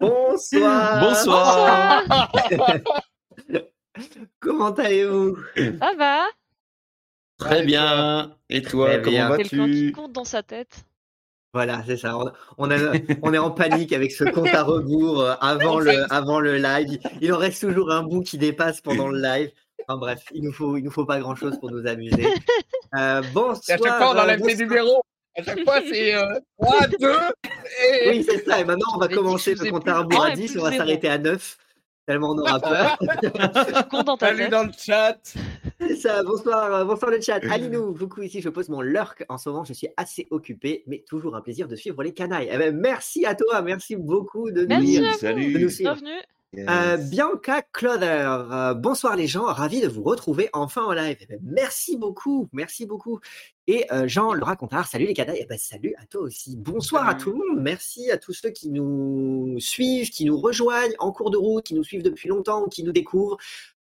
Bonsoir. Bonsoir. Comment allez-vous? Ça va Très bien. Et toi, bien. comment Quelqu'un qui vas-tu compte dans sa tête. Voilà, c'est ça. On, on a- on est en panique avec ce compte à rebours euh, avant le, avant le live. Il en reste toujours un bout qui dépasse pendant le live. Enfin bref, il nous faut, il nous faut pas grand-chose pour nous amuser. Euh, Et bonsoir. à chaque fois, on euh, enlève les bonsoir. numéros. À chaque fois, c'est euh, 3, 2, et... Oui, c'est ça. Et maintenant, on va commencer le faisais compte plus à un à et 10. plus On va s'arrêter à 9. Tellement on aura peur. Salut dans le chat. C'est ça, bonsoir, euh, bonsoir le chat. Alinou, coucou ici, je pose mon lurk. En ce moment, je suis assez occupé, mais toujours un plaisir de suivre les canailles. Eh ben, merci à toi, merci beaucoup de nous, Merci lire, vous. de nous Salut. suivre. Bienvenue. Euh. Bianca Cloder, euh, bonsoir les gens, ravi de vous retrouver enfin en live. Eh ben, merci beaucoup, merci beaucoup. Et euh, Jean le racontard, salut les canailles, Eh ben, salut à toi aussi. Bonsoir à tout le monde, merci à tous ceux qui nous suivent, qui nous rejoignent en cours de route, qui nous suivent depuis longtemps ou qui nous découvrent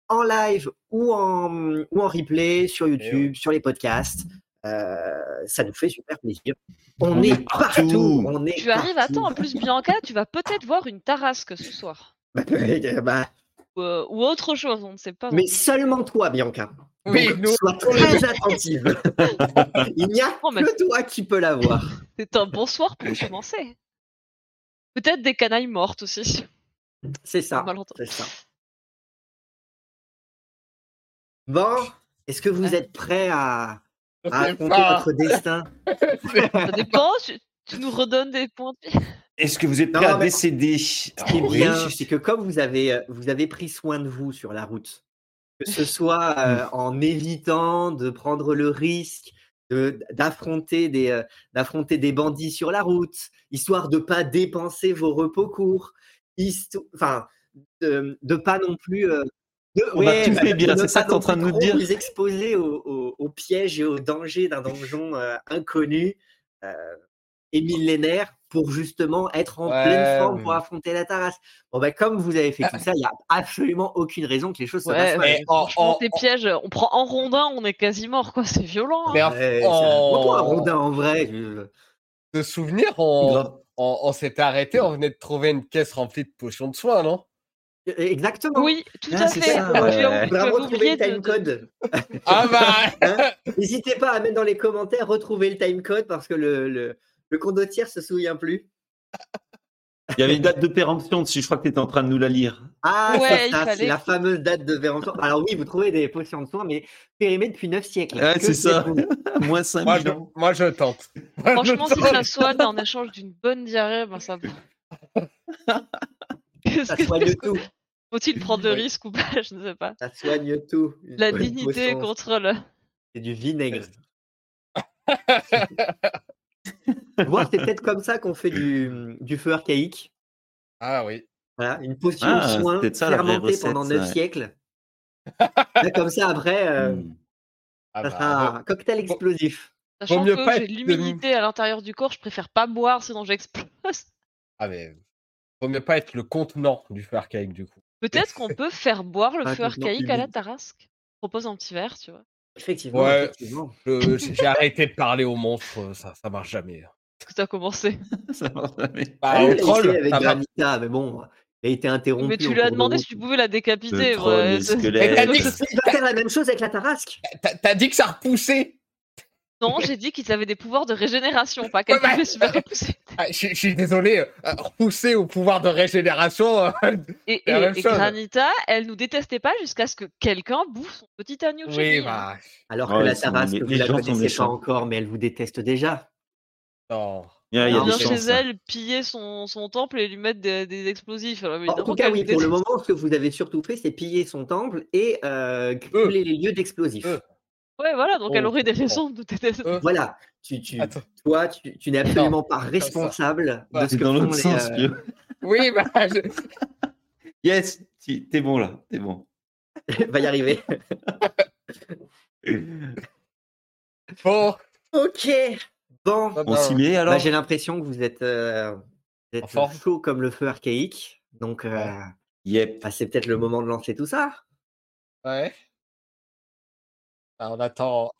en live ou en, ou en replay sur YouTube, sur les podcasts. Euh, ça nous fait super plaisir. On, On est partout. partout. On est Tu arrives à temps. En plus, Bianca, tu vas peut-être voir une tarasque ce soir. Bah, Ou, euh, ou autre chose, on ne sait pas. mais seulement toi, Bianca. Oui, Donc, nous, sois très attentive. Il n'y a Oh, mais- que toi qui peux l'avoir. C'est un bon soir pour commencer. Peut-être des canailles mortes aussi. C'est ça. C'est ça. Bon, est-ce que vous êtes prêts à, à pas. votre destin? Ça dépend. Tu, tu nous redonnes des points de vie. Est-ce que vous êtes Non, prêts à mais- décéder? Ce qui est bien, c'est que comme vous avez, euh, vous avez pris soin de vous sur la route, que ce soit euh, en évitant de prendre le risque de- d'affronter des, euh, d'affronter des bandits sur la route, histoire de pas dépenser vos repos courts, enfin, de, de pas non plus. euh, de, On a tout fait de bien, ne c'est ça pas que t'es en non train de plus nous dire Vous exposer aux, pièges et aux dangers d'un donjon euh, inconnu euh, et millénaire pour justement être en Ouais, pleine forme pour affronter la Taras. Bon, ben, comme vous avez fait tout ça, il n'y a absolument aucune raison que les choses se passent mal. Franchement, en- tes pièges, on prend en rondin, on est quasi mort, quoi. C'est violent. hein. Mais en, Ouais, un en- gros un rondin en vrai. de souvenir, on, on, on s'était arrêté, on venait de trouver une caisse remplie de potions de soins, non? Exactement. Oui, tout Ah, à fait. ça, Faudra retrouver oublié le de- time de- code. Ah bah Hein? N'hésitez pas à mettre dans les commentaires, retrouver le time code parce que le, le, le condottiere se souvient plus. Il y avait une date de péremption dessus, je crois que tu étais en train de nous la lire. Ah, Ouais, ça, fallait c'est la fameuse date de péremption. Alors oui, vous trouvez des potions de soins, mais périmées depuis 9 siècles. C'est ça. Moins moi 5000 je, moi, je tente. Moi, je Franchement, si tente. ça soigne en échange d'une bonne diarrhée, ben ça Ça soigne tout. Faut-il prendre de Oui. risques ou pas Je ne sais pas. Ça soigne tout. Une La dignité potion, contre le. C'est du vinaigre. Voir, c'est peut-être comme ça qu'on fait du, du feu archaïque. Ah oui. Voilà, une potion Ah, de c'est soin ça, fermentée recette, pendant 9 ouais. siècles. Là, comme ça, après, euh, Hmm. Ah ça bah, sera un cocktail explosif. Sachant mieux que pas j'ai être l'humidité à l'intérieur du corps, je préfère pas boire sinon j'explose. ah mais vaut mieux pas être le contenant du feu archaïque du coup. Peut-être qu'on peut faire boire le feu archaïque à la. Tarasque. Je propose un petit verre, tu vois. Effectivement. Ouais. effectivement. Je- J'ai arrêté de parler aux monstres, ça, ça marche jamais. Parce que t'as commencé. Ça marche jamais. Bah, Ah, troll, avec. Granita, mais bon, il a été interrompu. Mais tu lui as demandé si tu pouvais la décapiter. Le troll, ouais, les c'est- squelettes. Mais t'as dit Il va faire la même chose avec la Tarasque. T'as t'as dit que ça repoussait Non, j'ai dit qu'ils avaient des pouvoirs de régénération, pas qu'elles Ouais, bah- pouvaient se faire repousser. Ah, Je suis désolé, euh, repousser au pouvoir de régénération. euh, Et. Granita, elle nous détestait pas jusqu'à ce que quelqu'un bouffe son petit agneau oui, bah. Alors Ouais, que la Tarasque, les- vous les la gens sont connaissez pas méchants. encore, mais elle vous déteste déjà. Non. Il y a, il y a des chez chances. hein. elle, piller son, son temple et lui mettre des, des explosifs. Alors, En tout cas, oui, pour le moment, ce que vous avez surtout fait, c'est piller son temple et euh, brûler les lieux d'explosifs. Euh. Ouais, voilà, donc elle Oh, aurait des raisons de détester. Euh. Voilà, tu, tu, Attends. toi, tu, tu n'es absolument pas responsable de ce que dans l'autre sens, euh. Oui, bah. je- Yes, tu- t'es bon là, t'es bon. va y arriver. Bon. ok, bon. bah, On s'y met alors? Bah, J'ai l'impression que vous êtes, euh, vous êtes chaud comme le feu archaïque. Donc, euh. Yep. bah, c'est peut-être le moment de lancer tout ça. Ouais. Ah, on attend.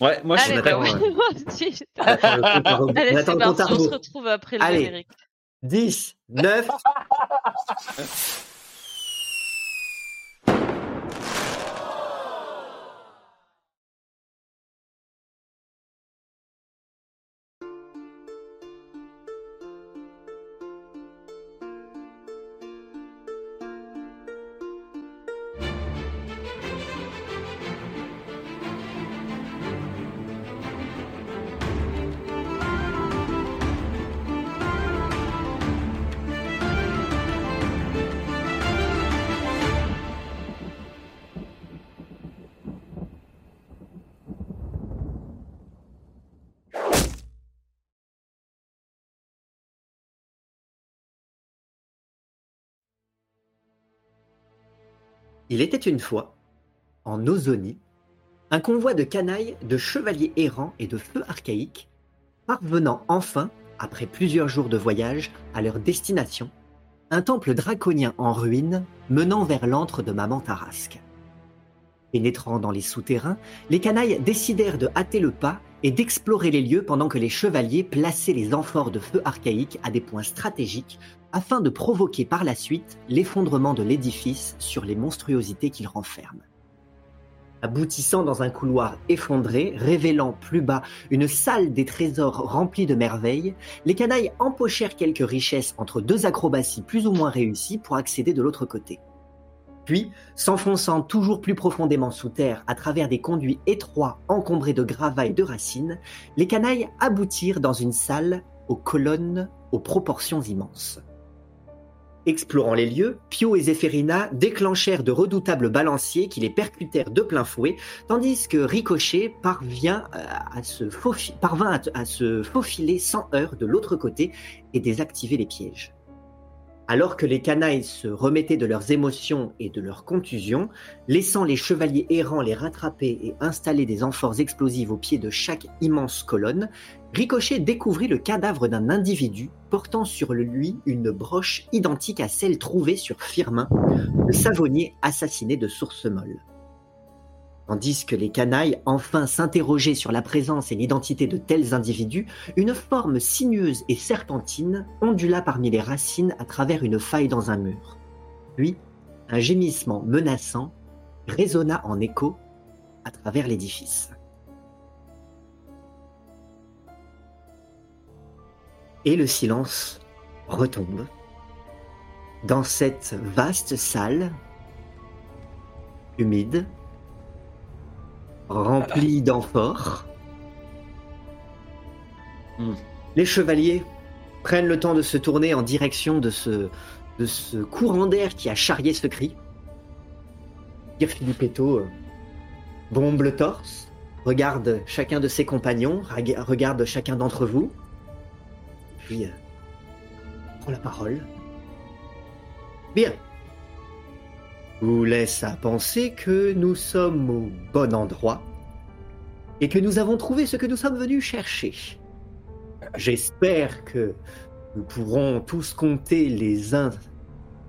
Ouais, moi je suis Allez, bah ouais, ouais. moi aussi. On attend le compte à rebours. Allez, On parti, on se retrouve après le Allez. générique. 10, 9. Il était une fois, en Ozonie, un convoi de canailles, de chevaliers errants et de feux archaïques, parvenant enfin, après plusieurs jours de voyage, à leur destination, un temple draconien en ruine menant vers l'antre de Maman Tarasque. Pénétrant dans les souterrains, les canailles décidèrent de hâter le pas et d'explorer les lieux pendant que les chevaliers plaçaient les amphores de feu archaïques à des points stratégiques afin de provoquer par la suite l'effondrement de l'édifice sur les monstruosités qu'il renferme. Aboutissant dans un couloir effondré, révélant plus bas une salle des trésors remplie de merveilles, les canailles empochèrent quelques richesses entre deux acrobaties plus ou moins réussies pour accéder de l'autre côté. Puis, s'enfonçant toujours plus profondément sous terre à travers des conduits étroits encombrés de gravats et de racines, les canailles aboutirent dans une salle aux colonnes aux proportions immenses. Explorant les lieux, Pio et Zéphérina déclenchèrent de redoutables balanciers qui les percutèrent de plein fouet, tandis que Ricochet parvient euh, parvint à se faufiler sans heurts de l'autre côté et désactiver les pièges. Alors que les canailles se remettaient de leurs émotions et de leurs contusions, laissant les chevaliers errants les rattraper et installer des amphores explosives au pied de chaque immense colonne, Ricochet découvrit le cadavre d'un individu portant sur lui une broche identique à celle trouvée sur Firmin, le savonnier assassiné de Source Molle. Tandis que les canailles enfin s'interrogeaient sur la présence et l'identité de tels individus, une forme sinueuse et serpentine ondula parmi les racines à travers une faille dans un mur. Puis, un gémissement menaçant résonna en écho à travers l'édifice. Et le silence retombe. Dans cette vaste salle, humide, rempli d'amphores. Hmm. Les chevaliers prennent le temps de se tourner en direction de ce, de ce courant d'air qui a charrié ce cri. Pierre Filippetto euh, bombe le torse, regarde chacun de ses compagnons, rega- regarde chacun d'entre vous, puis euh, prend la parole. Bien. Vous laisse à penser que nous sommes au bon endroit et que nous avons trouvé ce que nous sommes venus chercher. J'espère que nous pourrons tous compter les uns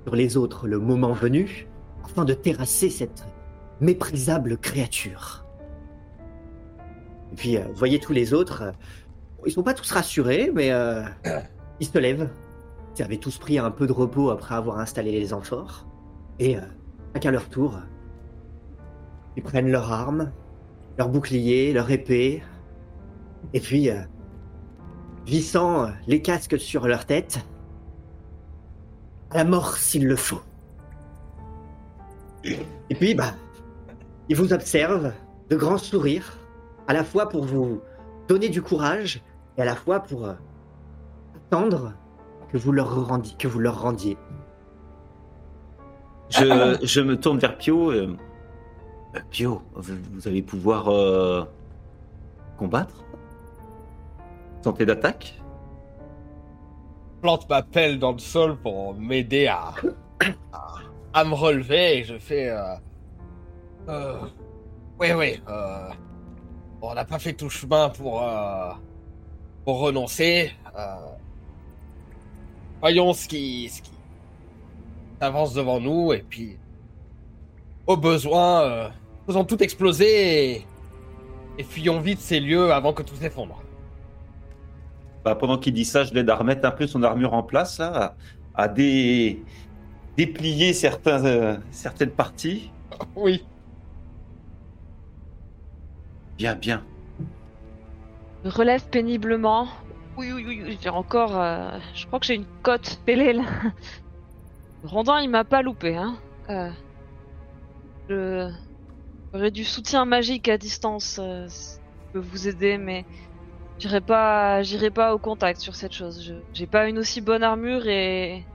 sur les autres le moment venu afin de terrasser cette méprisable créature. Et puis, euh, voyez tous les autres, euh, ils sont pas tous rassurés, mais euh, ils se lèvent. Ils avaient tous pris un peu de repos après avoir installé les amphores. Et chacun leur tour, ils prennent leurs armes, leurs boucliers, leur épée, et puis, euh, vissant euh, les casques sur leur tête, à la mort s'il le faut. Et puis, bah, ils vous observent de grands sourires, à la fois pour vous donner du courage et à la fois pour euh, attendre. Que vous leur rendiez. Je, me tourne vers Pio. euh, euh, Pio, vous, allez pouvoir euh, combattre? Tenter d'attaque? Plante ma pelle dans le sol pour m'aider à, à, me relever et je fais. Oui, oui. On n'a pas fait tout chemin pour, pour renoncer. Voyons ce qui, ce qui avance devant nous et puis, au besoin, euh, faisons tout exploser et, et fuyons vite ces lieux avant que tout s'effondre. Bah, pendant qu'il dit ça, je l'aide à remettre un peu son armure en place, là, à, à dé- déplier certains, euh, certaines parties. Oui. Bien, bien. Je relève péniblement. Oui, oui, oui, oui, j'ai encore. euh, je crois que j'ai une cote pélée là. Le rondin, il m'a pas loupé, hein. Euh, je. J'aurais du soutien magique à distance. euh, si ça peut vous aider, mais. J'irai pas, pas au contact sur cette chose. Je- J'ai pas une aussi bonne armure et.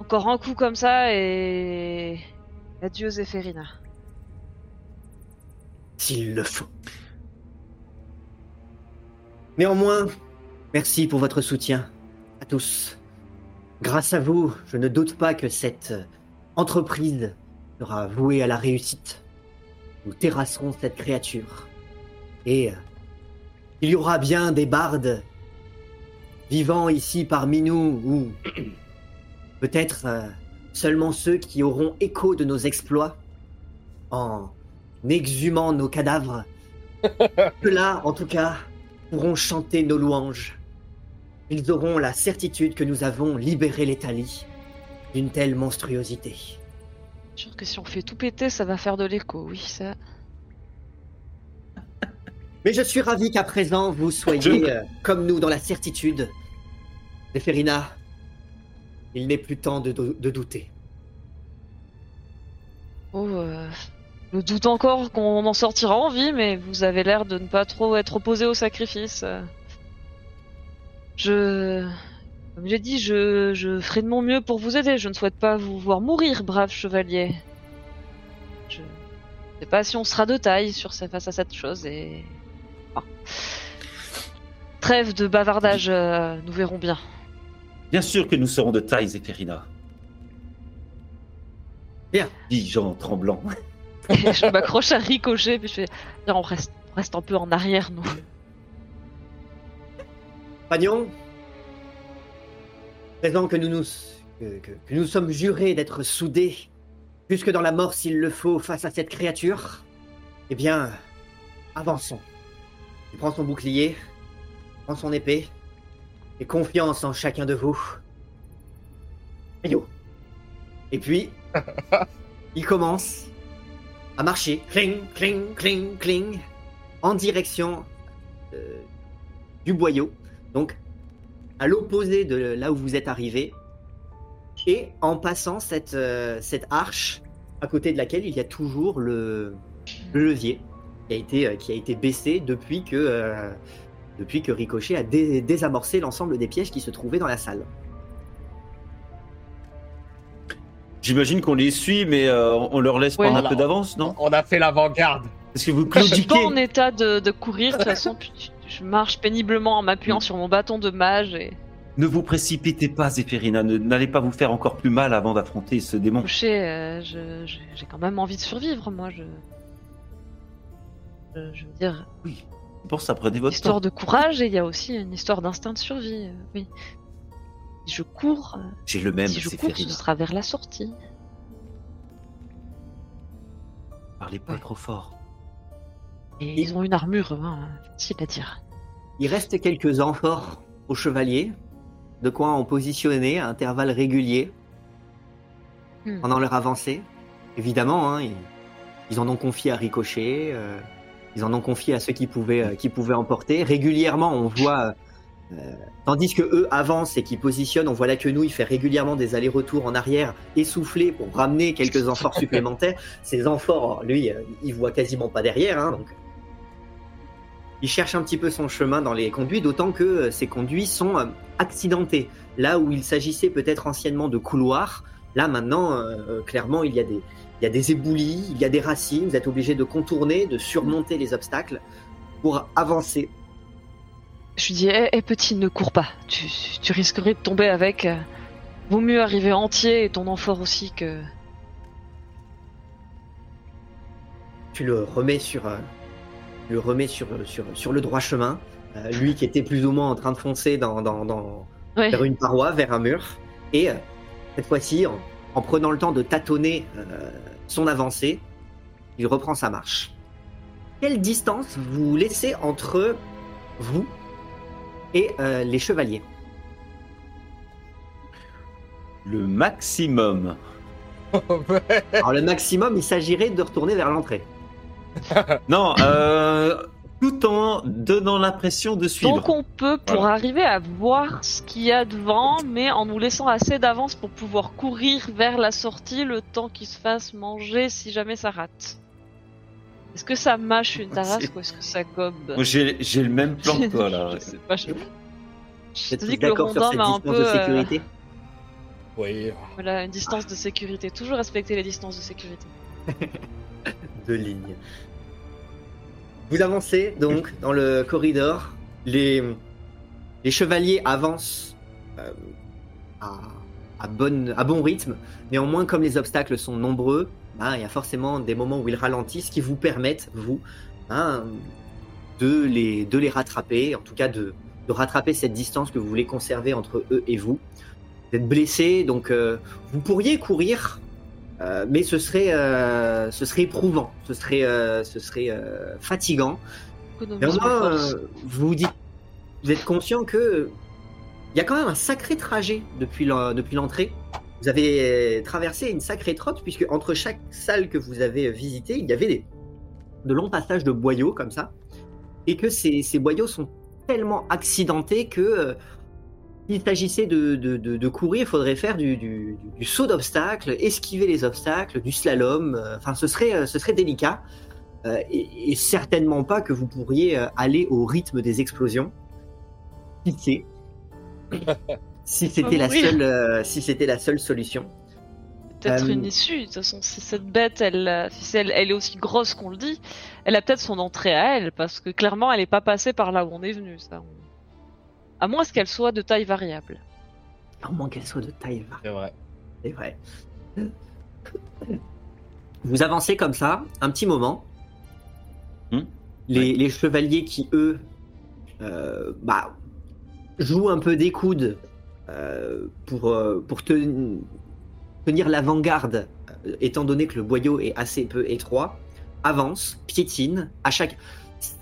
Encore un coup comme ça et. Adieu Zéphérina. S'il le faut. Néanmoins, merci pour votre soutien à tous. Grâce à vous, je ne doute pas que cette euh, entreprise sera vouée à la réussite. Nous terrasserons cette créature. Et euh, il y aura bien des bardes vivant ici parmi nous, ou peut-être euh, seulement ceux qui auront écho de nos exploits en exhumant nos cadavres. Ceux-là, en tout cas, pourront chanter nos louanges. Ils auront la certitude que nous avons libéré l'Italie d'une telle monstruosité. Sûr que si on fait tout péter, ça va faire de l'écho, oui, ça. Mais je suis ravi qu'à présent vous soyez Je- euh, comme nous dans la certitude. Zéphérina, il n'est plus temps de, dou- de douter. Oh, euh, je doute encore qu'on en sortira en vie, mais vous avez l'air de ne pas trop être opposé au sacrifice. Je. Comme j'ai dit, je, je ferai de mon mieux pour vous aider. Je ne souhaite pas vous voir mourir, brave chevalier. Je ne sais pas si on sera de taille sur face à cette chose et. Ah. Trêve de bavardage, euh, nous verrons bien. Bien sûr que nous serons de taille, Zéphérina. Bien. Dis-je en tremblant. Je m'accroche à Ricochet, puis je fais. Viens, on reste, on reste un peu en arrière, nous. Pagnon, présent que nous nous, que, que- que nous sommes jurés d'être soudés, jusque dans la mort s'il le faut, face à cette créature, eh bien, avançons. Il prend son bouclier, prend son épée, et confiance en chacun de vous. Et puis, il commence à marcher, cling, cling, cling, cling, en direction euh, du boyau donc à l'opposé de là où vous êtes arrivé, et en passant cette, euh, cette arche à côté de laquelle il y a toujours le, le levier qui a été, euh, qui a été baissé depuis que, euh, depuis que Ricochet a dé- désamorcé l'ensemble des pièges qui se trouvaient dans la salle. J'imagine qu'on les suit, mais euh, on leur laisse Ouais. prendre un Voilà. peu d'avance, non? On a fait l'avant-garde. Parce que vous Je suis pas en état de, de courir, de toute façon, je marche péniblement en m'appuyant sur mon bâton de mage et Ne vous précipitez pas, Zéphérina. N'allez pas vous faire encore plus mal avant d'affronter ce démon. euh, J'ai quand même envie de survivre, moi. Je, je, je veux dire, Oui. Pour ça, prenez votre histoire temps. de courage et il y a aussi une histoire d'instinct de survie. euh, oui. Si je cours, euh, J'ai le même, si je cours, ce sera vers la sortie. Parlez pas Ouais. trop fort. Et ils ont une armure, hein, facile à dire. Il reste quelques amphores aux chevaliers, de quoi en positionner à intervalles réguliers Hmm. pendant leur avancée. Évidemment, hein, ils, ils en ont confié à Ricochet, euh, ils en ont confié à ceux qui pouvaient, euh, qui pouvaient emporter. Régulièrement, on voit, euh, tandis que eux avancent et qui positionnent, on voit la quenouille faire régulièrement des allers-retours en arrière, essoufflés pour ramener quelques amphores supplémentaires. Ces amphores, lui, il voit quasiment pas derrière, hein, donc il cherche un petit peu son chemin dans les conduits, d'autant que euh, ces conduits sont euh, accidentés. Là où il s'agissait peut-être anciennement de couloirs, là maintenant, euh, euh, clairement, il y, a des, il y a des éboulis, il y a des racines, vous êtes obligé de contourner, de surmonter les obstacles pour avancer. Je lui dis, hé hé, petit, ne cours pas. Tu, tu risquerais de tomber avec. euh, Vaut mieux arriver entier et ton amphore aussi que. Tu le remets sur, euh, le remets sur, sur, sur le droit chemin. Euh, lui qui était plus ou moins en train de foncer dans, dans, dans, Ouais. vers une paroi, vers un mur. Et euh, cette fois-ci, en, en prenant le temps de tâtonner euh, son avancée, il reprend sa marche. Quelle distance vous laissez entre vous et euh, les chevaliers? Le maximum. Alors le maximum, il s'agirait de retourner vers l'entrée. Non, euh, tout en donnant l'impression de suivre. Donc on peut, pour arriver à voir ce qu'il y a devant, mais en nous laissant assez d'avance pour pouvoir courir vers la sortie le temps qu'il se fasse manger si jamais ça rate. Est-ce que ça mâche une tarasque ou est-ce que ça gobe j'ai j'ai le même plan que toi là. Je sais pas, je... Je te dis que le rondin m'a un distance peu... de euh, sécurité? Oui. Voilà, une distance de sécurité. Toujours respecter les distances de sécurité. Deux lignes. Vous avancez donc dans le corridor. Les, les chevaliers avancent euh, à, à à bon rythme. Néanmoins, comme les obstacles sont nombreux, ben, il y a forcément des moments où ils ralentissent qui vous permettent, vous, hein, de, les, de les rattraper, en tout cas de, de rattraper cette distance que vous voulez conserver entre eux et vous. Vous êtes blessé, donc euh, vous pourriez courir, euh, mais ce serait, euh, ce serait éprouvant, ce serait, euh, ce serait fatigant. Néanmoins, vous vous dites, vous êtes conscient que il y a quand même un sacré trajet depuis l'en- depuis l'entrée. Vous avez traversé une sacrée trotte puisque entre chaque salle que vous avez visitée, il y avait des, de longs passages de boyaux comme ça, et que ces, ces boyaux sont tellement accidentés que s'il s'agissait de, de- de- de courir, il faudrait faire du, du- saut d'obstacles, esquiver les obstacles, du slalom. euh, Enfin, ce serait, euh, ce serait délicat. Euh, et, et certainement pas que vous pourriez aller au rythme des explosions. Pitié. si c'était la seule, euh, si c'était la seule solution. Peut-être Euh, une issue. De toute façon, si cette bête, elle, si elle, elle est aussi grosse qu'on le dit, elle a peut-être son entrée à elle, parce que clairement, elle est pas passée par là où on est venu. Ça. on- À moins qu'elle soit de taille variable. À moins qu'elle soit de taille variable. C'est vrai. C'est vrai. Vous avancez comme ça, un petit moment. Hmm. Les, les chevaliers qui, eux, euh, bah, jouent un peu des coudes euh, pour, euh, pour ten- tenir l'avant-garde, étant donné que le boyau est assez peu étroit, avancent, piétinent. À chaque...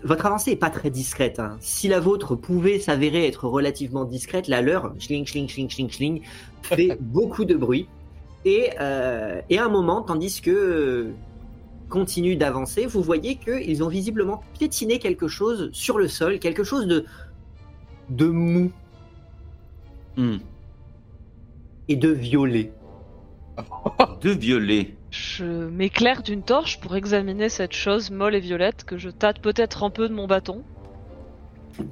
Votre avancée est pas très discrète. hein. Si la vôtre pouvait s'avérer être relativement discrète, la leur, schling, schling, schling, schling, schling, fait beaucoup de bruit. Et, euh, et à un moment, tandis que euh, continue d'avancer, vous voyez qu'ils ont visiblement piétiné quelque chose sur le sol, quelque chose de, de mou Hmm. et de violet. De violet. Je m'éclaire d'une torche pour examiner cette chose molle et violette que je tâte peut-être un peu de mon bâton.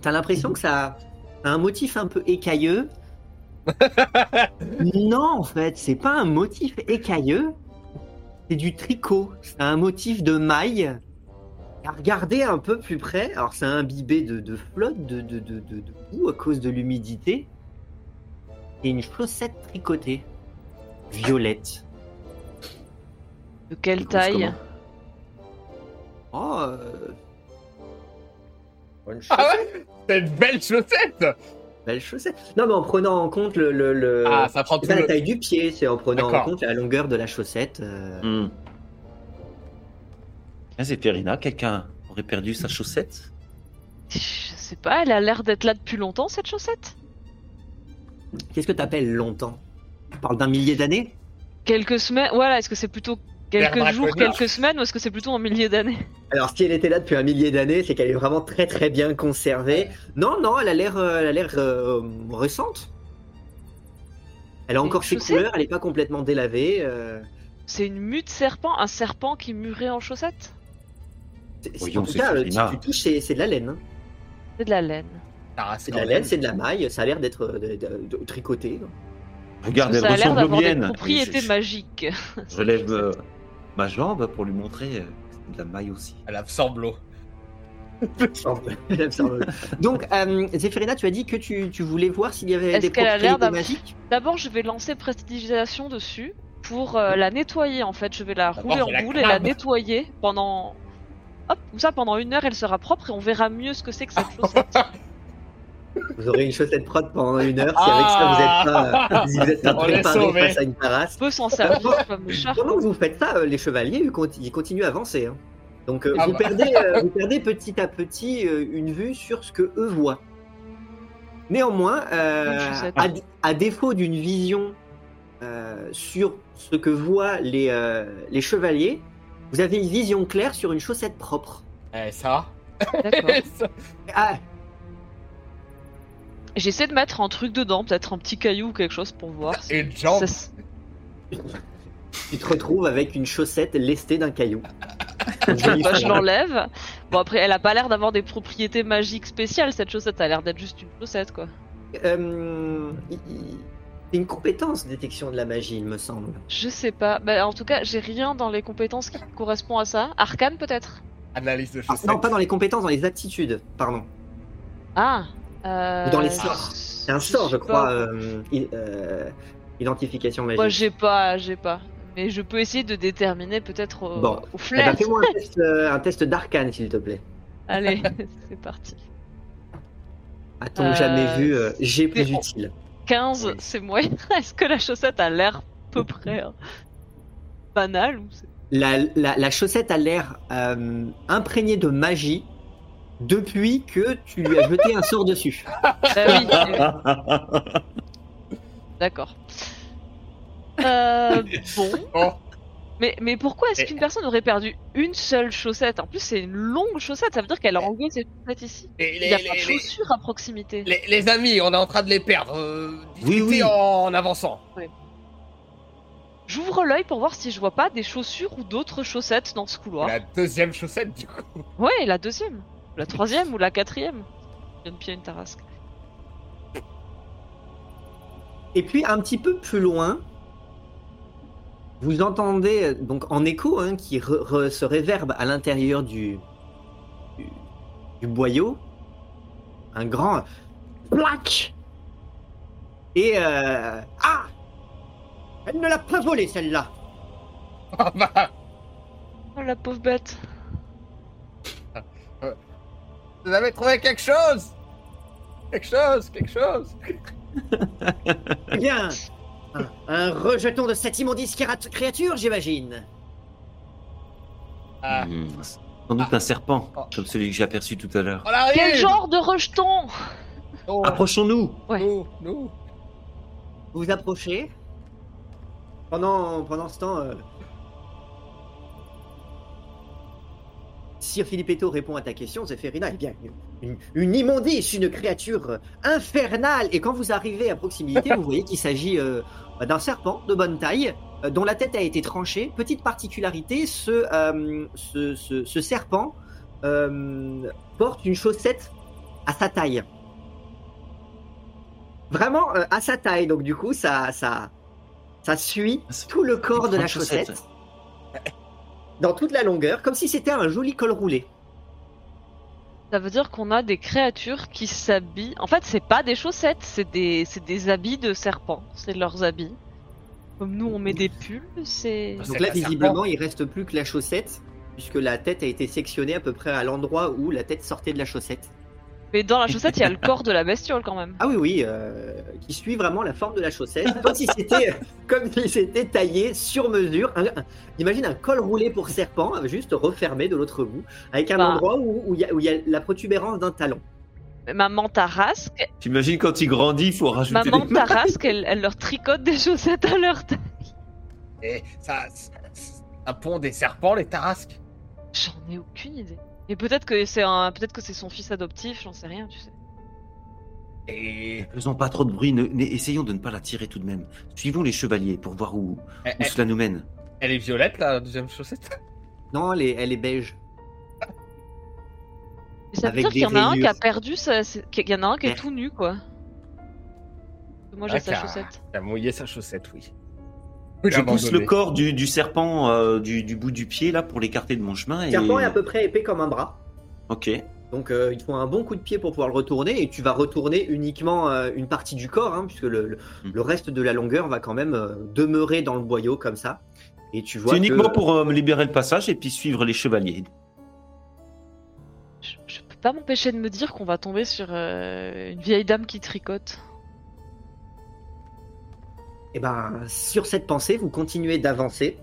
T'as l'impression que ça a un motif un peu écailleux. non, en fait, c'est pas un motif écailleux. C'est du tricot. C'est un motif de maille. À regarder un peu plus près, alors c'est imbibé de, de flotte, de, de, de, de, de boue à cause de l'humidité. Et une chaussette tricotée. Violette. De quelle taille Oh. euh, bonne Ah chaussette, ouais C'est une belle chaussette belle chaussette. Non, mais en prenant en compte le. le, le- Ah, ça prend C'est tout pas la le... taille du pied, c'est en prenant en compte la longueur de la chaussette. euh. Ah, Zéphérina, quelqu'un aurait perdu sa chaussette? Je sais pas, elle a l'air d'être là depuis longtemps cette chaussette? Qu'est-ce que t'appelles longtemps? Tu parles d'un millier d'années? Quelques semaines, voilà, est-ce que c'est plutôt quelques jours, quelques semaines ou est-ce que c'est plutôt un millier d'années? Alors, si elle était là depuis un millier d'années, c'est qu'elle est vraiment très très bien conservée. Non, non, elle a l'air, euh, elle a l'air euh, récente. Elle a encore ses couleurs, elle est pas complètement délavée. euh. C'est une mue de serpent, un serpent qui murait en chaussettes? Voyons, en tout c'est cas, si tu touches, c'est de la laine. hein. C'est de la laine. C'est de la laine, c'est de la maille. Ça a l'air d'être de- de- de- tricoté. Regarde, ça elle a l'air ressemble aux miennes. propriétés Je- je- lève euh, ma jambe pour lui montrer euh, de la maille aussi. Elle absorbe l'eau. Donc, euh, Zéphirina, tu as dit que tu, tu voulais voir s'il y avait des qu'elle a l'air propriétés magiques. D'abord, je vais lancer prestidigitation dessus pour euh, la nettoyer en fait. Je vais la rouler en la boule et la nettoyer pendant. Hop, comme ça pendant une heure elle sera propre et on verra mieux ce que c'est que cette chaussette. Vous aurez une chaussette propre pendant une heure. Si avec ça vous êtes pas, si vous êtes pas préparé face à une parasse. Servir comme écharpe. Pendant que vous faites ça, euh, les chevaliers? Ils conti- ils continuent à avancer. hein. Donc euh, Ah vous, bah. perdez, euh, vous perdez petit à petit une vue sur ce que eux voient. Néanmoins, euh, à, à défaut d'une vision euh, sur ce que voient les, euh, les chevaliers, vous avez une vision claire sur une chaussette propre. Eh, ça. D'accord. ça. Ah, J'essaie de mettre un truc dedans, peut-être un petit caillou ou quelque chose pour voir. si- ça s- tu te retrouves avec une chaussette lestée d'un caillou. Bah, je l'enlève. Bon après, elle a pas l'air d'avoir des propriétés magiques spéciales cette chaussette. Elle a l'air d'être juste une chaussette quoi. Euh, C'est une compétence détection de la magie, il me semble. Je sais pas. Bah, en tout cas, j'ai rien dans les compétences qui correspondent à ça. Arcane peut-être? Analyse de Ah, chaussettes. non, pas dans les compétences, dans les aptitudes, pardon. Ah. Euh... Ou dans les sorts. C'est un sort, je crois. euh, euh, identification magique. Moi j'ai pas, j'ai pas. Mais je peux essayer de déterminer peut-être au, Bon. au Eh ben. Fais-moi un test, euh, d'arcane, s'il te plaît. Allez, c'est parti. A-t-on Euh, jamais vu euh, G plus utile 15, Oui. c'est moyen. Est-ce que la chaussette a l'air à peu près euh, banale ou la, la, la chaussette a l'air imprégnée de magie depuis que tu lui as jeté un sort dessus. Ah oui, euh, d'accord. Euh, bon. Oh. Mais, mais pourquoi est-ce Et- qu'une personne aurait perdu une seule chaussette? En plus, c'est une longue chaussette, ça veut dire qu'elle a enlevé ses chaussettes ici. Et Il n'y a les- pas de les- chaussures à proximité. les- les amis, on est en train de les perdre. euh, Oui, oui. en avançant. J'ouvre l'œil pour voir si je vois pas des chaussures ou d'autres chaussettes dans ce couloir. La deuxième chaussette, du coup. Ouais, la deuxième. La troisième ou la quatrième? Une pied, une tarasque. Et puis un petit peu plus loin, vous entendez donc en écho hein, qui re- re- se réverbe à l'intérieur du, du, du boyau un grand plaque et euh, ah elle ne l'a pas volé celle-là. Ah bah, Oh la pauvre bête. Vous avez trouvé quelque chose? Quelque chose, quelque chose. Eh bien, un, un rejeton de cette immondice créat- créature, j'imagine. Ah, Hmm, Sans doute un serpent, Oh. comme celui que j'ai aperçu tout à l'heure. Quel genre de rejeton? Oh, Approchons-nous Ouais. Nous, nous. Vous vous approchez. Pendant, pendant ce temps, euh, Sir Filippetto répond à ta question, Zéphérina. Eh bien, une, une immondice, une créature infernale. Et quand vous arrivez à proximité, vous voyez qu'il s'agit euh, d'un serpent de bonne taille, euh, dont la tête a été tranchée. Petite particularité, ce, euh, ce, ce- ce serpent euh, porte une chaussette à sa taille. Vraiment euh, à sa taille, donc du coup, ça, ça, ça suit tout le corps de la chaussette. Dans toute la longueur, comme si c'était un joli col roulé. Ça veut dire qu'on a des créatures qui s'habillent. En fait, c'est pas des chaussettes, c'est des, c'est des habits de serpents. C'est leurs habits. Comme nous, on met des pulls, c'est. Ah, Donc là, visiblement, il reste plus que la chaussette, puisque la tête a été sectionnée à peu près à l'endroit où la tête sortait de la chaussette. Mais dans la chaussette, il y a le corps de la bestiole quand même. Ah oui, oui, euh, qui suit vraiment la forme de la chaussette, comme si c'était comme si c'était taillé sur mesure. Un- un- imagine un col roulé pour serpent, juste refermé de l'autre bout, avec un Bah. endroit où il y, a- où il y a la protubérance d'un talon. Maman Tarasque, T'imagines quand il grandit, il faut rajouter maman des. Tarasque, elle, elle leur tricote des chaussettes à leur taille. Et ça, ça pond des serpents, les tarasques? J'en ai aucune idée. Et peut-être que c'est un, peut-être que c'est son fils adoptif, j'en sais rien, tu sais. Et Faisons pas trop de bruit, ne- ne- essayons de ne pas la tirer tout de même. Suivons les chevaliers pour voir où, elle, où elle- cela nous mène. elle est violette, la deuxième chaussette? Non, elle est, elle est beige. Ça veut Avec dire qu'il y en a un qui a perdu sa, qu'il y en a un qui est tout nu, quoi. Moi j'ai Ah, sa chaussette. qui a mouillé sa chaussette, oui. Je pousse le corps du, du serpent euh, du, du bout du pied là pour l'écarter de mon chemin. Le Et... serpent est à peu près épais comme un bras. Ok. Donc euh, il faut un bon coup de pied pour pouvoir le retourner et tu vas retourner uniquement euh, une partie du corps hein, puisque le, le- Mm. le reste de la longueur va quand même euh, demeurer dans le boyau comme ça. Et tu vois C'est que- uniquement pour euh, me libérer le passage et puis suivre les chevaliers. Je, je peux pas m'empêcher de me dire qu'on va tomber sur euh, une vieille dame qui tricote. Et ben sur cette pensée, vous continuez d'avancer.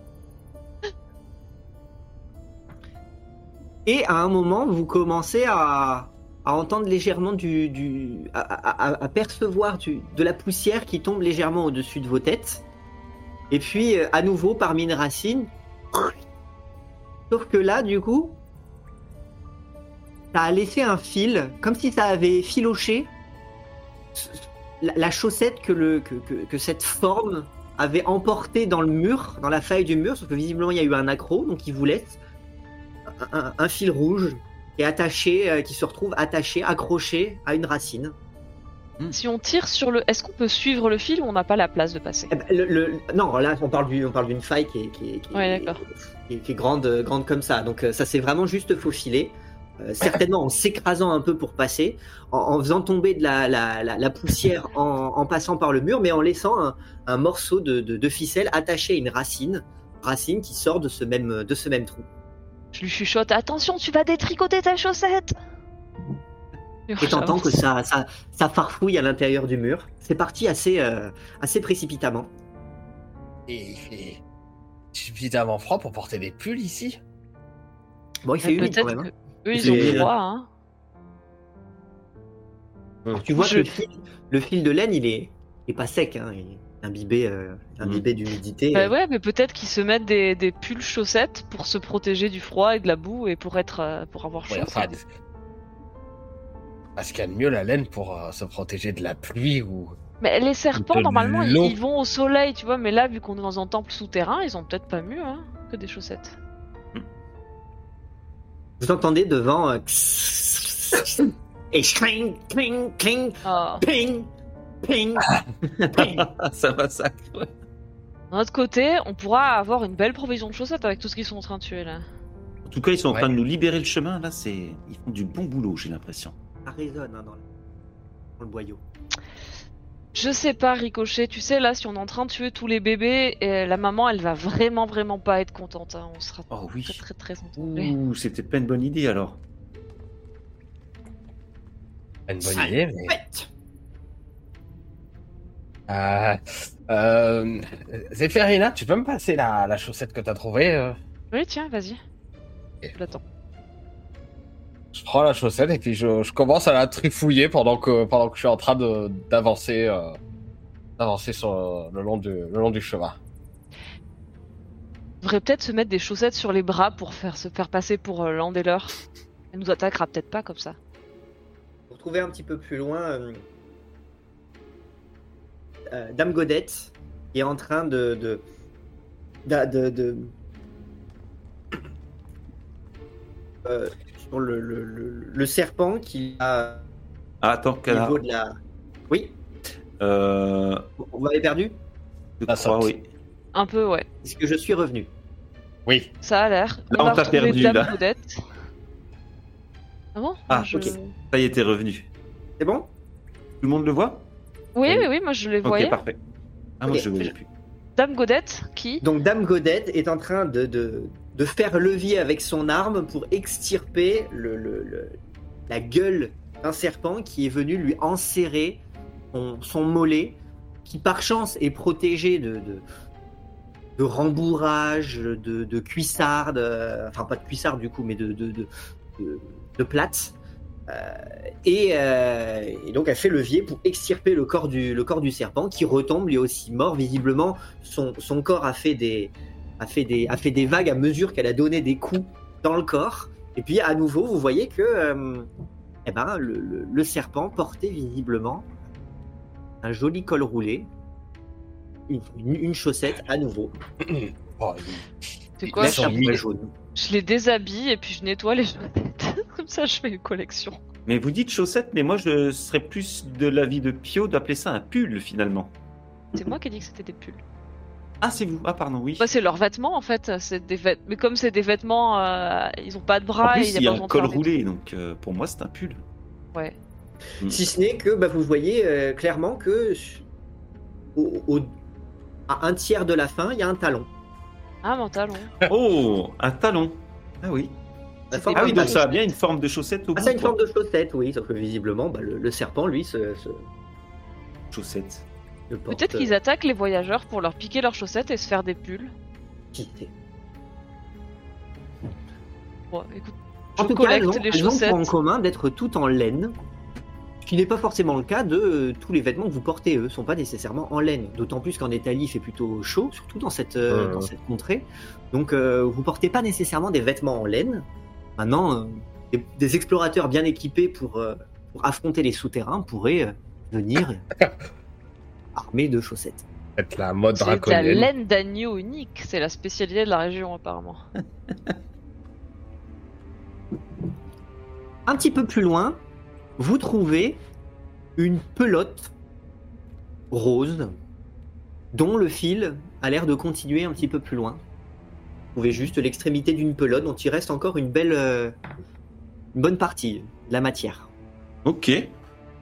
Et à un moment, vous commencez à, entendre légèrement du, à percevoir du- de la poussière qui tombe légèrement au-dessus de vos têtes. Et puis euh, à nouveau parmi une racine. Sauf que là, du coup, ça a laissé un fil, comme si ça avait filoché la, la chaussette que, le, que, que- que cette forme avait emporté dans le mur, dans la faille du mur, sauf que visiblement il y a eu un accro, donc il vous laisse un, un- un fil rouge qui est attaché, euh, qui se retrouve attaché, accroché à une racine. Si on tire sur le. Est-ce qu'on peut suivre le fil ou on n'a pas la place de passer? Eh ben, le- le- non, là on parle du- on parle d'une faille qui est, qui est- qui est- Ouais, d'accord. qui est- qui est grande, euh, grande comme ça. Donc euh, ça c'est vraiment juste faufilé. Euh, certainement en s'écrasant un peu pour passer, en, en faisant tomber de la, la- la- la poussière en, en passant par le mur, mais en laissant un, un morceau de, de- de ficelle attaché à une racine, racine qui sort de ce même, de ce même trou. Je lui chuchote Attention, tu vas détricoter ta chaussette Et t'entends que ça, ça, ça farfouille à l'intérieur du mur. C'est parti assez, euh, assez précipitamment. Et il fait suffisamment froid pour porter des pulls ici. Bon, il fait humide quand même. hein. Eux ils ont froid, hein. Alors, tu vois Je- que le fil, le fil de laine, il est, il est pas sec, hein, il est imbibé, euh, imbibé d'humidité. Bah ouais, mais peut-être qu'ils se mettent des, des pulls chaussettes pour se protéger du froid et de la boue et pour être euh, pour avoir chaud. Ouais, enfin, parce qu'il y a de mieux la laine pour euh, se protéger de la pluie ou. Mais les serpents, normalement, ils vont au soleil, tu vois. Mais là, vu qu'on est dans un temple souterrain, ils ont peut-être pas mieux hein, que des chaussettes. Vous entendez devant euh, et cling, cling, cling, Ah. ping, ping, ping. ça massacre. D'un autre côté, on pourra avoir une belle provision de chaussettes avec tout ce qu'ils sont en train de tuer là. En tout cas, ils sont en Ouais. train de nous libérer le chemin. Là, c'est ils font du bon boulot, j'ai l'impression. Ça résonne hein, dans, le, dans le boyau. Je sais pas, Ricochet, tu sais, là, si on est en train de tuer tous les bébés, euh, la maman, elle va vraiment, vraiment pas être contente. hein. On sera Oh oui. très, très, très embêtés. Ouh, c'est peut-être pas une bonne idée alors. Pas une bonne Ça idée, mais. Euh, euh, Zéphérina, tu peux me passer la, la chaussette que t'as trouvée euh? Oui, tiens, vas-y. Je l'attends. Je prends la chaussette et puis je, je commence à la trifouiller pendant que, pendant que je suis en train de- d'avancer euh, d'avancer sur le, le long du, le long du chemin. On devrait peut-être se mettre des chaussettes sur les bras pour faire se faire passer pour euh, Landeller. Elle nous attaquera peut-être pas comme ça. Vous retrouvez un petit peu plus loin euh, euh, Dame Godette qui est en train de. de, de, de- euh, sur le, le- le- le serpent qui a Ah, attends, niveau de la. Oui, Euh, vous m'avez perdu je crois, ça- oui. Un peu, ouais. Est-ce que je suis revenu Oui. Ça a l'air. Là, on a t'a perdu, là. Ah bon? Ah, Je- ok. Ça y est, t'es revenu. C'est bon? Tout le monde le voit? Oui, Oui. oui, oui, moi je les voyais. Ok, parfait. Ah, moi, je ne voyais plus. Dame Godette, qui? Donc Dame Godette est en train de, de, de faire levier avec son arme pour extirper la gueule d'un serpent qui est venu lui enserrer son, mollet, qui par chance est protégé de, rembourrage, de, de cuissardes, euh, enfin pas de cuissardes du coup, mais de, de, plates. Euh, et, euh, et donc elle fait levier pour extirper le corps du, serpent qui retombe lui aussi mort. Visiblement, son corps a fait, des, a, fait des, a fait des vagues à mesure qu'elle a donné des coups dans le corps. Et puis à nouveau, vous voyez que euh, eh ben, le, le- le serpent portait visiblement un joli col roulé, une, une- une chaussette à nouveau, Oh, C'est quoi je, jaune. je les déshabille et puis je nettoie les chaussettes. Comme ça, je fais une collection. Mais vous dites chaussettes, mais moi, je serais plus de l'avis de Pio d'appeler ça un pull, finalement. C'est moi qui ai dit que c'était des pulls. Ah, c'est vous Ah, pardon, oui. Bah, c'est leurs vêtements en fait. C'est des vêt- Mais comme c'est des vêtements, euh, ils ont pas de en bras et plus, il il y y a a pas un col roulé, donc euh, pour moi, c'est un pull. Ouais. Si ce n'est que bah, vous voyez euh, clairement que au- au- à un tiers de la fin, il y a un talon. Ah, mon talon. Oh, un talon. Ah oui. Ah oui, donc ça a bien une forme de chaussette au Ah, bout. ça a une quoi. forme de chaussette, oui, sauf que visiblement, bah, le, le serpent, lui, se, se- Chaussette. Peut-être qu'ils attaquent les voyageurs pour leur piquer leurs chaussettes et se faire des pulls. euh, quitter. Bon, écoute, Je En tout cas, elles collecte les chaussettes. en commun d'être toutes en laine, ce qui n'est pas forcément le cas de euh, tous les vêtements que vous portez, eux, sont pas nécessairement en laine. D'autant plus qu'en Italie, il fait plutôt chaud, surtout dans cette, euh, dans cette contrée. Donc, euh, vous portez pas nécessairement des vêtements en laine. Maintenant, euh, des, des explorateurs bien équipés pour, euh, pour affronter les souterrains pourraient euh, venir armés de chaussettes. Être la mode C'est de la draconienne. laine d'agneau unique, c'est la spécialité de la région apparemment. Un petit peu plus loin, vous trouvez une pelote rose dont le fil a l'air de continuer un petit peu plus loin. Vous trouvez juste l'extrémité d'une pelote dont il reste encore une belle, euh, une bonne partie de la matière. Ok.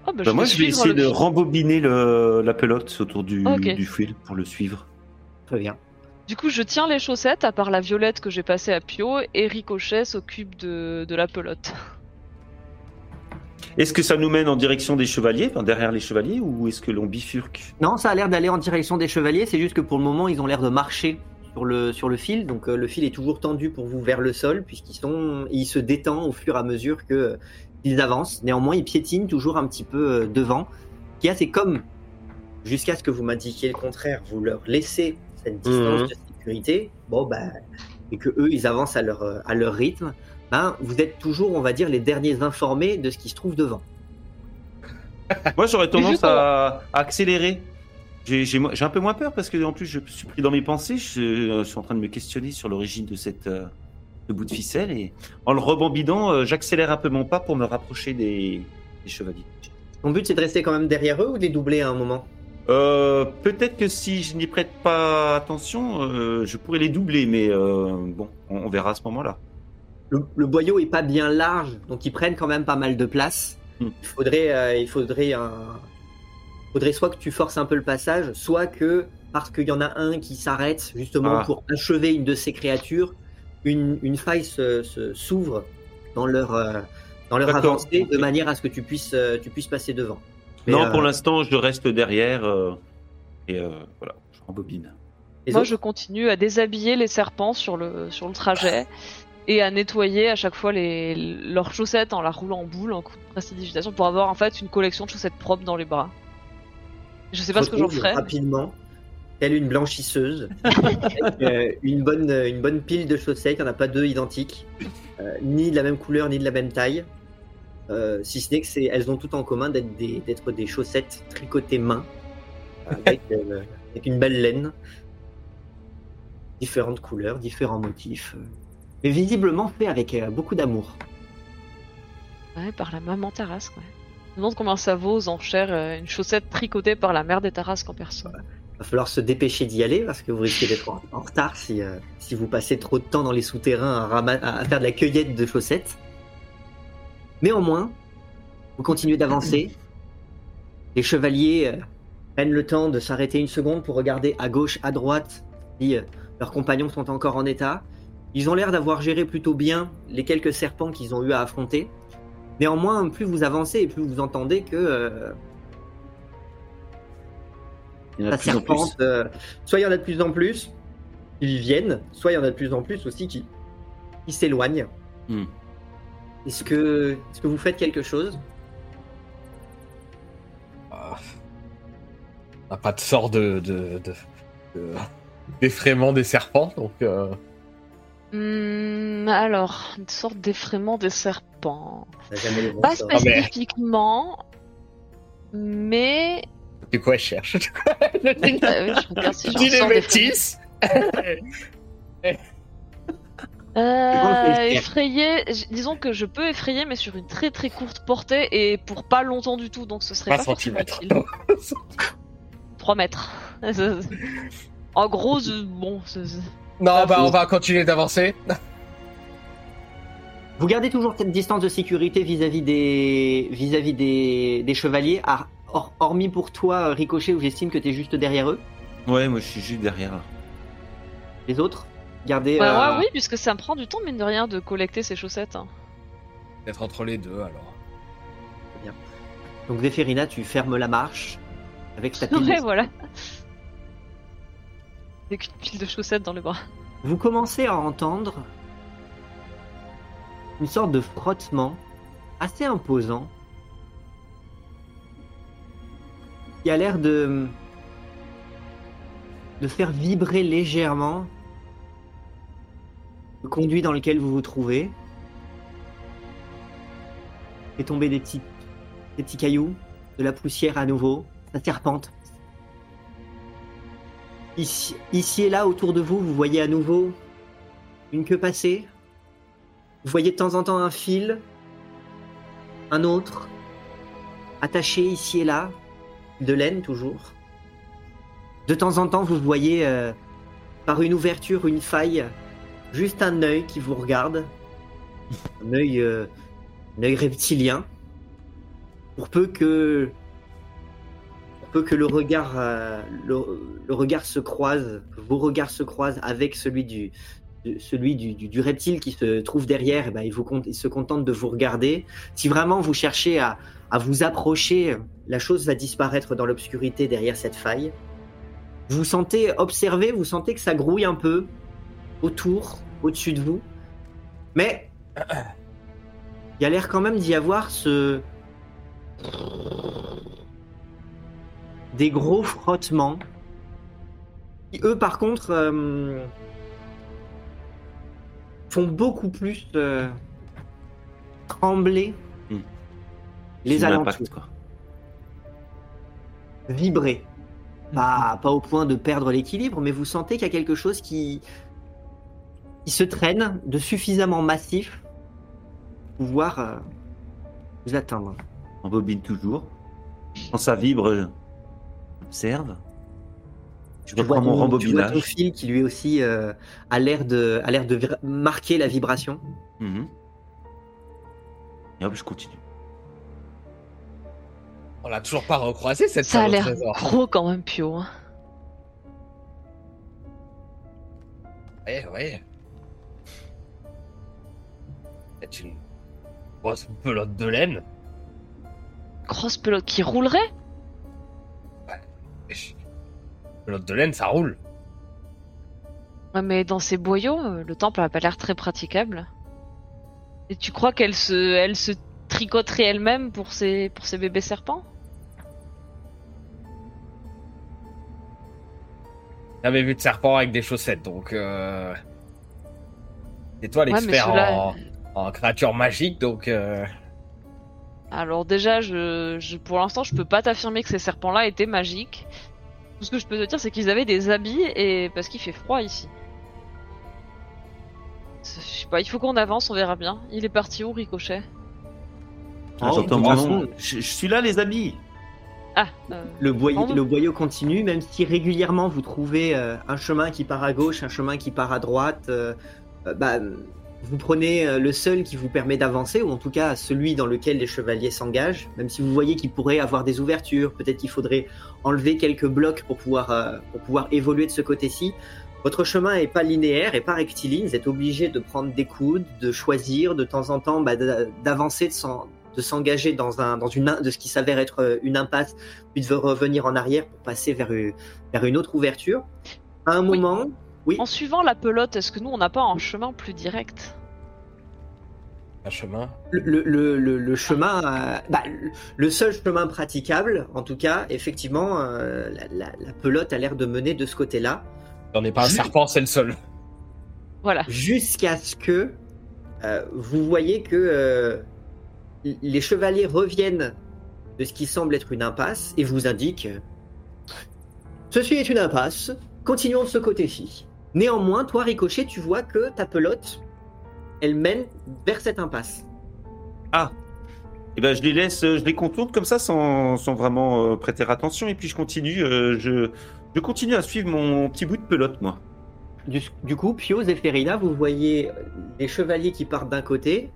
Oh, bah, Bah, moi, je vais essayer le de rembobiner le- la pelote autour du, fil pour le suivre. Très bien. Du coup, je tiens les chaussettes, à part la violette que j'ai passée à Pio, et Ricochet s'occupe de, de la pelote. Est-ce que ça nous mène en direction des chevaliers, enfin, derrière les chevaliers, ou est-ce que l'on bifurque? Non, ça a l'air d'aller en direction des chevaliers, c'est juste que pour le moment, ils ont l'air de marcher sur le, sur le fil. Donc euh, le fil est toujours tendu pour vous vers le sol, puisqu'ils sont, il se détend au fur et à mesure que euh, ils avancent. Néanmoins, ils piétinent toujours un petit peu euh, devant. Ce qu'il y a, c'est comme, jusqu'à ce que vous m'indiquiez le contraire, vous leur laissez cette distance Mhm. de sécurité, bon, bah, et que eux, ils avancent à leur, euh, à leur rythme, ben, vous êtes toujours, on va dire, les derniers informés de ce qui se trouve devant. Moi, j'aurais tendance à, à accélérer. J'ai un peu moins peur parce que en plus, je suis pris dans mes pensées. Je, euh, je suis en train de me questionner sur l'origine de cette euh, ce bout de ficelle et en le rebambinant, euh, j'accélère un peu mon pas pour me rapprocher des, des chevaliers. Ton but, c'est de rester quand même derrière eux ou de les doubler à un moment? Euh, Peut-être que si je n'y prête pas attention, euh, je pourrais les doubler, mais euh, bon, on, on verra à ce moment-là. le, le boyau est pas bien large, donc ils prennent quand même pas mal de place. Hmm. Il faudrait, il faudrait un, faudrait soit que tu forces un peu le passage, soit que parce qu'il y en a un qui s'arrête justement Ah. pour achever une de ces créatures, une, une faille se- se- s'ouvre dans leur, euh, dans leur avancée de manière à ce que tu puisses, euh, tu puisses passer devant. Mais, non, euh, pour l'instant, je reste derrière euh, et euh, voilà, je rembobine. les Moi, autres je continue à déshabiller les serpents sur le, sur le trajet et à nettoyer à chaque fois les, leurs chaussettes en la roulant en boule, en coup de prestidigitation, pour avoir en fait une collection de chaussettes propres dans les bras. Je sais pas ce que j'en ferai. Rapidement, telle une blanchisseuse, avec, euh, une, bonne, une bonne pile de chaussettes, il n'y en a pas deux identiques, euh, ni de la même couleur, ni de la même taille. Euh, si ce n'est que c'est, elles ont tout en commun d'être des, d'être des chaussettes tricotées main, avec, avec une belle laine, différentes couleurs, différents motifs, mais visiblement fait avec beaucoup d'amour. Ouais, par la maman Tarasque, ouais. Je me demande combien ça vaut aux enchères une chaussette tricotée par la mère des Tarasques en personne. Va falloir se dépêcher d'y aller parce que vous risquez d'être en, retard si, euh, si vous passez trop de temps dans les souterrains à, faire de la cueillette de chaussettes. Néanmoins, vous continuez d'avancer. Les chevaliers euh, prennent le temps de s'arrêter une seconde pour regarder à gauche, à droite si euh, leurs compagnons sont encore en état. Ils ont l'air d'avoir géré plutôt bien les quelques serpents qu'ils ont eu à affronter. Néanmoins, plus vous avancez et plus vous entendez que Il y en a de plus en plus. euh, soit il y en a de plus en plus qui viennent, soit il y en a de plus en plus aussi qui, qui s'éloignent. Hmm. Est-ce que, vous faites quelque chose? Ah. On n'a pas de sort de, de, de- de- d'effraiement des serpents, donc euh, Hmm, alors, une sorte d'effrayement des serpents. Pas. Ah, spécifiquement, mais. C'est quoi elle cherche Euh, si Dis des bêtises Euh, j- disons que je peux effrayer, mais sur une très très courte portée et pour pas longtemps du tout, donc ce serait Pas pas forcément centimètres. utile. 3 mètres. en gros, je- bon, Non, bah on va continuer d'avancer. Vous gardez toujours cette distance de sécurité vis-à-vis des, vis-à-vis des, des chevaliers, à- hor- hormis pour toi, Ricochet, où j'estime que tu es juste derrière eux. Ouais, moi je suis juste derrière. là. Les autres Gardez. Bah, euh, ouais, oui, puisque ça me prend du temps, mine de rien, de collecter ces chaussettes. hein. Peut-être entre les deux alors. Donc, Zéphérina, tu fermes la marche avec ta pile de Ouais, voilà. Avec une pile de chaussettes dans le bras. Vous commencez à entendre une sorte de frottement assez imposant qui a l'air de faire vibrer légèrement le conduit dans lequel vous vous trouvez. Et tomber des petits, des petits cailloux, de la poussière à nouveau, ça serpente. Ici, ici et là, autour de vous, vous voyez à nouveau une queue passer. Vous voyez de temps en temps un fil, un autre, attaché ici et là, de laine toujours. De temps en temps, vous voyez euh, par une ouverture, une faille, juste un œil qui vous regarde. Un œil, euh, reptilien. Pour peu que, le regard, euh, se croise, vos regards se croisent avec celui du, celui du, reptile qui se trouve derrière, eh ben, il se contente de vous regarder. Si vraiment vous cherchez à, à vous approcher, la chose va disparaître dans l'obscurité derrière cette faille. Vous sentez observer, vous sentez que ça grouille un peu autour, au-dessus de vous. Mais il y a l'air quand même d'y avoir ce. Des gros frottements. Qui, eux, par contre, euh, font beaucoup plus euh, trembler. Les alentours quoi. vibrer. Pas, pas au point de perdre l'équilibre, mais vous sentez qu'il y a quelque chose qui, qui se traîne de suffisamment massif pour pouvoir euh, vous atteindre. On bobine toujours. Quand ça vibre, observe. Je reprends mon ton, tu vois ton rembobinage. fil qui lui aussi euh, a l'air de, a l'air de marquer la vibration. Mhm. Et hop, je continue. On l'a toujours pas recroisé cette Ça a l'air gros quand même, Pio. hein. Ouais, ouais. C'est une grosse pelote de laine. Grosse pelote qui roulerait? Wesh. Pelote de laine, ça roule. Ouais, mais dans ces boyaux, euh, le temple a pas l'air très praticable. Et tu crois qu'elle se, elle se tricoterait elle-même pour ses, pour ses bébés serpents? J'avais vu de serpent avec des chaussettes, donc. Euh... C'est toi l'expert en... en créatures magiques, donc. Euh... Alors déjà, je, je- pour l'instant, je peux pas t'affirmer que ces serpents-là étaient magiques. Tout ce que je peux te dire, c'est qu'ils avaient des habits et parce qu'il fait froid ici. Je sais pas, il faut qu'on avance, on verra bien. Il est parti où, Ricochet? Ah, Oh, je suis là, les amis. Ah, euh, Le boyau, Pardon le boyau continue, même si régulièrement vous trouvez euh, un chemin qui part à gauche, un chemin qui part à droite. euh, bah, vous prenez le seul qui vous permet d'avancer, ou en tout cas celui dans lequel les chevaliers s'engagent. Même si vous voyez qu'il pourrait avoir des ouvertures, peut-être qu'il faudrait enlever quelques blocs pour pouvoir, pour pouvoir évoluer de ce côté-ci. Votre chemin est pas linéaire et pas rectiligne. Vous êtes obligé de prendre des coudes, de choisir de temps en temps bah, d'a- d'avancer, de de s'engager dans un dans une de ce qui s'avère être euh, une impasse puis de revenir en arrière pour passer vers une, vers une autre ouverture. À un Oui. moment, oui, en suivant la pelote, est-ce que nous, on n'a pas un chemin plus direct? Un chemin? le, le, le, le chemin, euh, bah, le- seul chemin praticable, en tout cas, effectivement, euh, la, la, la pelote a l'air de mener de ce côté-là, J'en ai pas un serpent, c'est le seul. Voilà. jusqu'à ce que euh, vous voyez que euh, les chevaliers reviennent de ce qui semble être une impasse et vous indiquent Ceci est une impasse, continuons de ce côté-ci. Néanmoins, toi, Ricochet, tu vois que ta pelote, elle mène vers cette impasse. Et ben, je les laisse, euh, je les contourne comme ça sans, sans vraiment euh, prêter attention. Et puis, je continue, euh, je, je continue à suivre mon petit bout de pelote, moi. Du, du coup, Pio Ferina, vous voyez les chevaliers qui partent d'un côté,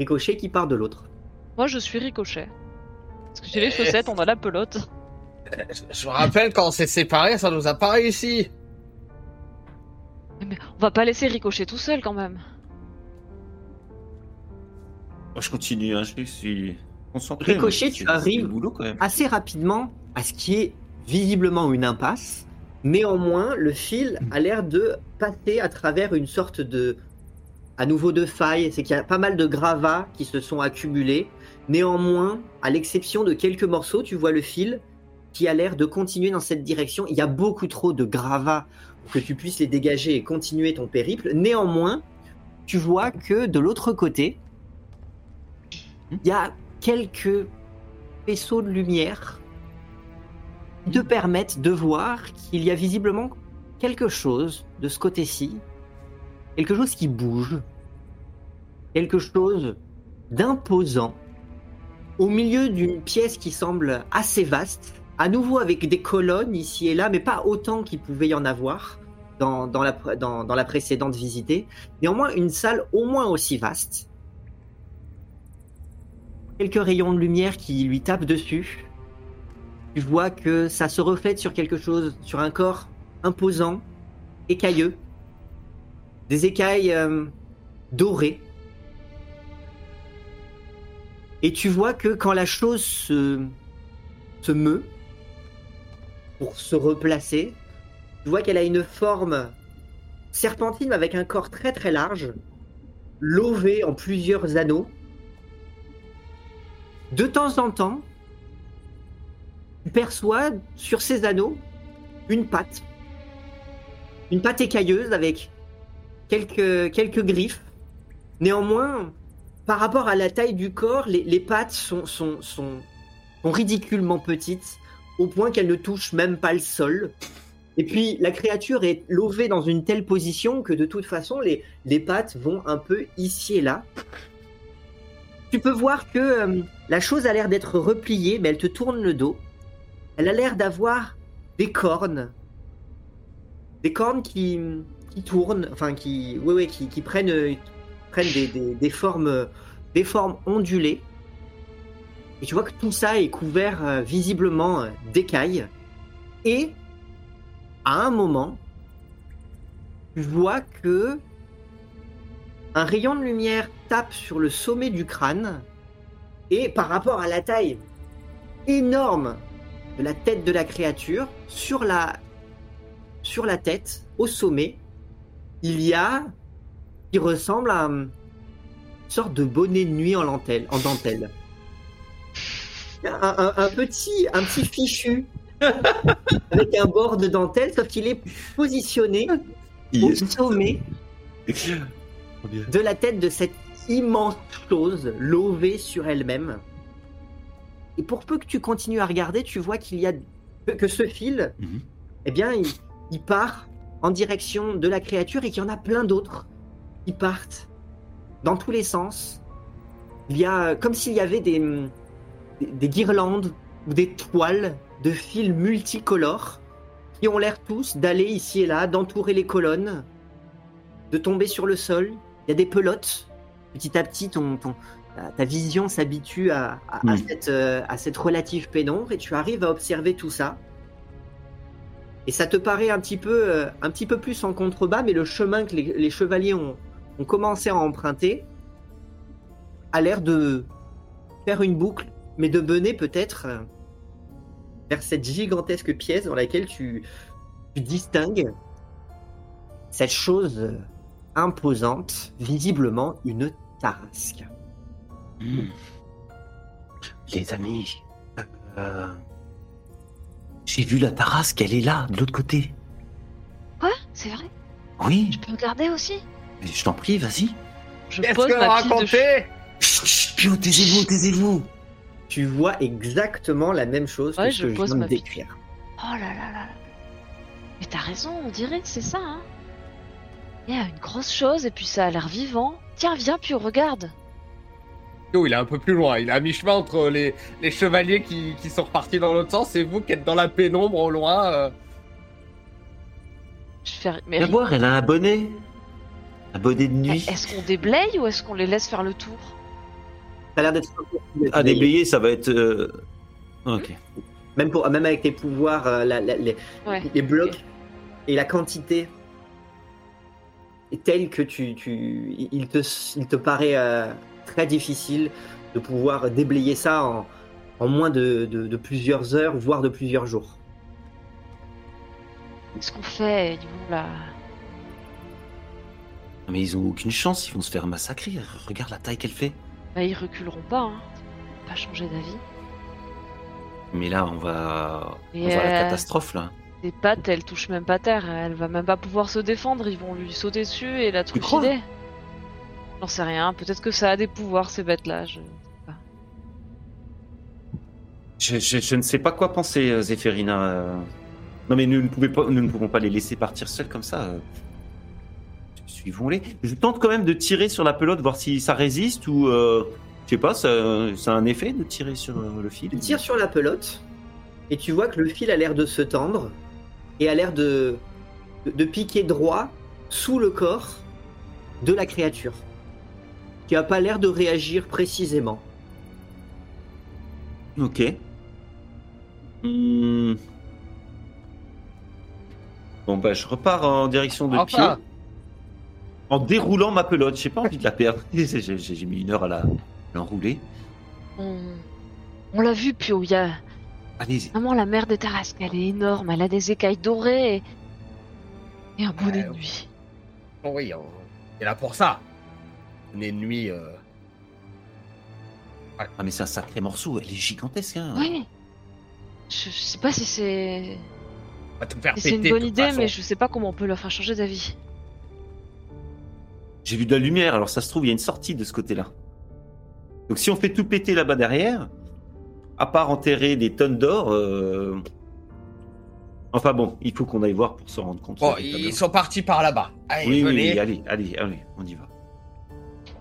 Ricochet qui part de l'autre. Moi, je suis Ricochet. Parce que j'ai les chaussettes, on a la pelote. Je, je me rappelle quand on s'est séparés, ça nous a pas réussi. Mais on va pas laisser Ricochet tout seul quand même. Moi, je continue, hein, je suis concentré. Ricochet, tu arrives- le boulot quand même. Assez rapidement à ce qui est visiblement une impasse, néanmoins, le fil a l'air de passer à travers une sorte de. À nouveau de failles, c'est qu'il y a pas mal de gravats qui se sont accumulés. Néanmoins, à l'exception de quelques morceaux, tu vois le fil qui a l'air de continuer dans cette direction. Il y a beaucoup trop de gravats pour que tu puisses les dégager et continuer ton périple. Néanmoins, tu vois que de l'autre côté, il y a quelques faisceaux de lumière qui te permettent de voir qu'il y a visiblement quelque chose de ce côté-ci, quelque chose qui bouge, quelque chose d'imposant, au milieu d'une pièce qui semble assez vaste, à nouveau avec des colonnes ici et là, mais pas autant qu'il pouvait y en avoir dans, la précédente visitée. Néanmoins, une salle au moins aussi vaste. Quelques rayons de lumière qui lui tapent dessus. Tu vois que ça se reflète sur quelque chose, sur un corps imposant, écailleux. Des écailles euh, dorées. Et tu vois que quand la chose se, se meut pour se replacer, tu vois qu'elle a une forme serpentine avec un corps très très large, lové en plusieurs anneaux. De temps en temps, tu perçois sur ces anneaux une patte. Une patte écailleuse avec quelques, quelques griffes. Néanmoins, par rapport à la taille du corps, les, les pattes sont, sont, sont, ridiculement petites, au point qu'elles ne touchent même pas le sol. Et puis, la créature est levée dans une telle position que de toute façon, les, les pattes vont un peu ici et là. Tu peux voir que euh, la chose a l'air d'être repliée, mais elle te tourne le dos. Elle a l'air d'avoir des cornes. Des cornes qui, qui tournent, enfin qui, ouais, ouais, qui, prennent, euh, prennent des, formes, des formes ondulées. Et tu vois que tout ça est couvert euh, visiblement euh, d'écailles. Et à un moment, tu vois que un rayon de lumière tape sur le sommet du crâne. Et par rapport à la taille énorme de la tête de la créature, sur la, sur la tête, au sommet, il y a qui ressemble à une sorte de bonnet de nuit en, lentelle, en dentelle. Un, un- un petit, un petit fichu avec un bord de dentelle, sauf qu'il est positionné au sommet de la tête de cette immense chose lovée sur elle-même. Et pour peu que tu continues à regarder, tu vois qu'il y a que, ce fil, Mhm. eh bien, il, il part en direction de la créature et qu'il y en a plein d'autres qui partent dans tous les sens. Il y a comme s'il y avait des, des, des guirlandes ou des toiles de fils multicolores qui ont l'air tous d'aller ici et là, d'entourer les colonnes, de tomber sur le sol. Il y a des pelotes. Petit à petit, ton, ton- ta- vision s'habitue à, à- à Mm. cette, euh, à cette relative pénombre et tu arrives à observer tout ça. Et ça te paraît un petit peu, euh, un petit peu plus en contrebas, mais le chemin que les, chevaliers ont, commencé à emprunter a l'air de faire une boucle, mais de mener peut-être euh, vers cette gigantesque pièce dans laquelle tu, distingues cette chose euh, imposante, visiblement une tarasque. Hmm. Les amis, j'ai vu la tarasque, elle est là, de l'autre côté. Quoi? C'est vrai? Oui, Je peux regarder aussi? Mais je t'en prie, vas-y. Je Qu'est-ce pose que ma pile de raconter Chut, chut, Pio, taisez-vous, taisez-vous. Tu vois exactement la même chose Ouais, que ce je que je pose viens de ma fille. décrire. Oh là là là. Mais t'as raison, on dirait que c'est ça, hein. Il y a une grosse chose et puis ça a l'air vivant. Tiens, viens, puis regarde. Yo, il est un peu plus loin. Il est à mi-chemin entre les, les chevaliers qui, qui sont repartis dans l'autre sens et vous qui êtes dans la pénombre au loin. euh. Je fais... Mais voir, elle a un bonnet. Un bonnet de nuit. est-ce qu'on déblaye ou est-ce qu'on les laisse faire le tour? Ça a l'air d'être À déblayer, ça va être. euh, Ok. même pour même avec tes pouvoirs, euh, la- la- les, Ouais. les blocs et la quantité est telle que tu, tu il te il te paraît euh, très difficile de pouvoir déblayer ça en, en moins de, de- de plusieurs heures, voire de plusieurs jours. Qu'est-ce qu'on fait, dis là? Mais ils ont aucune chance, ils vont se faire massacrer. Regarde la taille qu'elle fait. Bah, ils reculeront pas, hein. Ils vont Pas changer d'avis. Mais là, on va, on à la euh, catastrophe là. Ses pattes, elles touchent même pas terre. Elle va même pas pouvoir se défendre. Ils vont lui sauter dessus et la Tu crois trucider. J'en sais rien. Peut-être que ça a des pouvoirs, ces bêtes-là. Je... Je, je- je ne sais pas quoi penser, euh, Zéphérina. euh. Non, mais nous ne, pouvons pas, nous ne pouvons pas les laisser partir seuls comme ça. euh. Suivons-les. Je tente quand même de tirer sur la pelote, voir si ça résiste ou. euh, je sais pas, ça, ça a un effet de tirer sur le fil Tu tires sur la pelote et tu vois que le fil a l'air de se tendre et a l'air de, de, de piquer droit sous le corps de la créature qui a pas l'air de réagir précisément. Ok. Hmm. Bon, bah, je repars en direction de Enfin. pied. En déroulant ma pelote. J'ai pas envie de la perdre. J'ai mis une heure à la l'enrouler. On, on l'a vu, Pio. Il y a Allez-y. vraiment la mer des Tarasques. Elle est énorme. Elle a des écailles dorées et, et un bonnet Ouais. de nuit. Oh oui, on est là pour ça. Une ennemie. Euh... Ah, mais c'est un sacré morceau. Elle est gigantesque. Hein. Oui. Je, je sais pas si c'est On va tout faire si c'est une bonne idée, façon. mais je sais pas comment on peut leur faire changer d'avis. J'ai vu de la lumière, alors ça se trouve, il y a une sortie de ce côté-là. Donc si on fait tout péter là-bas derrière, à part enterrer des tonnes d'or, euh, enfin bon, il faut qu'on aille voir pour se rendre compte. Bon, ils sont partis par là-bas. Allez, Oui, oui, venez. oui, allez, allez, allez, on y va.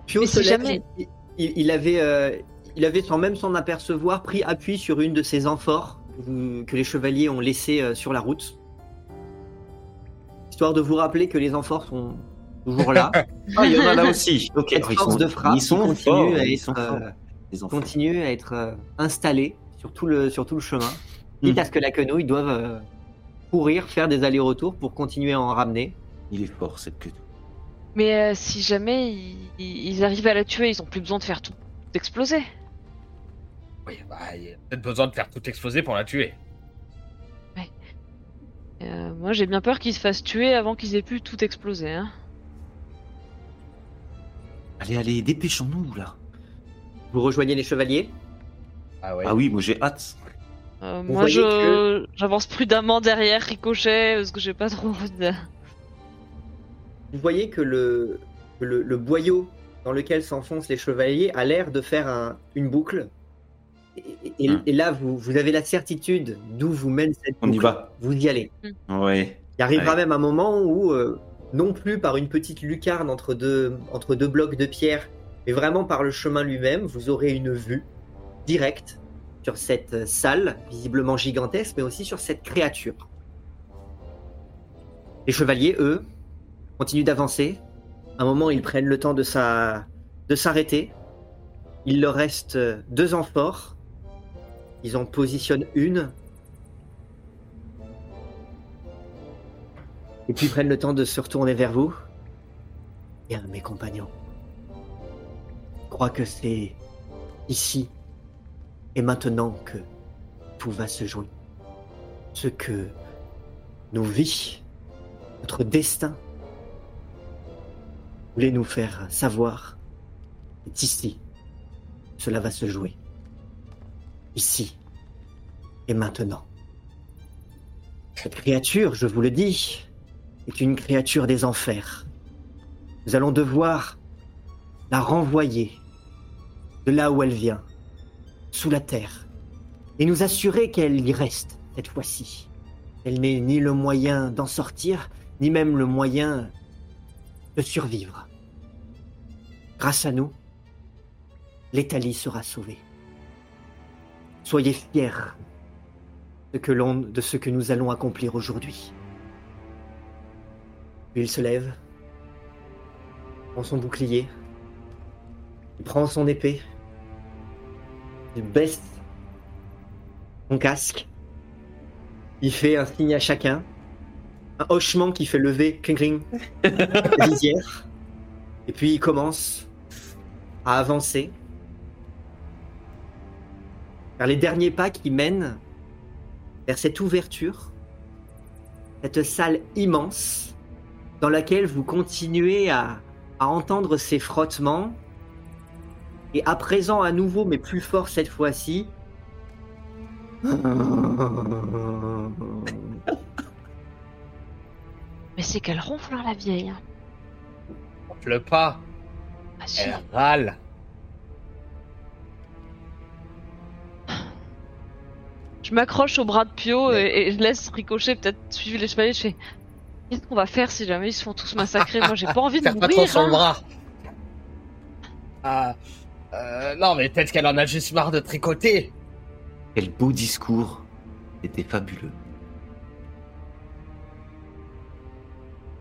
Pio Mais se si lève, jamais- il, il- il avait, euh, il avait sans même s'en apercevoir pris appui sur une de ces amphores que, les chevaliers ont laissées euh, sur la route. Histoire de vous rappeler que les amphores sont toujours là, Ah, il y en a là aussi. Force sont, de frappe ils sont continue à être, euh, à être euh, installés sur tout le, sur tout le chemin, quitte Hmm. à ce que la quenouille doive euh, courir, faire des allers-retours pour continuer à en ramener. Il est fort cette queue. Mais euh, si jamais ils, ils arrivent à la tuer, ils ont plus besoin de faire tout exploser. Oui, bah, il y a peut-être besoin de faire tout exploser pour la tuer. Euh, moi, j'ai bien peur qu'ils se fassent tuer avant qu'ils aient pu tout exploser. Hein. Allez, allez, dépêchons-nous là. Vous rejoignez les chevaliers? Ah ouais. Ah oui, moi j'ai hâte. Euh, moi, voyez je j'avance prudemment derrière Ricochet parce que j'ai pas trop envie de. Vous voyez que le, le, le boyau dans lequel s'enfoncent les chevaliers a l'air de faire un- une boucle. Et, et- Hmm. et là, vous, vous avez la certitude d'où vous mène cette On y boucle. va. Vous y allez. Ouais. Il arrivera même un moment où, euh, non plus par une petite lucarne entre deux, entre deux blocs de pierre, mais vraiment par le chemin lui-même, vous aurez une vue directe sur cette salle, visiblement gigantesque, mais aussi sur cette créature. Les chevaliers, eux, continuent d'avancer. Un moment, ils prennent le temps de de s'arrêter. Il leur reste euh, deux amphores. Ils en positionnent une Et puis prennent le temps de se retourner vers vous. Bien, mes compagnons. Je crois que c'est ici et maintenant que tout va se jouer. Ce que nos vies, notre destin, nous faire savoir, c'est ici. Cela va se jouer. Ici et maintenant. Cette créature, je vous le dis, est une créature des enfers. Nous allons devoir la renvoyer de là où elle vient, sous la terre, et nous assurer qu'elle y reste cette fois-ci. Elle n'est ni le moyen d'en sortir, ni même le moyen de survivre. Grâce à nous, l'Italie sera sauvée. Soyez fiers de, ce que nous allons accomplir aujourd'hui. Il se lève, prend son bouclier, il prend son épée, il baisse son casque, il fait un signe à chacun, un hochement qui fait lever cling cling la visière, et puis il commence à avancer vers les derniers pas qui mènent vers cette ouverture, cette salle immense dans laquelle vous continuez à, à entendre ces frottements. Et à présent, à nouveau, mais plus fort cette fois-ci. Mais c'est qu'elle ronfle, hein, la vieille. hein. Ronfle pas. Ah, si. Elle râle. Je m'accroche au bras de Pio et, et je laisse ricocher, peut-être suivre les chevaliers. Je fais Qu'est-ce qu'on va faire si jamais ils se font tous massacrer? Moi, j'ai pas envie de Faire pas trop mourir. sur le hein. bras. Ah, euh, non, mais peut-être qu'elle en a juste marre de tricoter. Quel beau discours. C'était fabuleux.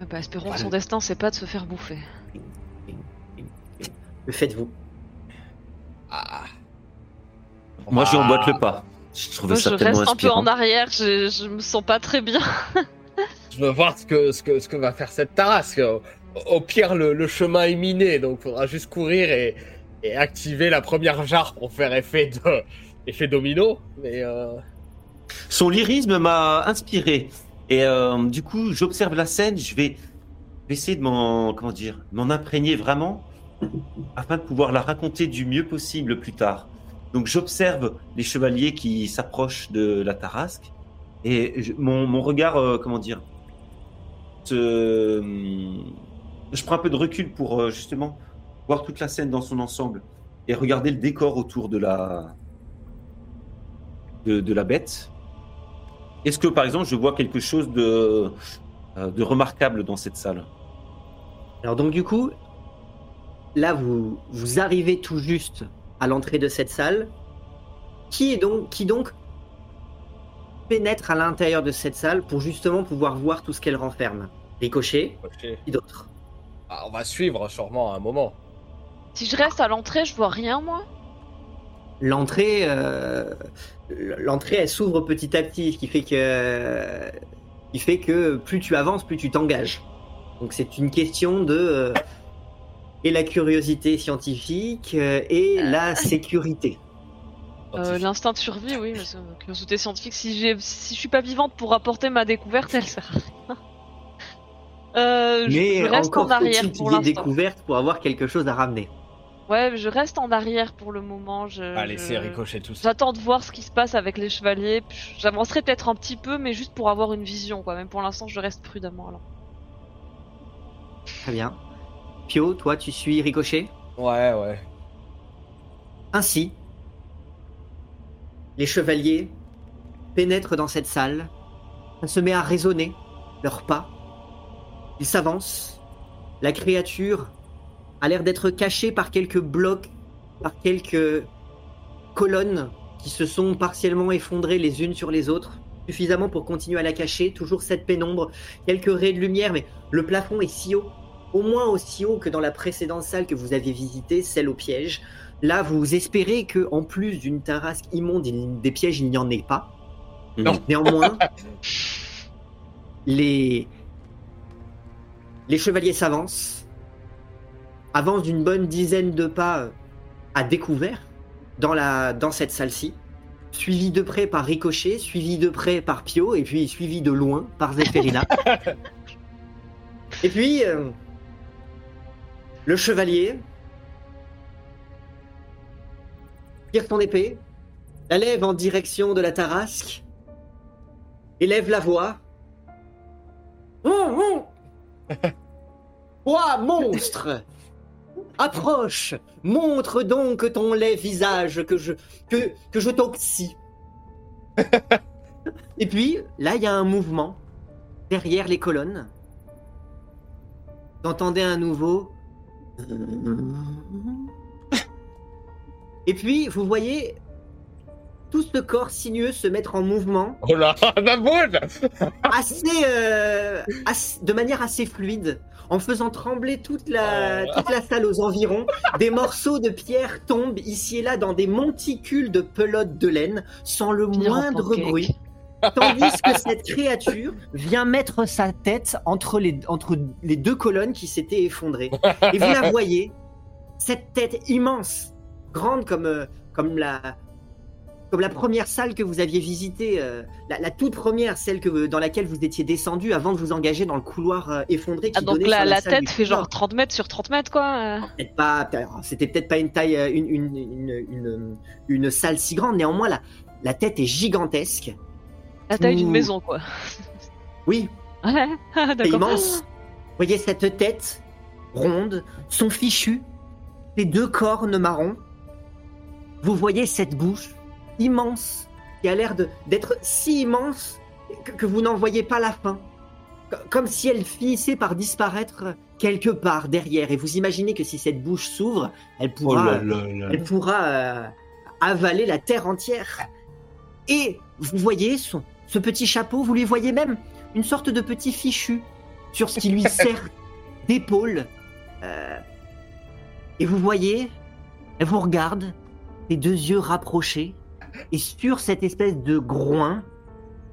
Ah Bah, espérons que son destin, c'est pas de se faire bouffer. Que faites-vous? Ah. Moi, je lui Ah. emboîte le pas. Je trouvais Moi, je ça tellement reste un peu en arrière, je, je me sens pas très bien. Je veux voir ce que, ce que, ce que va faire cette tarasque. Au, au pire, le, le chemin est miné, donc faudra juste courir et, et activer la première jarre pour faire effet, de, effet domino. Mais euh, Son lyrisme m'a inspiré. Et euh, du coup, j'observe la scène. Je vais, je vais essayer de m'en, comment dire, m'en imprégner vraiment, afin de pouvoir la raconter du mieux possible plus tard. Donc, j'observe les chevaliers qui s'approchent de la Tarasque, et mon, mon regard, euh, comment dire, je prends un peu de recul pour euh, justement voir toute la scène dans son ensemble et regarder le décor autour de la de la bête. Est-ce que par exemple je vois quelque chose de, euh, de remarquable dans cette salle? Alors donc du coup, là vous, vous arrivez tout juste à l'entrée de cette salle. Qui est donc qui donc pénètre à l'intérieur de cette salle pour justement pouvoir voir tout ce qu'elle renferme? Ricochet, ok. qui d'autre Ah, on va suivre sûrement un moment. Si je reste à l'entrée, je vois rien, moi. L'entrée, euh, l'entrée, elle s'ouvre petit à petit, ce qui fait que, qui fait que plus tu avances, plus tu t'engages. Donc c'est une question de euh, et la curiosité scientifique euh, et la sécurité. Euh, L'instinct de survie, oui, mais c'est une curiosité scientifique. Si, j'ai- si je suis pas vivante pour apporter ma découverte, elle sert à rien. Euh, je- Mais je reste encore en arrière pour l'instant. découverte pour avoir quelque chose à ramener. Ouais, je reste en arrière pour le moment. Je, je- laissez ricocher tout ça. J'attends de voir ce qui se passe avec les chevaliers. J'avancerai peut-être un petit peu, mais juste pour avoir une vision, quoi. Même pour l'instant, je reste prudemment. Alors. Très bien. Pio, toi, tu suis Ricochet Ouais, ouais. Ainsi, les chevaliers pénètrent dans cette salle. Ça se met à résonner, leurs pas. Ils s'avancent. La créature a l'air d'être cachée par quelques blocs, par quelques colonnes qui se sont partiellement effondrées les unes sur les autres, suffisamment pour continuer à la cacher. Toujours cette pénombre, quelques raies de lumière, mais le plafond est si haut, au moins aussi haut que dans la précédente salle que vous aviez visitée, celle au piège. Là, vous espérez que, en plus d'une tarasque immonde, il- des pièges, il n'y en ait pas. Non. Néanmoins, les les chevaliers s'avancent, avancent d'une bonne dizaine de pas à découvert dans la dans cette salle-ci, suivi de près par Ricochet, suivi de près par Pio, et puis suivi de loin par Zéphérina. et puis euh, le chevalier tire son épée, la lève en direction de la Tarasque, élève la voix. Hum, hum. Toi, monstre Approche Montre donc ton laid visage que je, que, que je t'oxy. Et puis, là, il y a un mouvement derrière les colonnes. Vous entendez un nouveau. Et puis, vous voyez tout ce corps sinueux se mettre en mouvement Oh là, ma assez, euh, de manière assez fluide, en faisant trembler toute la, Oh. toute la salle aux environs. Des morceaux de pierre tombent ici et là dans des monticules de pelote de laine, sans le moindre bruit. Tandis que cette créature vient mettre sa tête entre les, entre les deux colonnes qui s'étaient effondrées. Et vous la voyez, cette tête immense, grande comme, euh, comme la, comme la première salle que vous aviez visitée, euh, la, la toute première, celle que, dans laquelle vous étiez descendu avant de vous engager dans le couloir euh, effondré qui Ah, donc donnait la, sur la tête fait genre 30 mètres sur 30 mètres, quoi. Peut-être pas, peut-être- c'était peut-être pas une taille, une, une, une salle si grande. Néanmoins, la, la tête est gigantesque. La taille d'une maison, quoi. Oui, Ouais, c'est d'accord. immense. Vous voyez cette tête ronde, son fichu, ses deux cornes marrons. Vous voyez cette bouche immense qui a l'air de- d'être si immense que, que vous n'en voyez pas la fin. Co- Comme si elle finissait par disparaître quelque part derrière. Et vous imaginez que si cette bouche s'ouvre, elle Oh pourra, là là là. elle pourra euh, avaler la terre entière. Et vous voyez son, ce petit chapeau, vous lui voyez même une sorte de petit fichu sur ce qui lui sert d'épaule. Euh, et vous voyez, elle vous regarde, les deux yeux rapprochés, et sur cette espèce de groin,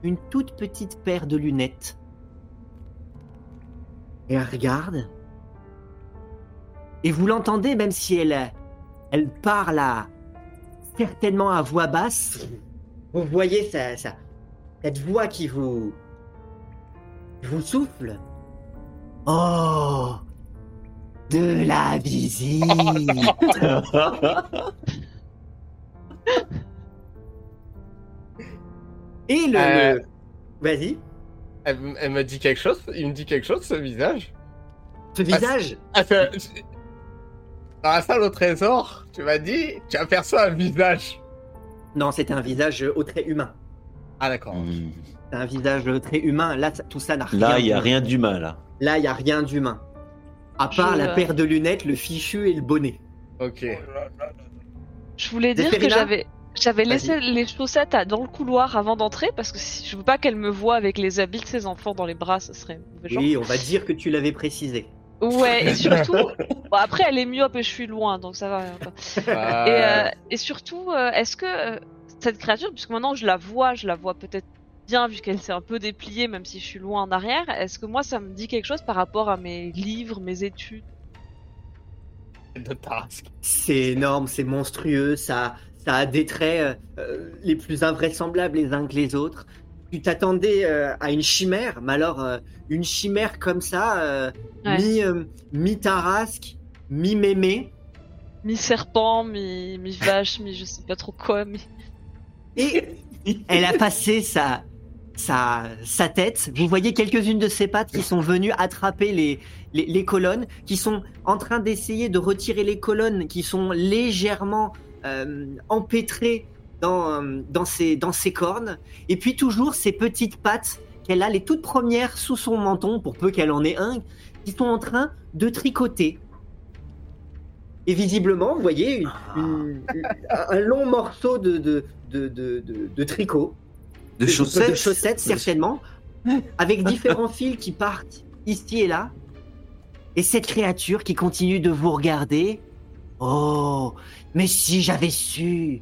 une toute petite paire de lunettes. Et elle regarde, et vous l'entendez, même si elle, elle parle à, certainement à voix basse, vous voyez sa, sa- cette voix qui vous, vous souffle. Oh, de la visite. Et le, Euh. le- vas-y, Elle, elle me dit quelque chose Il me dit quelque chose, ce visage ce visage? Ah, c'est- Dans la salle au trésor, tu m'as dit, tu aperçois un visage. Non, c'est un visage au trait humain. Ah, d'accord. Hmm. C'est un visage très humain. Là, ça- tout ça n'a rien. Là, il y a d'humain. rien d'humain là. Là, il y a rien d'humain. À part Je- la paire de lunettes, le fichu et le bonnet. Ok. Je voulais dire que j'avais j'avais laissé les chaussettes à- dans le couloir avant d'entrer parce que si, je veux pas qu'elle me voie avec les habits de ses enfants dans les bras, ce serait mauvais genre. Oui, on va dire que tu l'avais précisé. Ouais, et surtout, bon, après elle est myope et je suis loin, donc ça va. Euh, Et, euh, et surtout, euh, est-ce que euh, cette créature, puisque maintenant je la vois, je la vois peut-être bien vu qu'elle s'est un peu dépliée, même si je suis loin en arrière, est-ce que moi ça me dit quelque chose par rapport à mes livres, mes études? C'est énorme, c'est monstrueux, ça, ça a des traits euh, les plus invraisemblables les uns que les autres. Tu t'attendais euh, à une chimère, mais alors euh, une chimère comme ça, euh, Ouais. mi, euh, mi-tarasque, mi-mémé, Mi-serpent, mi- mi-vache, mi, je sais pas trop quoi, mi... et elle a passé sa, sa, tête. Vous voyez quelques-unes de ses pattes qui sont venues attraper les, les, colonnes, qui sont en train d'essayer de retirer les colonnes, qui sont légèrement euh, empêtrées dans, euh, dans, ses, dans ses cornes. Et puis toujours ces petites pattes qu'elle a, les toutes premières sous son menton, pour peu qu'elle en ait un, qui sont en train de tricoter. Et visiblement, vous voyez une- une- une- un long morceau de, de, de, de, de- de tricot, De chaussettes. de chaussettes certainement, avec différents fils qui partent ici et là. Et cette créature qui continue de vous regarder. Oh, mais si j'avais su,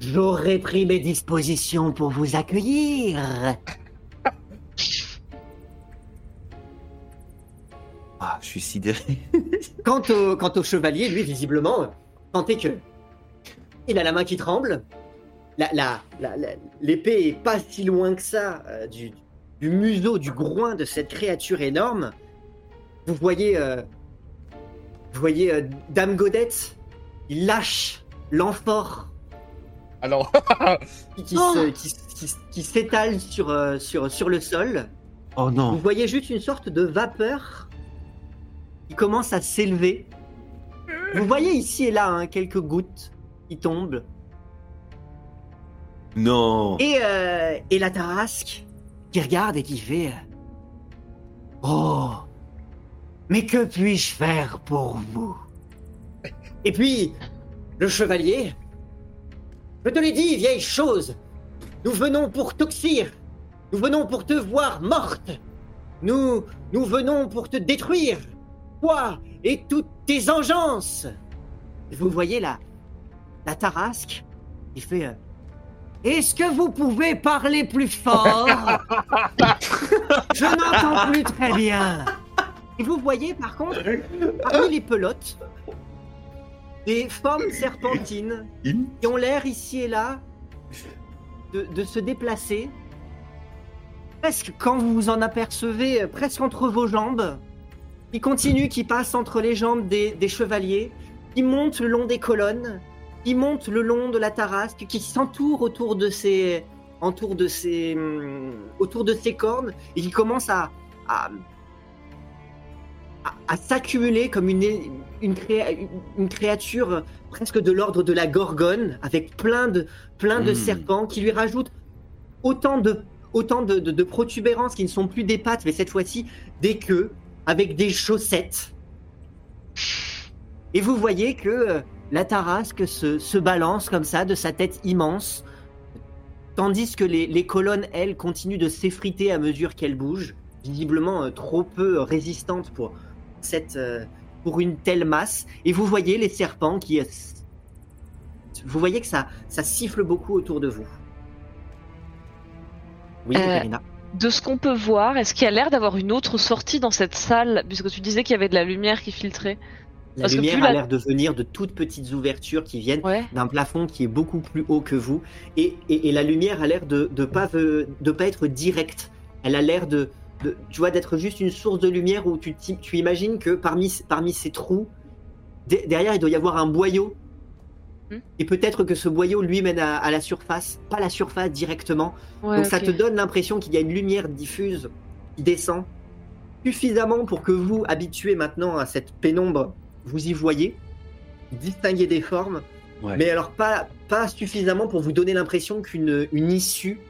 j'aurais pris mes dispositions pour vous accueillir. Ah, je suis sidéré. Quant au, quant au chevalier, lui, visiblement, tentez que. Il a la main qui tremble. La, la, la- la- L'épée est pas si loin que ça euh, du, du museau, du groin de cette créature énorme. Vous voyez. euh, vous voyez euh, Dame Godette. Il lâche l'amphore Alors, qui, qui Oh. qui- qui- qui s'étale sur, sur, sur le sol. Oh Vous non. voyez juste une sorte de vapeur qui commence à s'élever. Vous voyez ici et là hein, quelques gouttes qui tombent. Non. Et, euh, et la tarasque qui regarde et qui fait euh, Oh, mais que puis-je faire pour vous? Et puis, le chevalier Je te l'ai dit, vieille chose Nous venons pour t'oxyre Nous venons pour te voir morte Nous, nous venons pour te détruire Toi et toutes tes engences Vous voyez là, la tarasque qui fait euh, est-ce que vous pouvez parler plus fort? Je n'entends plus très bien. Et vous voyez par contre, parmi les pelotes, des formes serpentines qui ont l'air ici et là de, de se déplacer. Presque quand vous vous en apercevez, euh, presque entre vos jambes. Qui continue, qui passe entre les jambes des, des chevaliers, qui monte le long des colonnes, qui monte le long de la tarasque, qui s'entoure autour de ces, autour de ces, hum, autour de ces cornes et qui commence à, à, à- à s'accumuler comme une, une, créa- une créature presque de l'ordre de la gorgone, avec plein de, plein de Mm. serpents qui lui rajoutent autant de, autant de, de- de protubérances qui ne sont plus des pattes, mais cette fois-ci des queues, avec des chaussettes. Et vous voyez que euh, la tarasque se, se balance comme ça de sa tête immense, tandis que les, les colonnes, elles, continuent de s'effriter à mesure qu'elles bougent, visiblement euh, trop peu résistantes pour, cette, euh, pour une telle masse. Et vous voyez les serpents qui... vous voyez que ça, ça siffle beaucoup autour de vous. Oui, Euh. De ce qu'on peut voir, est-ce qu'il y a l'air d'avoir une autre sortie dans cette salle Puisque tu disais qu'il y avait de la lumière qui filtrait. La parce lumière a la- l'air de venir de toutes petites ouvertures qui viennent Ouais. d'un plafond qui est beaucoup plus haut que vous. Et, et- et la lumière a l'air de ne pas, ve- de pas être directe. Elle a l'air de, de- tu vois, d'être juste une source de lumière où tu, tu imagines que parmi, parmi ces trous, de- derrière, il doit y avoir un boyau. Hmm. Et peut-être que ce boyau, lui, mène à, à la surface. Pas la surface directement. Ouais, Donc ça te donne l'impression qu'il y a une lumière diffuse qui descend suffisamment pour que vous, habitués maintenant à cette pénombre, vous y voyez, distinguez des formes, Ouais. mais alors pas, pas suffisamment pour vous donner l'impression qu'une une issue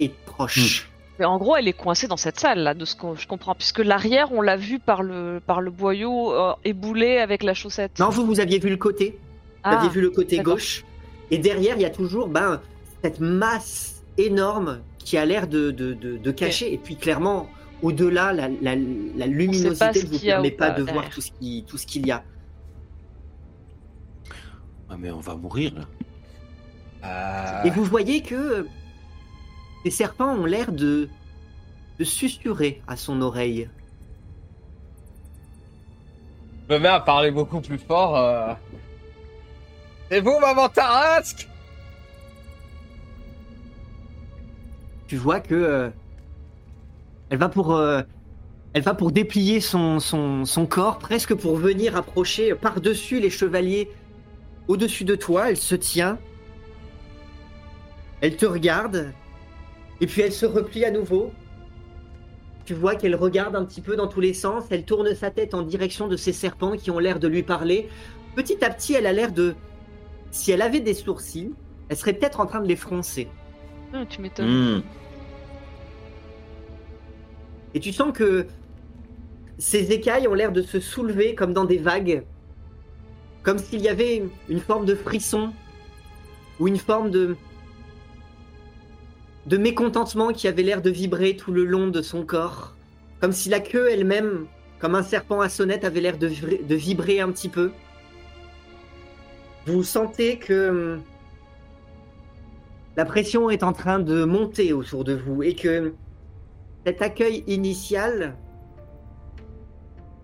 est proche. Mais en gros, elle est coincée dans cette salle là, de ce que je comprends, puisque l'arrière, on l'a vu par le par le boyau euh, éboulé avec la chaussette. Non, vous, vous aviez vu le côté, vous ah, aviez vu le côté gauche, et derrière, il y a toujours ben, cette masse énorme qui a l'air de, de, de, de cacher, et puis clairement, au-delà, la, la, la luminosité ne vous permet pas de voir derrière. tout ce qui- tout ce qu'il y a. Ah, mais on va mourir là. Euh, Et vous voyez que les serpents ont l'air de, de susurrer à son oreille. Je me mets à parler beaucoup plus fort. euh. C'est vous, maman Tarasque Tu vois que euh, elle va pour euh, elle va pour déplier son, son, son corps, presque pour venir approcher par-dessus les chevaliers au-dessus de toi. Elle se tient. Elle te regarde. Et puis elle se replie à nouveau. Tu vois qu'elle regarde un petit peu dans tous les sens. Elle tourne sa tête en direction de ces serpents qui ont l'air de lui parler. Petit à petit, elle a l'air de... Si elle avait des sourcils, elle serait peut-être en train de les froncer. Ah, tu m'étonnes. Hmm. Et tu sens que ces écailles ont l'air de se soulever comme dans des vagues. Comme s'il y avait une, forme de frisson. Ou une forme de. de mécontentement qui avait l'air de vibrer tout le long de son corps. Comme si la queue elle-même, comme un serpent à sonnette, avait l'air de vibrer un petit peu. Vous sentez que. hum, La pression est en train de monter autour de vous et que cet accueil initial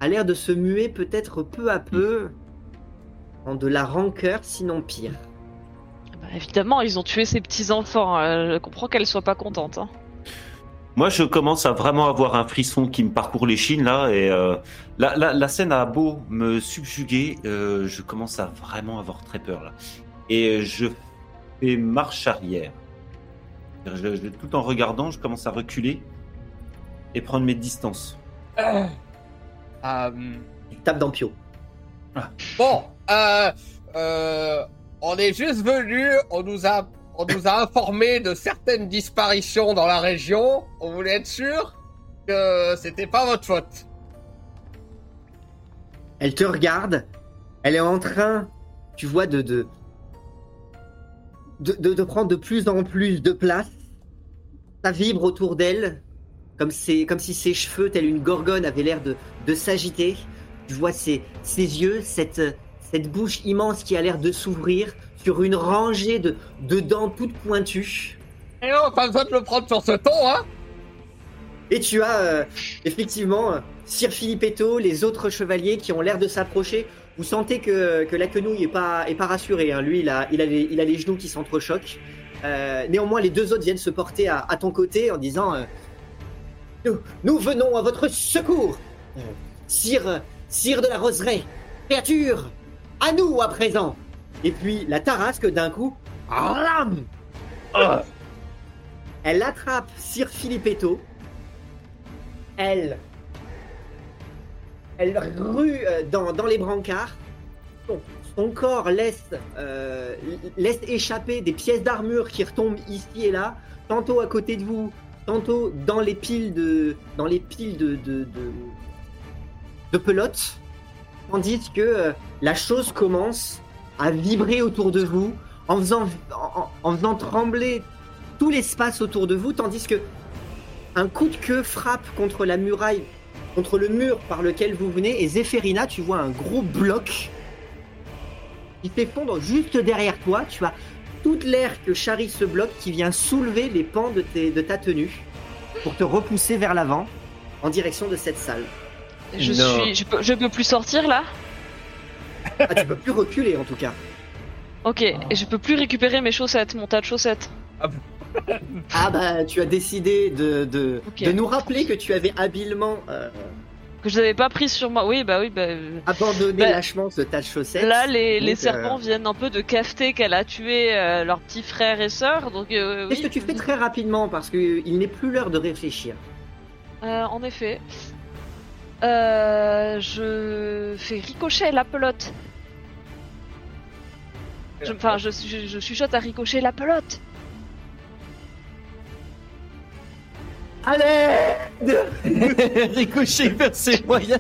a l'air de se muer peut-être peu à peu en de la rancœur, sinon pire. Bah, évidemment, ils ont tué ces petits enfants. euh, je comprends qu'elle soit pas contente. hein. Moi, je commence à vraiment avoir un frisson qui me parcourt les chines là, et euh, la, la, la scène a beau me subjuguer, euh, je commence à vraiment avoir très peur là. Et je fais marche arrière. Je- je- tout en regardant, je commence à reculer et prendre mes distances. Euh, Il tape dans Pio. Bon, euh, euh, on est juste venu, on nous a, on nous a informé de certaines disparitions dans la région. On voulait être sûr que c'était pas votre faute. Elle te regarde, elle est en train, tu vois, de de, de, prendre de plus en plus de place. Ça vibre autour d'elle, comme, comme si ses cheveux, telle une gorgone, avaient l'air de, de s'agiter. Tu vois ses, ses yeux, cette, cette bouche immense qui a l'air de s'ouvrir sur une rangée de, de dents toutes pointues. Et non, pas besoin de le prendre sur ce ton, hein Et tu as euh, effectivement Sir Filippetto, les autres chevaliers qui ont l'air de s'approcher. Vous sentez que, que la quenouille est pas, est pas rassurée. hein. Lui, il a, il, a les, il a les genoux qui s'entrechoquent. Euh, néanmoins, les deux autres viennent se porter à, à ton côté en disant euh, nous, nous venons à votre secours, sire, sire de la roseraie, créature, à nous à présent. Et puis la tarasque d'un coup, Ah. elle attrape Sir Filippetto. Elle. Elle rue euh, dans, dans les brancards. Son, son corps laisse, euh, laisse échapper des pièces d'armure qui retombent ici et là, tantôt à côté de vous, tantôt dans les piles de, dans les piles de, de, de, de pelotes. Tandis que euh, la chose commence à vibrer autour de vous en faisant, en- faisant trembler tout l'espace autour de vous, tandis que un coup de queue frappe contre la muraille, contre le mur par lequel vous venez, et Zéphérina, tu vois un gros bloc qui s'effondre juste derrière toi. Tu as toute l'air que charrie ce bloc qui vient soulever les pans de, tes- de ta tenue pour te repousser vers l'avant en direction de cette salle. Je Non. suis. Je peux, je peux plus sortir là? Ah, tu peux plus reculer en tout cas. Ok, et je peux plus récupérer mes chaussettes, mon tas de chaussettes. Ah bah, tu as décidé de, de, de nous rappeler que tu avais habilement euh, Que je n'avais pas pris sur moi. Oui, bah oui, bah. euh, abandonné Bah, lâchement ce tas de chaussettes. Là, les, les Donc, serpents euh, viennent un peu de cafeter qu'elle a tué euh, leurs petits frères et sœurs, donc euh, Qu'est-ce oui. que tu fais très rapidement parce qu'il n'est plus l'heure de réfléchir? Euh, en effet. Euh, je fais ricocher la pelote. Je- Enfin, je, je, je chuchote à ricocher la pelote. Allez Ricochet vers ses moyens.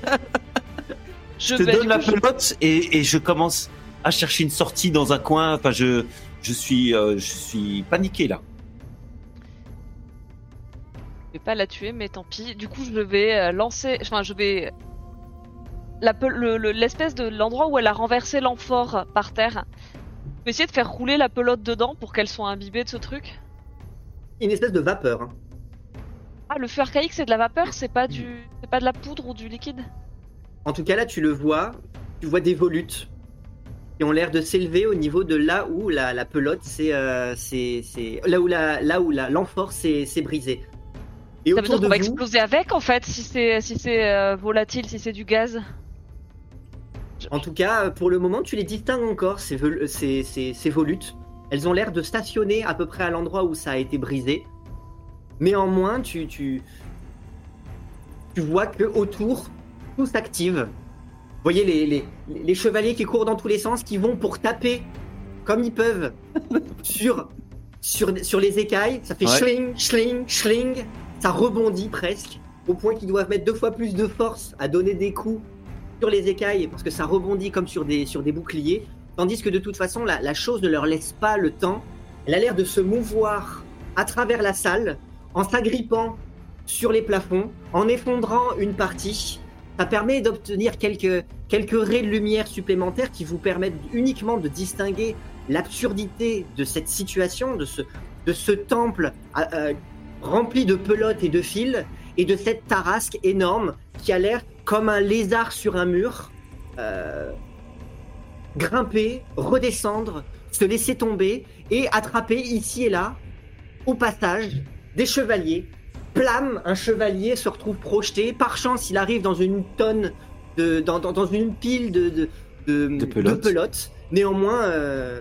Je, te donne la coup, je- pelote et, et je commence à chercher une sortie dans un coin. Enfin, je, je suis, euh, je suis paniqué là. Je vais pas la tuer, mais tant pis. Du coup, je vais euh, lancer. Enfin, je vais. le- le- L'espèce de l'endroit où elle a renversé l'amphore par terre. Je vais essayer de faire rouler la pelote dedans pour qu'elle soit imbibée de ce truc. Une espèce de vapeur. hein. Ah, le feu archaïque, c'est de la vapeur, c'est pas du, c'est pas de la poudre ou du liquide? En tout cas, là, tu le vois. Tu vois des volutes qui ont l'air de s'élever au niveau de là où la, la pelote, c'est, euh, là où la, là où la, l'amphore s'est, s'est brisée. Et Ça veut dire qu'on va vous, exploser avec, en fait, si c'est, si c'est euh, volatile, si c'est du gaz? en tout cas, pour le moment, tu les distingues encore ces, vol- ces, ces, ces volutes. Elles ont l'air de stationner à peu près à l'endroit où ça a été brisé. Néanmoins, tu, tu, tu vois que autour, tout s'active. Vous voyez les, les, les chevaliers qui courent dans tous les sens, qui vont pour taper comme ils peuvent sur, sur, sur les écailles. Ça fait Ouais. schling, schling, schling. Ça rebondit presque, au point qu'ils doivent mettre deux fois plus de force à donner des coups sur les écailles, parce que ça rebondit comme sur des, sur des boucliers. Tandis que de toute façon, la, la chose ne leur laisse pas le temps. Elle a l'air de se mouvoir à travers la salle, en s'agrippant sur les plafonds, en effondrant une partie. Ça permet d'obtenir quelques, quelques raies de lumière supplémentaires qui vous permettent uniquement de distinguer l'absurdité de cette situation, de ce, de ce temple euh, euh, rempli de pelotes et de fils, et de cette tarasque énorme qui a l'air comme un lézard sur un mur, euh, grimper, redescendre, se laisser tomber et attraper ici et là, au passage, des chevaliers. Plam, un chevalier se retrouve projeté. Par chance, il arrive dans une tonne, de, dans, dans- dans une pile de, de, de- De pelotes. pelotes. Néanmoins, euh,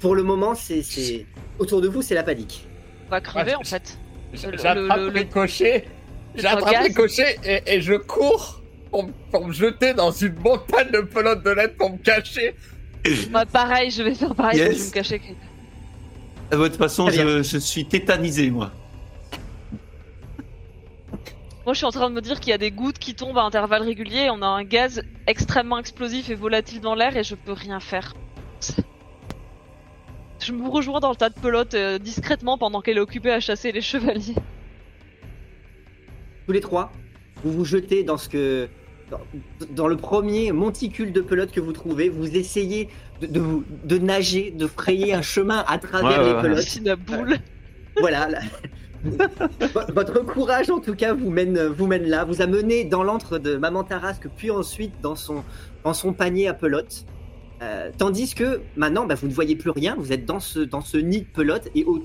pour le moment, c'est- autour de vous, c'est la panique. On va crever, Ouais, en fait. J'attrape le- le- Ricochet, le j'attrape et, et je cours pour, pour me jeter dans une montagne de pelotes de laine pour me cacher. Moi, pareil, je vais faire pareil, Yes. je vais me cacher. De toute façon, je, je suis tétanisé moi. Moi, je suis en train de me dire qu'il y a des gouttes qui tombent à intervalles réguliers. On a un gaz extrêmement explosif et volatile dans l'air et je peux rien faire. Je me rejoins dans le tas de pelotes euh, discrètement pendant qu'elle est occupée à chasser les chevaliers. Tous les trois, vous vous jetez dans ce que. Dans, dans le premier monticule de pelotes que vous trouvez, vous essayez de, de, vous- de nager, de frayer un chemin à travers Ouais, les ouais. pelotes. Boule. Voilà. là. V- Votre courage, en tout cas, vous mène, vous mène là, vous a mené dans l'antre de Maman Tarasque, puis ensuite dans son, dans son panier à pelotes. Euh, tandis que maintenant, bah, vous ne voyez plus rien, vous êtes dans ce, dans ce nid de pelote, et au...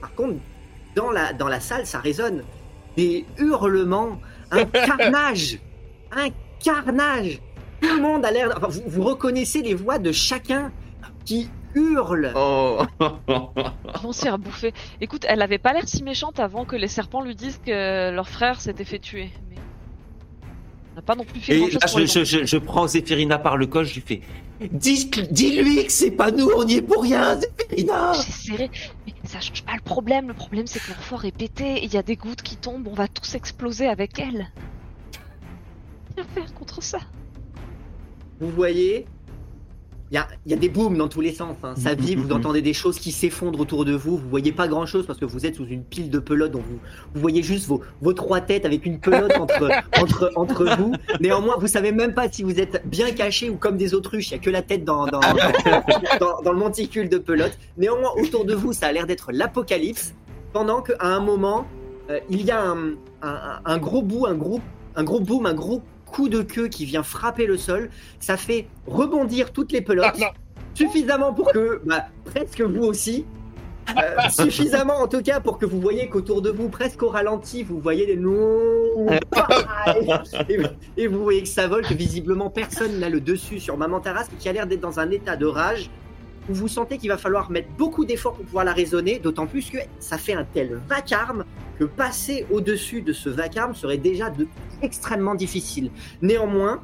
par contre, dans la, dans la salle, ça résonne. Des hurlements, un carnage, un carnage. Tout le monde a l'air. Enfin, vous, vous reconnaissez les voix de chacun qui hurle. Oh. On s'est rebouffer? Écoute, elle avait pas l'air si méchante avant que les serpents lui disent que leur frère s'était fait tuer. Mais... N'a pas non plus fait pour je, les je, je, je prends Zéphirina par le col, je lui fais Dis- Dis-lui que c'est pas nous, on y est pour rien, Zéphirina J'ai serré. Mais ça change pas le problème. Le problème, c'est que leur fort est pété. Il y a des gouttes qui tombent. On va tous exploser avec elle. Rien faire contre ça. Vous voyez, il y a, il y a des booms dans tous les sens. hein. Ça Mhm, vibre, vous entendez des choses qui s'effondrent autour de vous. Vous voyez pas grand chose parce que vous êtes sous une pile de pelote. Donc vous, vous voyez juste vos, vos trois têtes avec une pelote entre, entre, entre vous. Néanmoins, vous savez même pas si vous êtes bien caché ou comme des autruches. Il y a que la tête dans, dans, dans, dans le monticule de pelote. Néanmoins, autour de vous, ça a l'air d'être l'apocalypse. Pendant qu'à un moment, euh, il y a un, un, un gros bout, un gros, un gros boom, un gros coup de queue qui vient frapper le sol. Ça fait rebondir toutes les pelotes. Ah, suffisamment pour que, bah, presque vous aussi, euh, suffisamment en tout cas pour que vous voyez qu'autour de vous, presque au ralenti, vous voyez des noms. et, et vous voyez que ça vole, que visiblement personne n'a le dessus sur Maman Tarasque, qui a l'air d'être dans un état de rage où vous sentez qu'il va falloir mettre beaucoup d'efforts pour pouvoir la raisonner, d'autant plus que ça fait un tel vacarme que passer au-dessus de ce vacarme serait déjà de, extrêmement difficile. Néanmoins,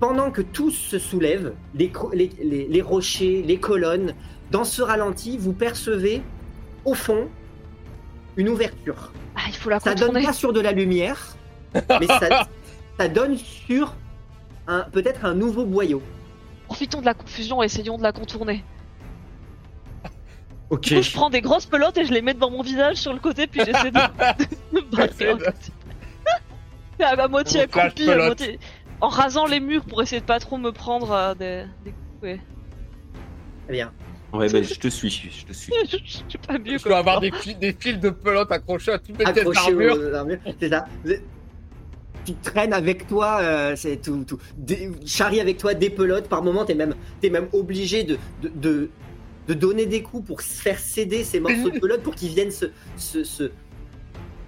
pendant que tous se soulèvent, les, cro- les- les- les rochers, les colonnes, dans ce ralenti, vous percevez au fond une ouverture. Ah, il faut la Ça donne pas sur de la lumière, mais ça, ça donne sur un- peut-être un nouveau boyau. Profitons de la confusion et essayons de la contourner. Ok. Du coup, je prends des grosses pelotes et je les mets devant mon visage sur le côté, puis j'essaie de, de me côté. à ma moitié accroupie, à moitié... en rasant les murs pour essayer de pas trop me prendre euh, des, des coups. ouais. Très bien. Ouais, bah, je te suis, je te suis. je je suis pas mieux. Je dois avoir des, fils- des fils de pelote accrochés à toutes pièces accroché d'armure. c'est ça. Tu traînes avec toi, euh, c'est tout, tout. Des, charrie avec toi des pelotes. Par moment, t'es même, obligé de, de, de, de donner des coups pour faire céder ces morceaux de pelote pour qu'ils viennent se, se, se,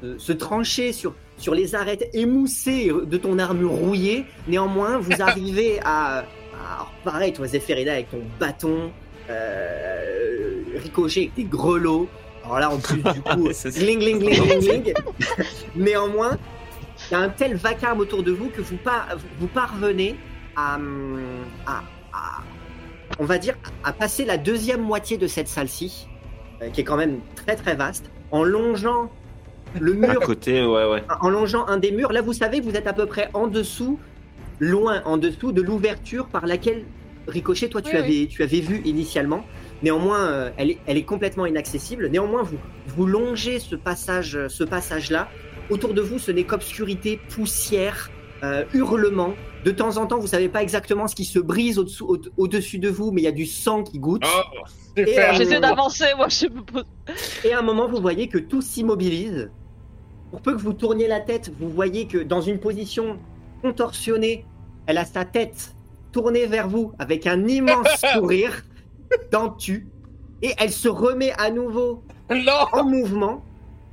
se- se trancher sur, sur les arêtes émoussées de ton armure rouillée. Néanmoins, vous arrivez à, à- alors, pareil, toi, Zéphirina, avec ton bâton, euh, ricochet avec tes grelots. Alors là, en plus, du coup, gling, gling, gling, gling, gling. Néanmoins, il y a un tel vacarme autour de vous que vous, par- vous parvenez à, hum, à- à- on va dire, à passer la deuxième moitié de cette salle-ci, euh, qui est quand même très très vaste, en longeant le À mur côté, ouais, ouais. en longeant un des murs. Là, vous savez, vous êtes à peu près en dessous, loin en dessous de l'ouverture par laquelle Ricochet, toi, tu, Oui, avais, tu avais vu initialement. Néanmoins, euh, elle, est, elle est complètement inaccessible. Néanmoins, vous, vous longez ce passage, ce passage-là. Autour de vous, ce n'est qu'obscurité, poussière, euh, hurlements. De temps en temps, vous savez pas exactement ce qui se brise au- au-dessus de vous, mais il y a du sang qui goutte. Oh, euh, J'essaie d'avancer, moi je me pose. Et à un moment, vous voyez que tout s'immobilise. Pour peu que vous tourniez la tête, vous voyez que dans une position contorsionnée, elle a sa tête tournée vers vous avec un immense sourire dentu. Et elle se remet à nouveau Non en mouvement.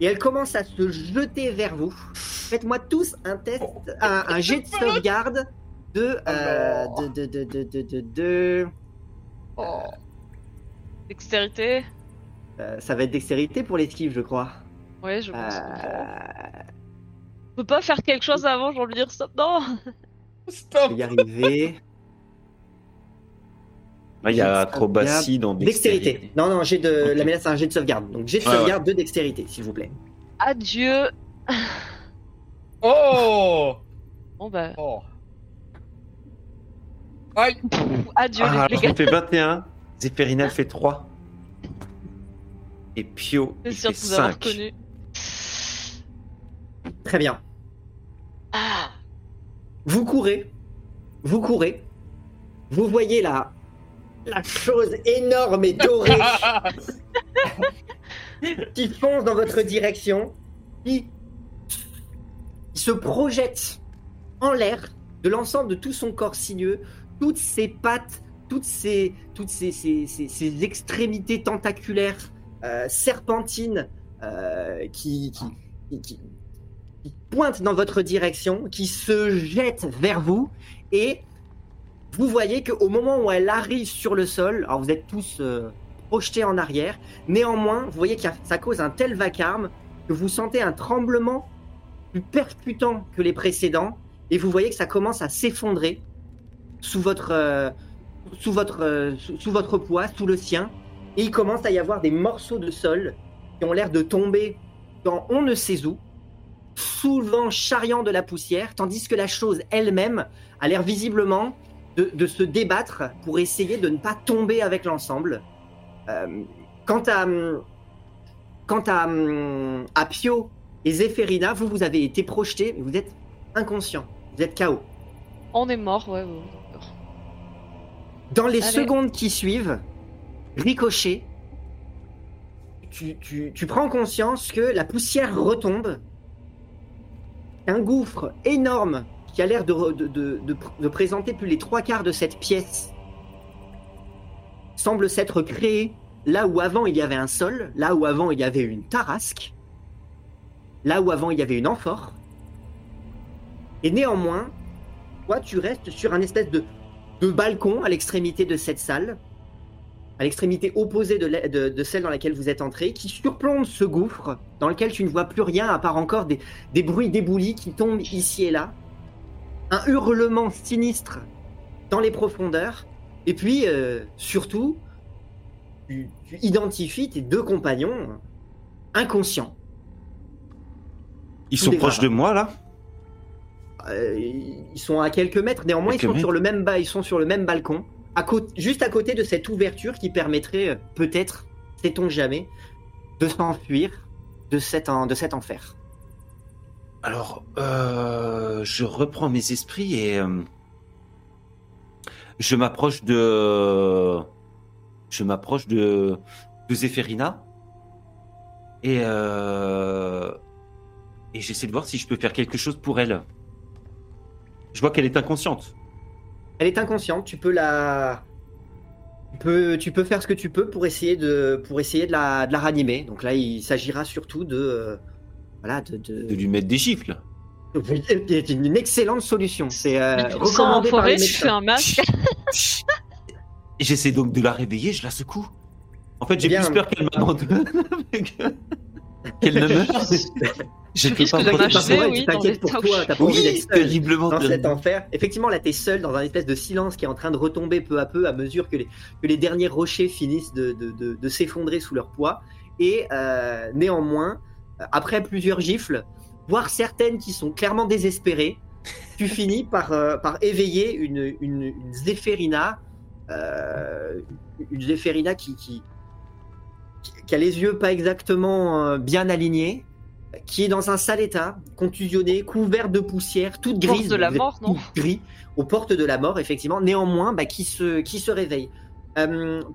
Et elle commence à se jeter vers vous. Faites-moi tous un test, un, un jet de sauvegarde de, euh, Oh non. de, de, de, de, de, de- Oh. Dextérité euh, ça va être dextérité pour l'esquive, je crois. Ouais, je pense. Euh, On peut pas faire quelque chose avant, j'ai envie de dire stop. Non je Stop vais y arriver. Là, il y a acrobatie dans Dextérité. dextérité. Non, non, j'ai de. La menace, c'est un jet de sauvegarde. Donc, jet de Ouais, sauvegarde de dextérité, s'il vous plaît. Adieu Oh Bon bah, Oh Aïe adieu Ah, les, gars. fait 21, Zéphirina elle fait 3. Et Pio, C'est il sûr fait de vous avoir 5. reconnu. Très bien. Ah Vous courez. Vous courez. Vous voyez la. La chose énorme et dorée. Qui fonce dans votre direction, qui se projette en l'air de l'ensemble de tout son corps sinueux, toutes ses pattes toutes ces, toutes extrémités tentaculaires, euh, serpentines, euh, qui, qui, qui- qui- qui pointent dans votre direction, qui se jettent vers vous, et vous voyez qu'au moment où elle arrive sur le sol, alors vous êtes tous euh, projetés en arrière, néanmoins, vous voyez que ça cause un tel vacarme que vous sentez un tremblement plus percutant que les précédents, et vous voyez que ça commence à s'effondrer sous votre, euh, sous, votre, euh, sous, votre poids, sous le sien, et il commence à y avoir des morceaux de sol qui ont l'air de tomber dans on ne sait où, souvent charriant de la poussière, tandis que la chose elle-même a l'air visiblement de, de se débattre pour essayer de ne pas tomber avec l'ensemble. Euh, quant à, quant à, à Pio et Zéphérina, vous, vous avez été projetés, mais vous êtes inconscient, vous êtes KO. On est mort, ouais. Dans les Allez. secondes qui suivent, Ricochet, tu, tu- tu prends conscience que la poussière retombe. Un gouffre énorme qui a l'air de, présenter plus les trois quarts de cette pièce semble s'être créé là où avant il y avait un sol, là où avant il y avait une tarasque, là où avant il y avait une amphore. Et néanmoins, toi tu restes sur un espèce de, balcon à l'extrémité de cette salle, à l'extrémité opposée de, celle dans laquelle vous êtes entré, qui surplombe ce gouffre dans lequel tu ne vois plus rien à part encore des bruits d'éboulis qui tombent ici et là, un hurlement sinistre dans les profondeurs, et puis euh, surtout, tu, tu identifies tes deux compagnons inconscients. Ils Tout sont proches de moi là? Euh, ils sont à quelques mètres, néanmoins Quelques ils sont mètres. sur le même bas, ils sont sur le même balcon, à juste à côté de cette ouverture qui permettrait euh, peut-être, sait-on jamais, de s'enfuir de cet, en- de cet enfer. Alors, euh, je reprends mes esprits et euh, je m'approche de, je m'approche de, de et euh, et j'essaie de voir si je peux faire quelque chose pour elle. Je vois qu'elle est inconsciente. Elle est inconsciente, tu peux la... Tu peux, faire ce que tu peux pour essayer essayer de, la, de la ranimer. Donc là, il s'agira surtout de... voilà, de... de... De lui mettre des gifles. C'est une excellente solution. C'est euh, recommandé par les forêt, tu fais médecins. un masque. J'essaie donc de la réveiller, je la secoue. En fait, j'ai plus peur qu'elle m'abandonne. qu'elle ne meure. Je Tu peux risques pas de oui, tu t'inquiètes pour toi, t'as pas envie d'être Oui, seul. terriblement. dans cet enfer. Effectivement, là, t'es seul dans un espèce de silence qui est en train de retomber peu à peu à mesure que les, que les derniers rochers finissent de, de- de- de s'effondrer sous leur poids. Et euh, néanmoins, euh, après plusieurs gifles, voire certaines qui sont clairement désespérées, tu finis par, euh, par éveiller une, une, une Zéphérina, euh, une Zéphérina qui, qui, qui- qui a les yeux pas exactement euh, bien alignés, qui est dans un sale état, contusionnée, couverte de poussière, toute Porte grise. de la mort, non Gris, aux portes de la mort, effectivement. Néanmoins, bah, qui, se, qui se réveille.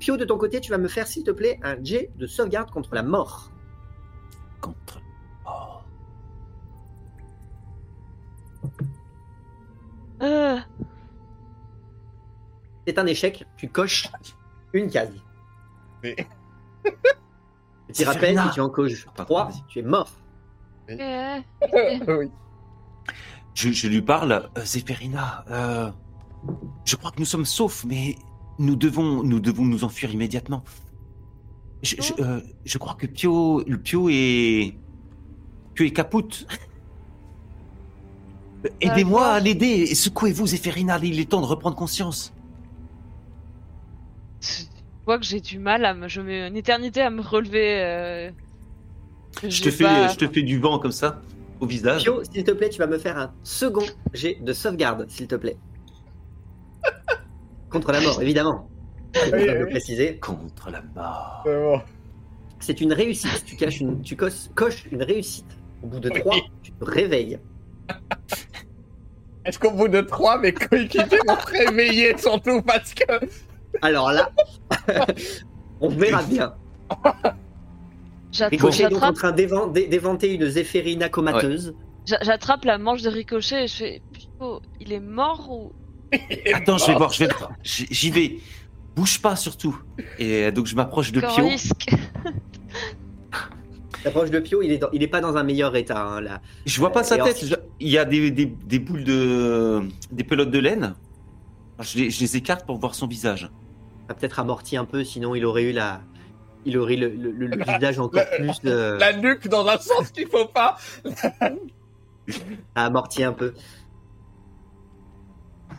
Pio, de ton côté, tu vas me faire, s'il te plaît, un jet de sauvegarde contre la mort. Contre. Oh. Euh, C'est un échec, tu coches une case. Mais- Petit rappel, si tu en coches Pardon, 3, vas-y. tu es mort. euh, oui. Je, je lui parle, euh, Zéphérina. euh, je crois que nous sommes saufs, mais nous devons, nous devons nous enfuir immédiatement. Je, je, euh, je crois que Pio, le Pio est, Pio est capoute. Euh, Aidez-moi à l'aider. Secouez-vous, Zéphérina. Il est temps de reprendre conscience. je vois que j'ai du mal à me. Je mets une éternité à me relever. euh, Je te fais, pas- je te fais du vent comme ça au visage. Pio, s'il te plaît, tu vas me faire un second jet de sauvegarde, s'il te plaît. Contre la mort, évidemment. Préciser. Contre la mort. C'est bon. C'est une réussite. Tu, caches une, tu coches, coches une réussite. Au bout de Oui. 3, tu te réveilles. Est-ce qu'au bout de trois, mes coéquipiers vont se réveiller surtout parce que. Alors là, on verra bien. Ricochet est donc en train d'éventer une Zéphérina comateuse. j'a- j'attrape la manche de Ricochet et je fais. Putain, il est mort ou? Attends, je vais voir, je vais J'y j'y vais. Bouge pas surtout. Et euh, donc je m'approche de Pio. risque. De Pio, il est, dans- il est pas dans un meilleur état. hein, là. Je vois pas sa Et tête. Je- Il y a des, des, des boules de. des pelotes de laine. Je les, je les écarte pour voir son visage. Il a peut-être amorti un peu, sinon il aurait eu la. Il aurait le, le- le- le visage encore plus de. La nuque dans un sens qu'il faut pas. a amorti un peu.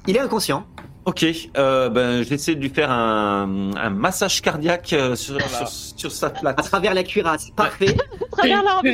Il est inconscient. Ok, euh, ben, j'essaie de lui faire un, un massage cardiaque euh, sur, Voilà. sur, sur sa à plate. travers la cuirasse. Parfait. À travers l'armure.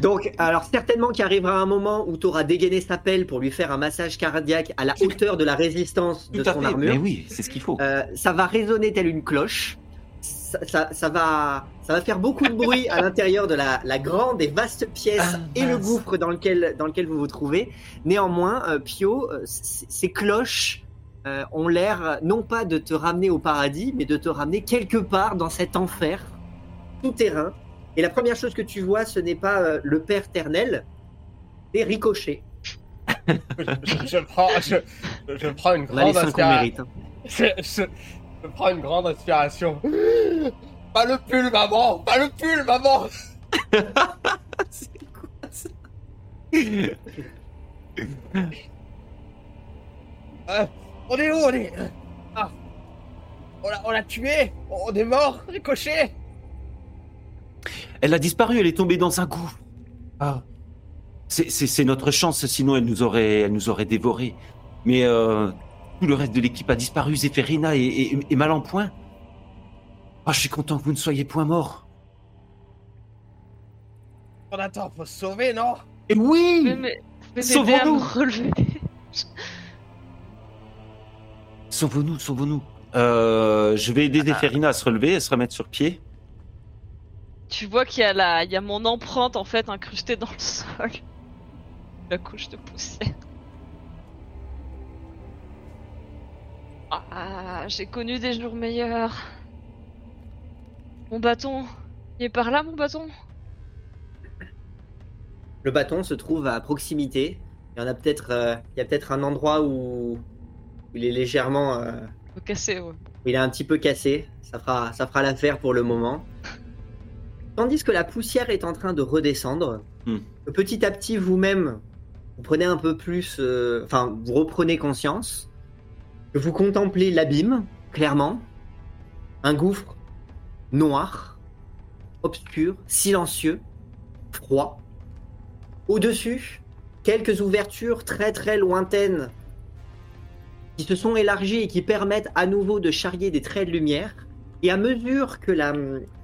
Donc, alors certainement qu'il arrivera un moment où tu auras dégainé sa pelle pour lui faire un massage cardiaque à la hauteur de la résistance de Tout à son fait. armure. Mais oui, c'est ce qu'il faut. Euh, ça va résonner telle une cloche. Ça, ça- ça va, ça va faire beaucoup de bruit à l'intérieur de la, la grande et vaste pièce Ah, et le gouffre dans lequel, dans lequel vous vous trouvez. Néanmoins, euh, Pio, euh, ces cloches euh, ont l'air non pas de te ramener au paradis, mais de te ramener quelque part dans cet enfer souterrain. Et la première chose que tu vois, ce n'est pas euh, le Père Ternel, c'est Ricochet. je, je prends, je, je prends une grande inspiration. hein. Je, je- je prends une grande inspiration. Pas le pull, maman Pas le pull, maman Euh, On est où On est. Ah. On l'a, on tué On est mort Ricochet Elle a disparu, elle est tombée dans un gouffre. Ah. C'est- C'est c'est notre chance, sinon elle nous aurait, elle nous aurait dévoré. Mais euh, tout le reste de l'équipe a disparu. Zéphérina est, est- est mal en point. Ah, je suis content que vous ne soyez point mort. On attend, faut se sauver, non? Et oui Mais, mais, mais m'aider à Sauvons-nous. Sauvons-nous, sauvons-nous. Euh, je vais aider Zéphérina à se relever, à se remettre sur pied. Tu vois qu'il y a la, il y a mon empreinte en fait incrustée dans le sol. La couche de poussière. Ah, j'ai connu des jours meilleurs. Mon bâton, il est par là mon bâton. Le bâton se trouve à proximité. Il y en a peut-être, euh, il y a peut-être un endroit où il est légèrement, euh, ouais. où il est un petit peu cassé. Ça fera, ça fera l'affaire pour le moment. Tandis que la poussière est en train de redescendre, Hmm. que petit à petit vous-même, vous prenez un peu plus, euh, enfin, vous reprenez conscience, que vous contemplez l'abîme, clairement, un gouffre noir, obscur, silencieux, froid. Au-dessus, quelques ouvertures très très lointaines qui se sont élargies et qui permettent à nouveau de charrier des traits de lumière. Et à mesure que la,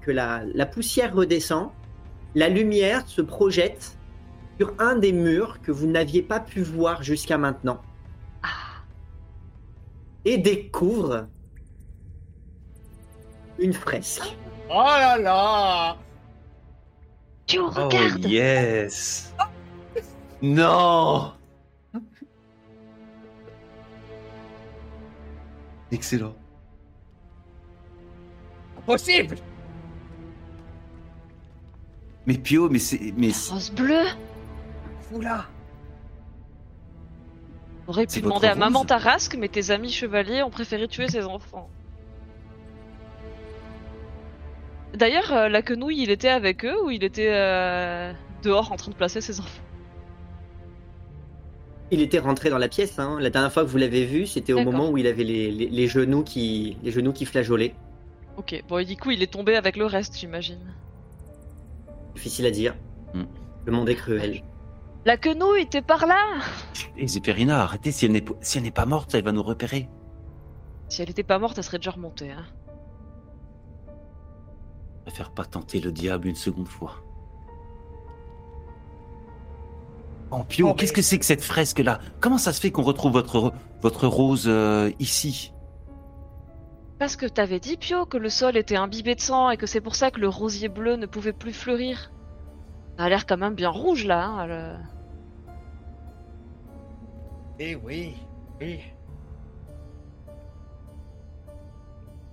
que la, la poussière redescend, la lumière se projette sur un des murs que vous n'aviez pas pu voir jusqu'à maintenant. Et découvre une fresque. Oh là là. Tu Oh regardes. yes. Non. Excellent. Possible Mais Pio, mais c'est... Mais Rose bleue. Fou là Aurais C'est pu demander à maman Tarasque, mais tes amis chevaliers ont préféré tuer ses enfants. D'ailleurs, euh, la quenouille, il était avec eux ou il était euh, dehors en train de placer ses enfants? Il était rentré dans la pièce. hein. La dernière fois que vous l'avez vu, c'était au D'accord. moment où il avait les, les- les genoux qui, les genoux qui flageolaient. Ok, bon, et du coup, il est tombé avec le reste, j'imagine. Difficile à dire. Hmm. Le monde est cruel. La quenouille, était par là Et Zéphérina, arrêtez, si elle n'est si elle n'est pas morte, elle va nous repérer. Si elle était pas morte, elle serait déjà remontée. Hein. Je préfère pas tenter le diable une seconde fois. Oh, Pio, Oh, mais- qu'est-ce que c'est que cette fresque-là? Comment ça se fait qu'on retrouve votre, ro- votre rose euh, ici? Parce que t'avais dit, Pio, que le sol était imbibé de sang et que c'est pour ça que le rosier bleu ne pouvait plus fleurir. Ça a l'air quand même bien rouge là. Hein, le- Eh oui, oui.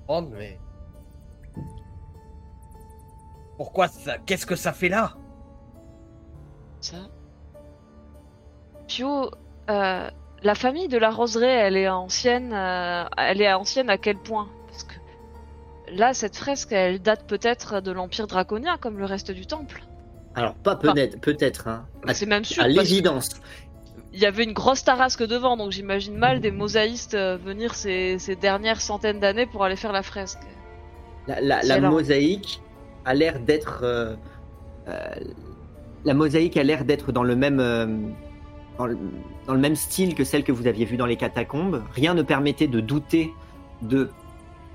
Oh, mais... Pourquoi ça Qu'est-ce que ça fait là? Ça. Pio, euh, la famille de la roseraie, elle est ancienne. euh, elle est ancienne à quel point? Parce que là, cette fresque, elle date peut-être de l'Empire draconien, comme le reste du temple. Alors, pas peut-être, peut-être, hein. C'est même sûr. à l'évidence. Il y avait une grosse tarasque devant, donc j'imagine mal des mosaïstes euh, venir ces, ces dernières centaines d'années pour aller faire la fresque. La, mosaïque a l'air d'être. euh, euh, la mosaïque a l'air d'être dans le même. euh, dans, le, même style que celle que vous aviez vue dans les catacombes. Rien ne permettait de douter de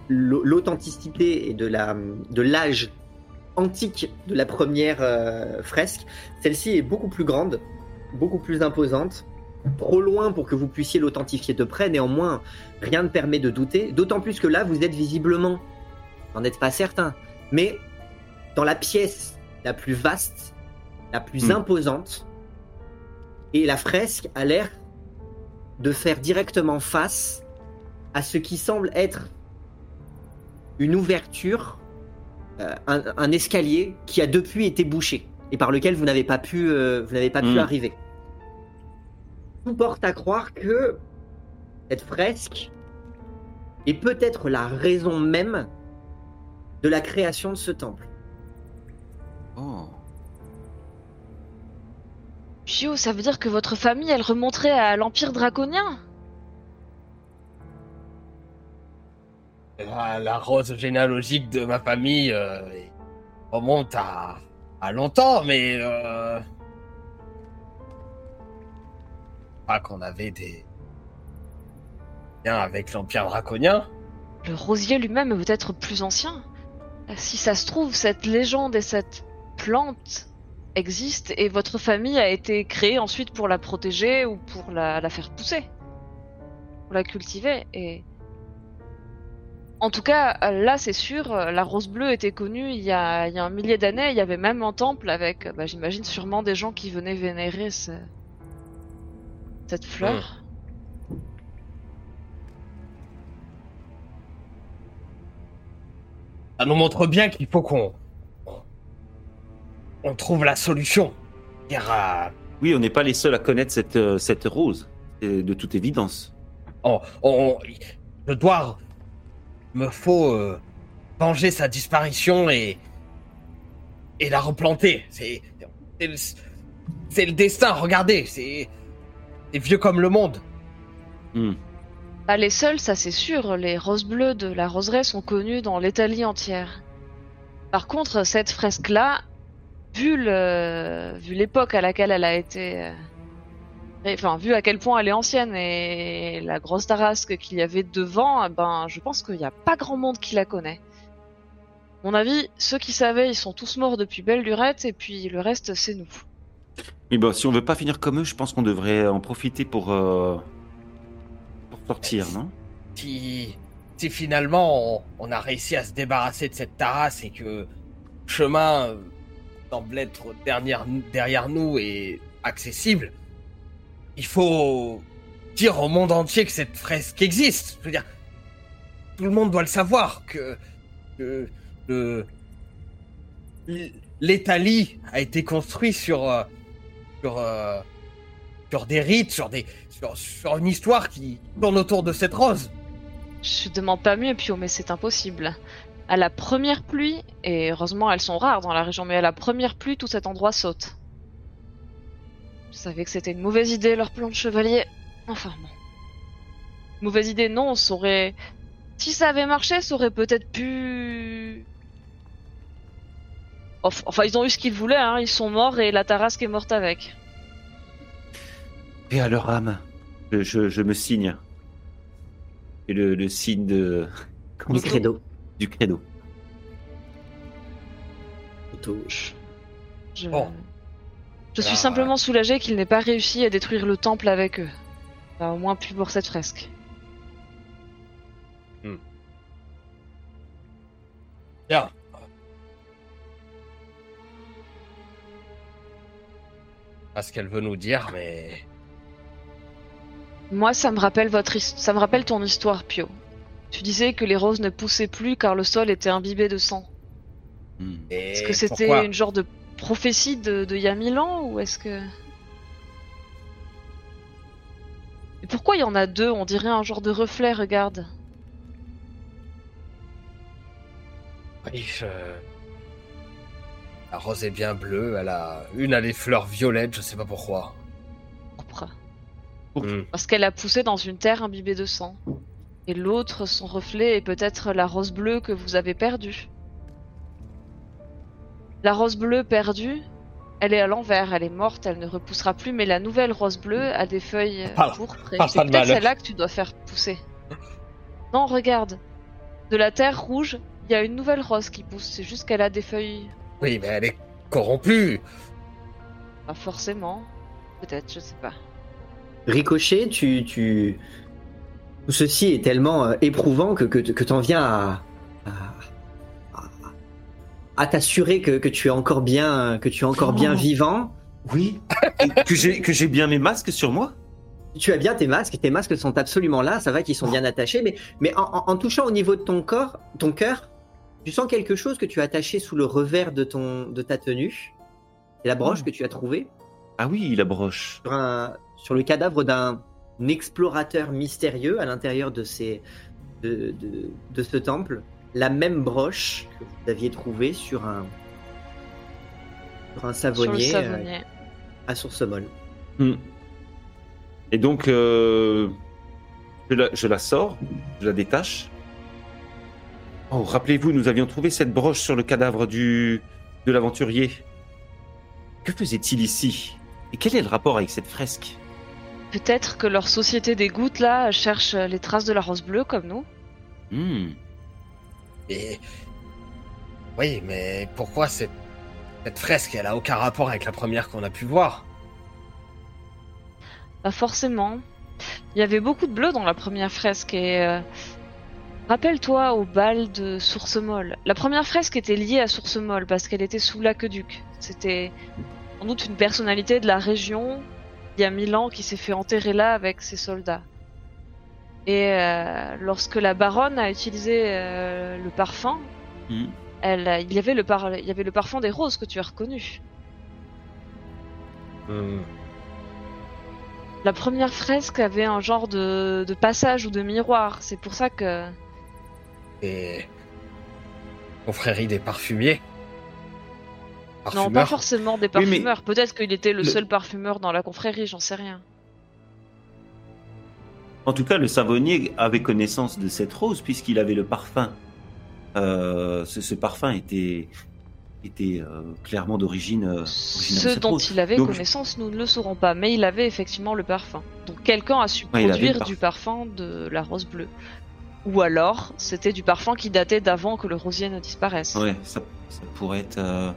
l'au- l'authenticité et de la de l'âge antique de la première fresque. Celle-ci est beaucoup plus grande, beaucoup plus imposante, trop loin pour que vous puissiez l'authentifier de près. Néanmoins, rien ne permet de douter. D'autant plus que là, vous êtes visiblement, n'en êtes pas certain, mais dans la pièce la plus vaste, la plus Hmm. imposante, et la fresque a l'air de faire directement face à ce qui semble être une ouverture, euh, un, un escalier qui a depuis été bouché et par lequel vous n'avez pas pu, euh, vous n'avez pas pu Mm. arriver. Tout porte à croire que cette fresque est peut-être la raison même de la création de ce temple. Oh. Pio, ça veut dire que votre famille, elle remonterait à l'Empire draconien? La, la rose généalogique de ma famille euh, remonte à, à longtemps, mais euh... pas qu'on avait des liens avec l'Empire draconien. Le rosier lui-même est peut-être plus ancien. Si ça se trouve, cette légende et cette plante existent et votre famille a été créée ensuite pour la protéger ou pour la, faire pousser. Pour la cultiver. Et. En tout cas, là c'est sûr, la rose bleue était connue il y a, un millier d'années. Il y avait même un temple avec, bah, j'imagine, sûrement des gens qui venaient vénérer ce- cette fleur. Ça nous montre bien qu'il faut qu'on on- on trouve la solution. C'est-à-dire, euh, Oui, on n'est pas les seuls à connaître cette, euh, cette rose, de toute évidence. on, on- je dois, me faut euh, venger sa disparition et et la replanter. C'est c'est le, c'est le destin. Regardez, c'est c'est vieux comme le monde. Hmm. Pas les seuls, ça c'est sûr. Les roses bleues de la roseraie sont connues dans l'Italie entière. Par contre, cette fresque-là, vu le, vu l'époque à laquelle elle a été, euh, enfin, vu à quel point elle est ancienne et la grosse tarasque qu'il y avait devant, eh ben, je pense qu'il n'y a pas grand monde qui la connaît. À mon avis, ceux qui savaient, ils sont tous morts depuis belle lurette, et puis le reste, c'est nous. Mais bon, si on veut pas finir comme eux, je pense qu'on devrait en profiter pour, euh, pour sortir, non? Si si finalement on, on a réussi à se débarrasser de cette terrasse et que le chemin euh, semble être derrière, derrière nous et accessible, il faut dire au monde entier que cette fresque existe. Je veux dire, tout le monde doit le savoir que, l'Italie a été construit sur euh, sur euh, sur des rites, sur des sur, sur une histoire qui tourne autour de cette rose. Je demande pas mieux, Pio, mais c'est impossible. À la première pluie, et heureusement elles sont rares dans la région, mais à la première pluie, tout cet endroit saute. Je savais que c'était une mauvaise idée, leur plan de chevalier. Enfin bon. Mauvaise idée, non, ça aurait... Si ça avait marché, ça aurait peut-être pu... Enf- Enfin, ils ont eu ce qu'ils voulaient, hein. ils sont morts et la Tarasque est morte avec. Et à leur âme, je, je, je me signe. Et le, le signe de... comment Du credo. Du credo. Je, Bon. je suis Alors, simplement soulagé qu'ils n'aient pas réussi à détruire le temple avec eux. Enfin, au moins plus pour cette fresque. Bien. Pas ce qu'elle veut nous dire, mais Moi, ça me rappelle votre, his- ça me rappelle ton histoire, Pio. Tu disais que les roses ne poussaient plus car le sol était imbibé de sang. Hmm. Est-ce Et que c'était une genre de prophétie de, de il y a mille ans ou est-ce que Mais pourquoi il y en a deux? On dirait un genre de reflet, regarde. Oui, je... La rose est bien bleue, elle a... Une a des fleurs violettes, je sais pas pourquoi. Pourquoi? Hmm. Parce qu'elle a poussé dans une terre imbibée de sang. Et l'autre, son reflet, est peut-être la rose bleue que vous avez perdue. La rose bleue perdue, elle est à l'envers, elle est morte, elle ne repoussera plus, mais la nouvelle rose bleue a des feuilles Parle- pourpres. C'est pas de peut-être celle-là que tu dois faire pousser. Non, regarde. De la terre rouge, il y a une nouvelle rose qui pousse, c'est juste qu'elle a des feuilles... Oui, mais elle est corrompue. Pas forcément. Peut-être, je sais pas. Ricochet, tu, tu... Tout ceci est tellement euh, éprouvant que, que, que t'en viens à, à, t'assurer que, que tu es encore bien, que tu es encore bien Oh. vivant. Oui. Que j'ai que j'ai bien mes masques sur moi. Tu as bien tes masques, tes masques sont absolument là, ça va qu'ils sont bien attachés, mais, mais en, en- en touchant au niveau de ton corps, ton cœur, tu sens quelque chose que tu as attaché sous le revers de, ton, de ta tenue. C'est la broche Oh. que tu as trouvée Ah oui, la broche. sur, un- sur le cadavre d'un explorateur mystérieux à l'intérieur de, ces, de, de, de ce temple. La même broche que vous aviez trouvée sur un, sur un Sur le savonnier, euh, savonnier. à Sourcemol. Hmm. Et donc, euh, je, la, je la sors, je la détache. Oh, rappelez-vous, nous avions trouvé cette broche sur le cadavre du de l'aventurier. Que faisait-il ici? Et quel est le rapport avec cette fresque? Peut-être que leur société des gouttes là cherche les traces de la rose bleue comme nous. Hmm. Et... Oui, mais pourquoi cette... cette fresque, elle a aucun rapport avec la première qu'on a pu voir? Pas forcément. Il y avait beaucoup de bleu dans la première fresque et euh, rappelle-toi au bal de Sourcemol. La première fresque était liée à Sourcemol parce qu'elle était sous l'aqueduc. C'était en doute une personnalité de la région il y a mille ans qui s'est fait enterrer là avec ses soldats. Et euh, lorsque la baronne a utilisé euh, le parfum, Hmm. elle, il, y avait le par- il y avait le parfum des roses que tu as reconnu. Hmm. La première fresque avait un genre de, de passage ou de miroir. C'est pour ça que. Et... Confrérie des Non, pas forcément des Oui, mais parfumeurs. Peut-être qu'il était le, le- seul parfumeur dans la confrérie, j'en sais rien. En tout cas, le savonnier avait connaissance de cette rose puisqu'il avait le parfum. Euh, ce, ce parfum était, était euh, clairement d'origine euh, Ce dont rose. il avait Donc- connaissance, nous ne le saurons pas, mais il avait effectivement le parfum. Donc quelqu'un a su Ouais, produire du parfum de la rose bleue. Ou alors, c'était du parfum qui datait d'avant que le rosier ne disparaisse. Ouais, ça, ça pourrait être euh,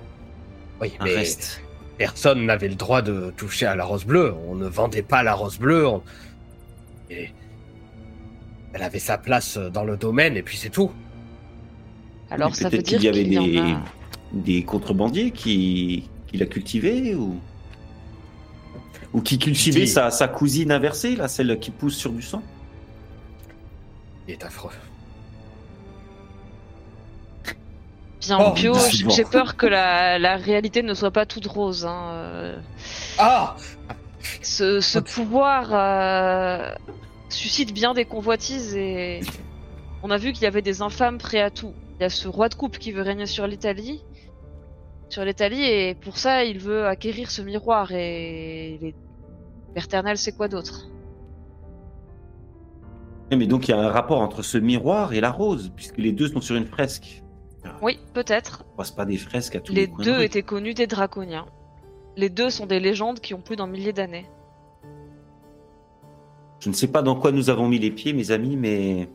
Oui, un mais reste. personne n'avait le droit de toucher à la rose bleue. On ne vendait pas la rose bleue. on- Et... Elle avait sa place dans le domaine et puis c'est tout. Alors Mais ça veut dire qu'il y avait qu'il y en des, a... des contrebandiers qui, qui la cultivaient ou, ou qui sa, sa cousine inversée, là, celle qui pousse sur du sang? Il est affreux. Bien, Oh, Pio, décidément. j'ai peur que la, la réalité ne soit pas toute rose. Hein. euh. Ah Ce, ce pouvoir euh, suscite bien des convoitises et on a vu qu'il y avait des infâmes prêts à tout. Il y a ce roi de coupe qui veut régner sur l'Italie, sur l'Italie et pour ça il veut acquérir ce miroir et les Berternel c'est quoi d'autre? Mais donc il y a un rapport entre ce miroir et la rose, puisque les deux sont sur une fresque. Oui, peut-être. Passe pas des fresques à tous les, Les coins deux étaient connus des draconiens. Les deux sont des légendes qui ont plus d'un millier d'années. Je ne sais pas dans quoi nous avons mis les pieds, mes amis, mais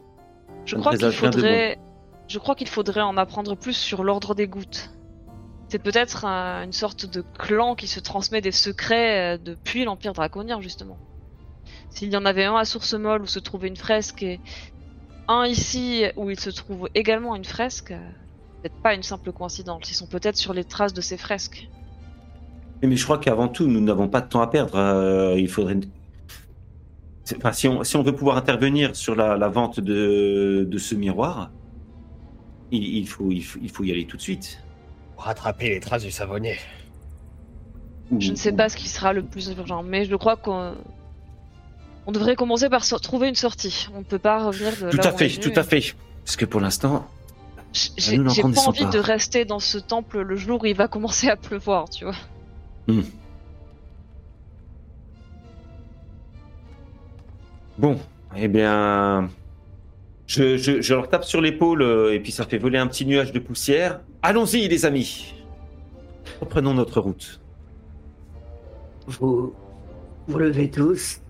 Je crois qu'il faudrait, je crois qu'il faudrait en apprendre plus sur l'ordre des gouttes. C'est peut-être un- une sorte de clan qui se transmet des secrets euh, depuis l'Empire draconien justement. S'il y en avait un à Sourcemol où se trouvait une fresque et un ici où il se trouve également une fresque, euh, peut-être pas une simple coïncidence. Ils sont peut-être sur les traces de ces fresques. Mais je crois qu'avant tout, nous n'avons pas de temps à perdre. Euh, il faudrait. Enfin, si on, si on veut pouvoir intervenir sur la, la vente de, de ce miroir, il, il faut, il, faut, il faut y aller tout de suite. Pour rattraper les traces du savonnier. Je ne sais pas ce qui sera le plus urgent, mais je crois qu'on On devrait commencer par so- trouver une sortie. On ne peut pas revenir de Tout là à où on fait, est tout venu. à fait. Parce que pour l'instant, J'ai d'en j'ai pas envie de rester dans ce temple le jour où il va commencer à pleuvoir, tu vois. bon, eh bien, je, je, je leur tape sur l'épaule euh, et puis ça fait voler un petit nuage de poussière. Allons-y, les amis. Reprenons notre route. Vous vous levez tous.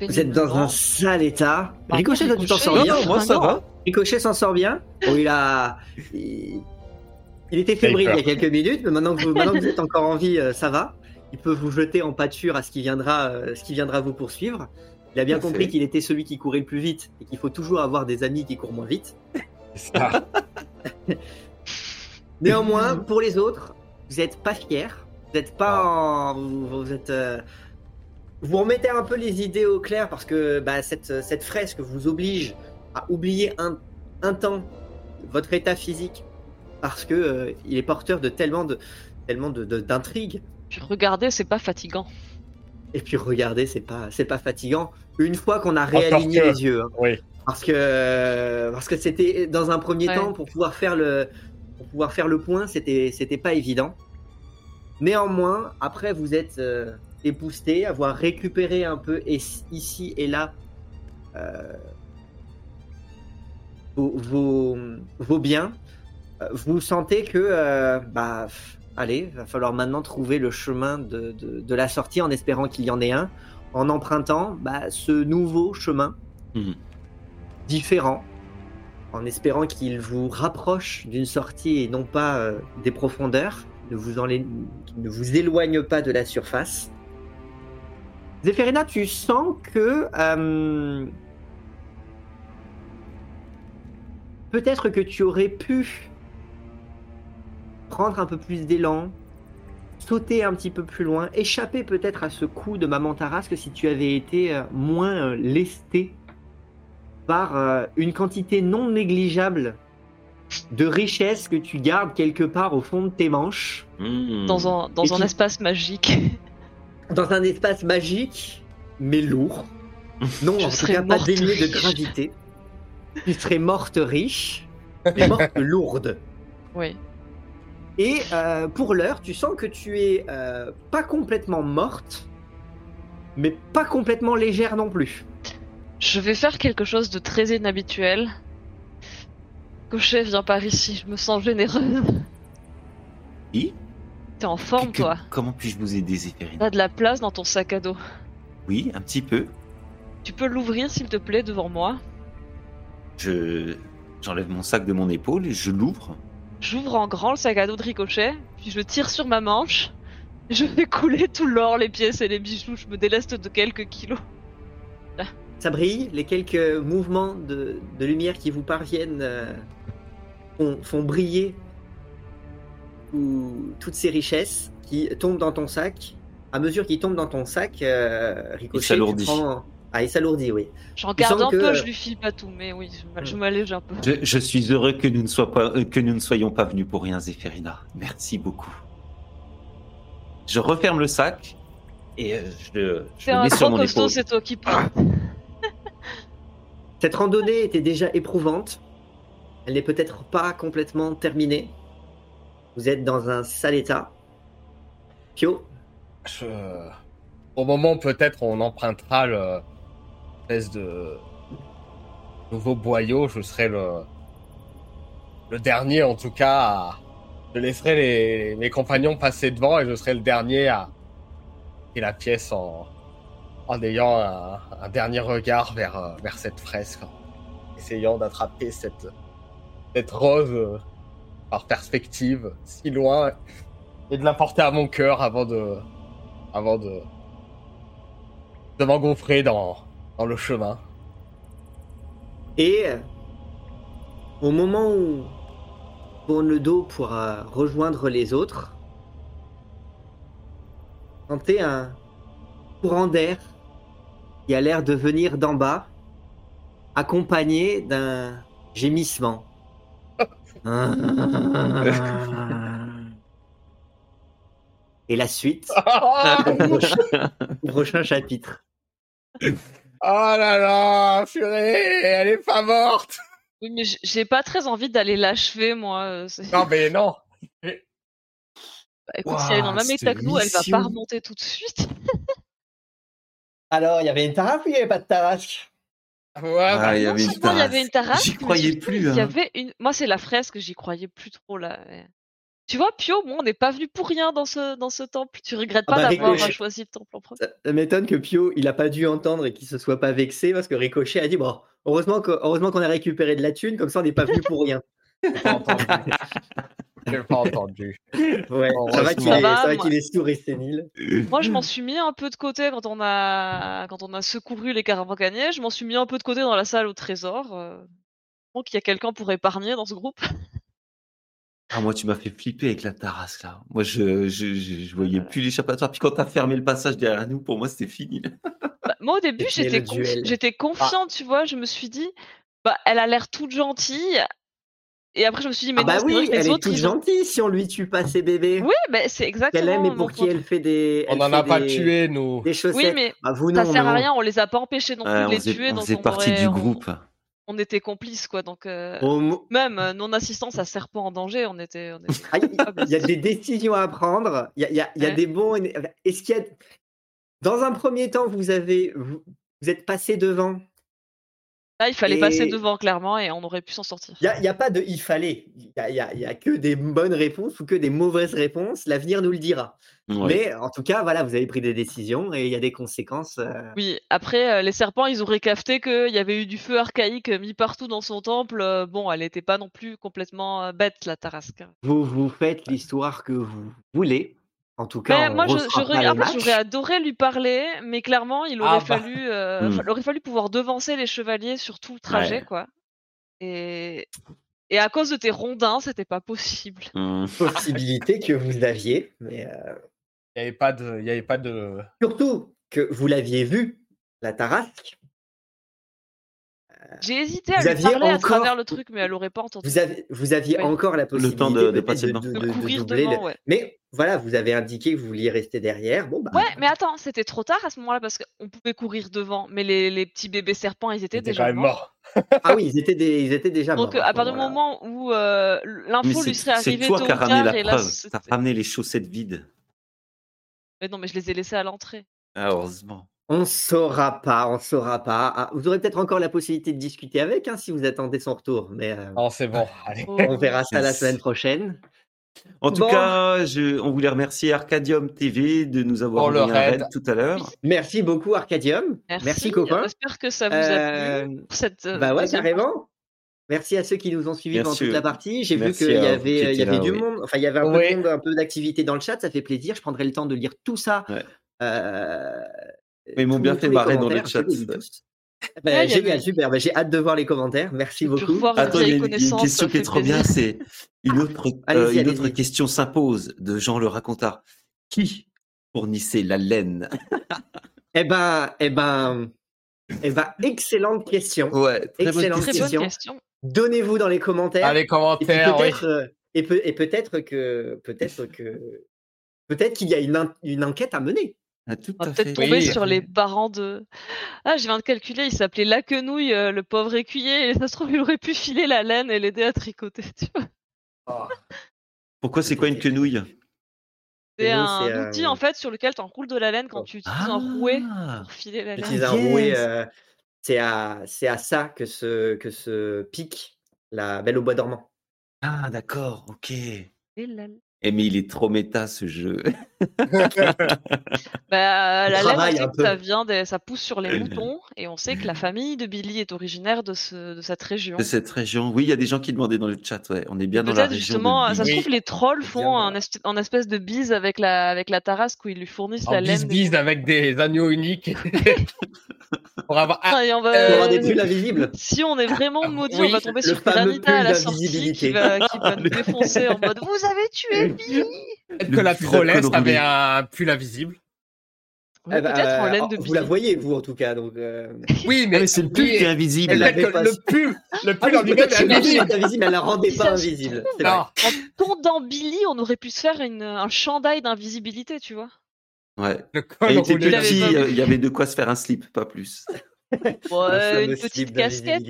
Vous êtes dans un sale état. Ricochet, toi, tu t'en sors bien. moi ça va. Ricochet s'en sort bien. Bon, il a. Il, il était fébrile il y a quelques minutes, mais maintenant que vous, maintenant que vous êtes encore en vie, euh, ça va. Il peut vous jeter en pâture à ce qui viendra, euh, ce qui viendra vous poursuivre. Il a bien Parfait. compris qu'il était celui qui courait le plus vite et qu'il faut toujours avoir des amis qui courent moins vite. C'est ça. Néanmoins, pour les autres, vous n'êtes pas fiers. Vous n'êtes pas en... Vous, vous êtes... euh, Vous remettez un peu les idées au clair parce que bah, cette, cette fresque vous oblige à oublier un, un temps votre état physique parce que euh, il est porteur de tellement de tellement de- de- d'intrigues. Puis regardez, c'est pas fatigant. Et puis regardez, c'est pas c'est pas fatigant. Une fois qu'on a réaligné que. les yeux, hein. Oui. parce que parce que c'était dans un premier Ouais. temps pour pouvoir faire le pour pouvoir faire le point, c'était c'était pas évident. Néanmoins, après vous êtes euh, épousté, avoir récupéré un peu et- ici et là euh, vos, vos, vos biens, vous sentez que euh, bah allez, va falloir maintenant trouver le chemin de, de, de la sortie en espérant qu'il y en ait un, en empruntant bah, ce nouveau chemin Mhm. différent, en espérant qu'il vous rapproche d'une sortie et non pas euh, des profondeurs, ne vous, enlè- ne vous éloigne pas de la surface. Zéphérina, tu sens que euh, peut-être que tu aurais pu prendre un peu plus d'élan, sauter un petit peu plus loin, échapper peut-être à ce coup de Maman Tarasque si tu avais été euh, moins euh, lesté par euh, une quantité non négligeable de richesses que tu gardes quelque part au fond de tes manches, Mmh. Dans un, dans Et un qui- espace magique. dans un espace magique, mais lourd. Non, Je en tout serais cas pas morte dénué de riche. gravité. Tu serais morte riche, mais morte lourde. Oui. Et euh, pour l'heure, tu sens que tu es euh, pas complètement morte, mais pas complètement légère non plus. Je vais faire quelque chose de très inhabituel. Cochet, viens par ici, je me sens généreuse. Oui T'es en forme, que- toi. Comment puis-je vous aider, Zéphérine T'as de la place dans ton sac à dos. Oui, un petit peu. Tu peux l'ouvrir, s'il te plaît, devant moi Je j'enlève mon sac de mon épaule et je l'ouvre. J'ouvre en grand le sac à dos de ricochet, puis je tire sur ma manche. Je fais couler tout l'or, les pièces et les bijoux. Je me déleste de quelques kilos. Ça brille, les quelques mouvements de, de lumière qui vous parviennent euh, font, font briller tout- toutes ces richesses qui tombent dans ton sac. À mesure qu'ils tombent dans ton sac, euh, Ricochet, tu prends- Ah, il s'alourdit, oui. J'en garde un que- peu, je lui file pas tout, mais oui, je Hmm. m'allège un peu. Je, je suis heureux que nous, ne sois pas, euh, que nous ne soyons pas venus pour rien, Zéphérina. Merci beaucoup. Je referme le sac et euh, je le, je mets sur grand mon costaud, épaule. c'est toi qui prends. Cette randonnée était déjà éprouvante. Elle n'est peut-être pas complètement terminée. Vous êtes dans un sale état. Pio, Je... Au moment où peut-être on empruntera le espèce de nouveau boyau, je serai le le dernier en tout cas. À... Je laisserai les... mes compagnons passer devant et je serai le dernier à et la pièce en en ayant un, dernier regard vers euh, vers cette fresque, en essayant d'attraper cette cette rose euh, par perspective si loin et de la porter à mon cœur avant de avant de de m'engouffrer dans dans le chemin. Et euh, au moment où tourne le dos pour euh, rejoindre les autres, sentez un courant d'air qui a l'air de venir d'en bas, accompagné d'un gémissement. Et la suite prochain chapitre. Oh là là, purée, elle est pas morte. Oui, mais j'ai pas très envie d'aller l'achever, moi. euh, Non, mais non. Bah, écoute, si elle est dans le même état que nous, elle va pas remonter tout de suite. Alors, il y avait une tarasque ou il n'y avait pas de tarasque Ouais, bah, Ah, il y Non avait une seulement il y avait tarasque. une tarasque, J'y croyais plus, Il y hein. avait une. Moi, c'est la fresque, j'y croyais plus trop là. mais- Tu vois, Pio, moi, on n'est pas venu pour rien dans ce dans ce temple. Tu regrettes Ah pas bah, d'avoir Ricochet. euh, choisi le temple en premier Ça, m'étonne que Pio, il a pas dû entendre et qu'il se soit pas vexé parce que Ricochet a dit bon, heureusement qu'on a récupéré de la thune, comme ça on n'est pas venu pour rien. pas entendu. J'ai pas entendu. Ouais, ça va qu'il ça est, va, ça va moi. qu'il est sourd et sénile. Moi, je m'en suis mis un peu de côté quand on a quand on a secouru les caravaniers. Je m'en suis mis un peu de côté dans la salle au trésor. Euh... Donc, il y a quelqu'un pour épargner dans ce groupe. Ah, moi, tu m'as fait flipper avec la tarasque, là. Moi, je, je, je, je voyais plus l'échappatoire. Puis quand t'as fermé le passage derrière nous, pour moi, c'était fini. Bah, moi, au début, j'étais confi- j'étais confiante, tu vois. Je me suis dit, bah, elle a l'air toute gentille. Et après, je me suis dit, mais Ah bah non, vrai oui, les elle est autres, toute ils ont- gentille si on lui tue pas ses bébés. Oui, mais c'est exactement. Qu'elle aime et pour qui elle fait des. On elle n'en a pas des- tué, nous. Des chaussettes. Oui, mais Ah, vous ça non, sert à rien. On les a pas empêchés non plus Ouais, de on les tuer. on faisait on partie du on- groupe. On était complices, quoi. Donc, euh, même euh, non-assistance à serpent en danger, on était. on était- Ah, Il il y a des décisions à prendre. Il y a, il y a- il y a Ouais. des bons. Est-ce qu'il y a. Dans un premier temps, vous avez. Vous, vous êtes passé devant? Là, il fallait passer devant clairement et on aurait pu s'en sortir. Il n'y a, a pas de il fallait. Il n'y a, a- il y a que des bonnes réponses ou que des mauvaises réponses. L'avenir nous le dira. Ouais. Mais en tout cas, voilà, vous avez pris des décisions et il y a des conséquences. euh, Oui, après, euh, les serpents, ils auraient capté qu'il y avait eu du feu archaïque mis partout dans son temple. euh, bon, elle n'était pas non plus complètement euh, bête, la Tarasque. Vous vous faites l'histoire que vous voulez. En tout cas, Mais moi, en fait, j'aurais adoré lui parler, mais clairement, il aurait Ah bah. fallu, euh, Hmm. il aurait fallu pouvoir devancer les chevaliers sur tout le trajet, Ouais. quoi. Et, et à cause de tes rondins, c'était pas possible. Hum. possibilité que vous aviez. Mais euh, Il n'y avait pas de. Il y avait pas de... surtout que vous l'aviez vu, la Tarasque. J'ai hésité à Vous lui aviez parler à travers le truc, mais elle aurait pas entendu. Vous, avez, vous aviez Ouais. encore la possibilité temps de- de passer le- ouais. Mais voilà, vous avez indiqué que vous vouliez rester derrière. Bon, bah, Ouais, mais attends, c'était trop tard à ce moment-là parce qu'on pouvait courir devant, mais les, les petits bébés serpents, ils étaient déjà morts. mort. Ah oui, ils étaient, des- ils étaient déjà morts. Donc, à partir du Voilà. moment où euh, l'info c'est lui serait c'est arrivée toi tôt qui as ramené tard, la preuve. T'as ramené les chaussettes vides. Mais non, mais je les ai laissés à l'entrée. Ah, heureusement. On saura pas, on saura pas. Ah, vous aurez peut-être encore la possibilité de discuter avec hein, si vous attendez son retour, mais euh, Non, c'est bon. Allez. Oh. on verra ça la semaine prochaine. En tout Bon. cas, je, on voulait remercier Arcadium TV de nous avoir un raid. tout à l'heure. Merci beaucoup Arcadium. Merci, copain. J'espère que ça vous a plu. Euh, pour Cette, euh, bah ouais, carrément. Merci à ceux qui nous ont suivis pendant sûr. toute la partie. J'ai vu qu'il y avait, il y étiez avait là, du oui. monde. Enfin, il y avait un peu Ouais. de monde, un peu d'activité dans le chat. Ça fait plaisir. Je prendrai le temps de lire tout ça. Ouais. Euh, Mais ils m'ont bien fait marrer dans le chat. tous. Bah, Ouais, y génial, avait- super. Bah, j'ai hâte de voir les commentaires. Merci beaucoup. Attends, il y a une, une question qui est trop bien, c'est une autre, Allez-y, euh, une autre question s'impose de Jean le racontard. Qui fournissait la laine? Eh ben, eh ben, eh ben, excellente question. Ouais, très Excellente bonne question. question. Donnez-vous dans les commentaires. Dans les Et commentaires, oui. peut-être, euh, et peut- et peut-être que, peut-être que, peut-être qu'il y a une, une enquête à mener. Ah, tout On va peut-être tomber Oui. sur les parents de. Ah, je viens de calculer, il s'appelait La Quenouille, euh, le pauvre écuyer, et ça se trouve, il aurait pu filer la laine et l'aider à tricoter. Tu vois. Pourquoi c'est quoi une quenouille? C'est un c'est, euh, outil en fait sur lequel tu enroules de la laine quand tu utilises un rouet Ah, pour filer la laine. Un yes. rouet, euh, c'est à, c'est à ça que se, que se pique la Belle au bois dormant. Ah, d'accord, ok. Et la- Eh, mais il est trop méta ce jeu. Bah, la peu. ça vient, des- ça pousse sur les moutons, et on sait que la famille de Billy est originaire de, ce... de cette région. De cette région. Oui, il y a des gens qui demandaient dans le chat. Ouais, on est bien dans la Peut-être région. justement, de ça se trouve, les trolls font un, esp- un espèce de bise avec la, avec la tarasque où ils lui fournissent En la laine. des bise-bise avec des agneaux uniques. Pour avoir. Ah, on va- Euh, des pulls invisibles. Si on est vraiment maudit, Oui, on va tomber sur Granita à la sortie qui va, qui va nous défoncer en mode Vous avez tué Peut-être que la trollesse avait un pull invisible. Oui, Eh ben, Peut-être en euh, laine de vous Billy. la voyez, vous, en tout cas. Donc, euh, Oui, Ah, mais, mais c'est le pull oui, qui est invisible. Elle pas le pull, le Ah pull oui, en est invisible. est invisible, elle la rendait pas invisible. vrai. En tondant Billy, on aurait pu se faire une, un chandail d'invisibilité, tu vois. Ouais. Le Et col roulé. petit, euh, il y avait de quoi se faire un slip, pas plus. Ouais, une petite casquette.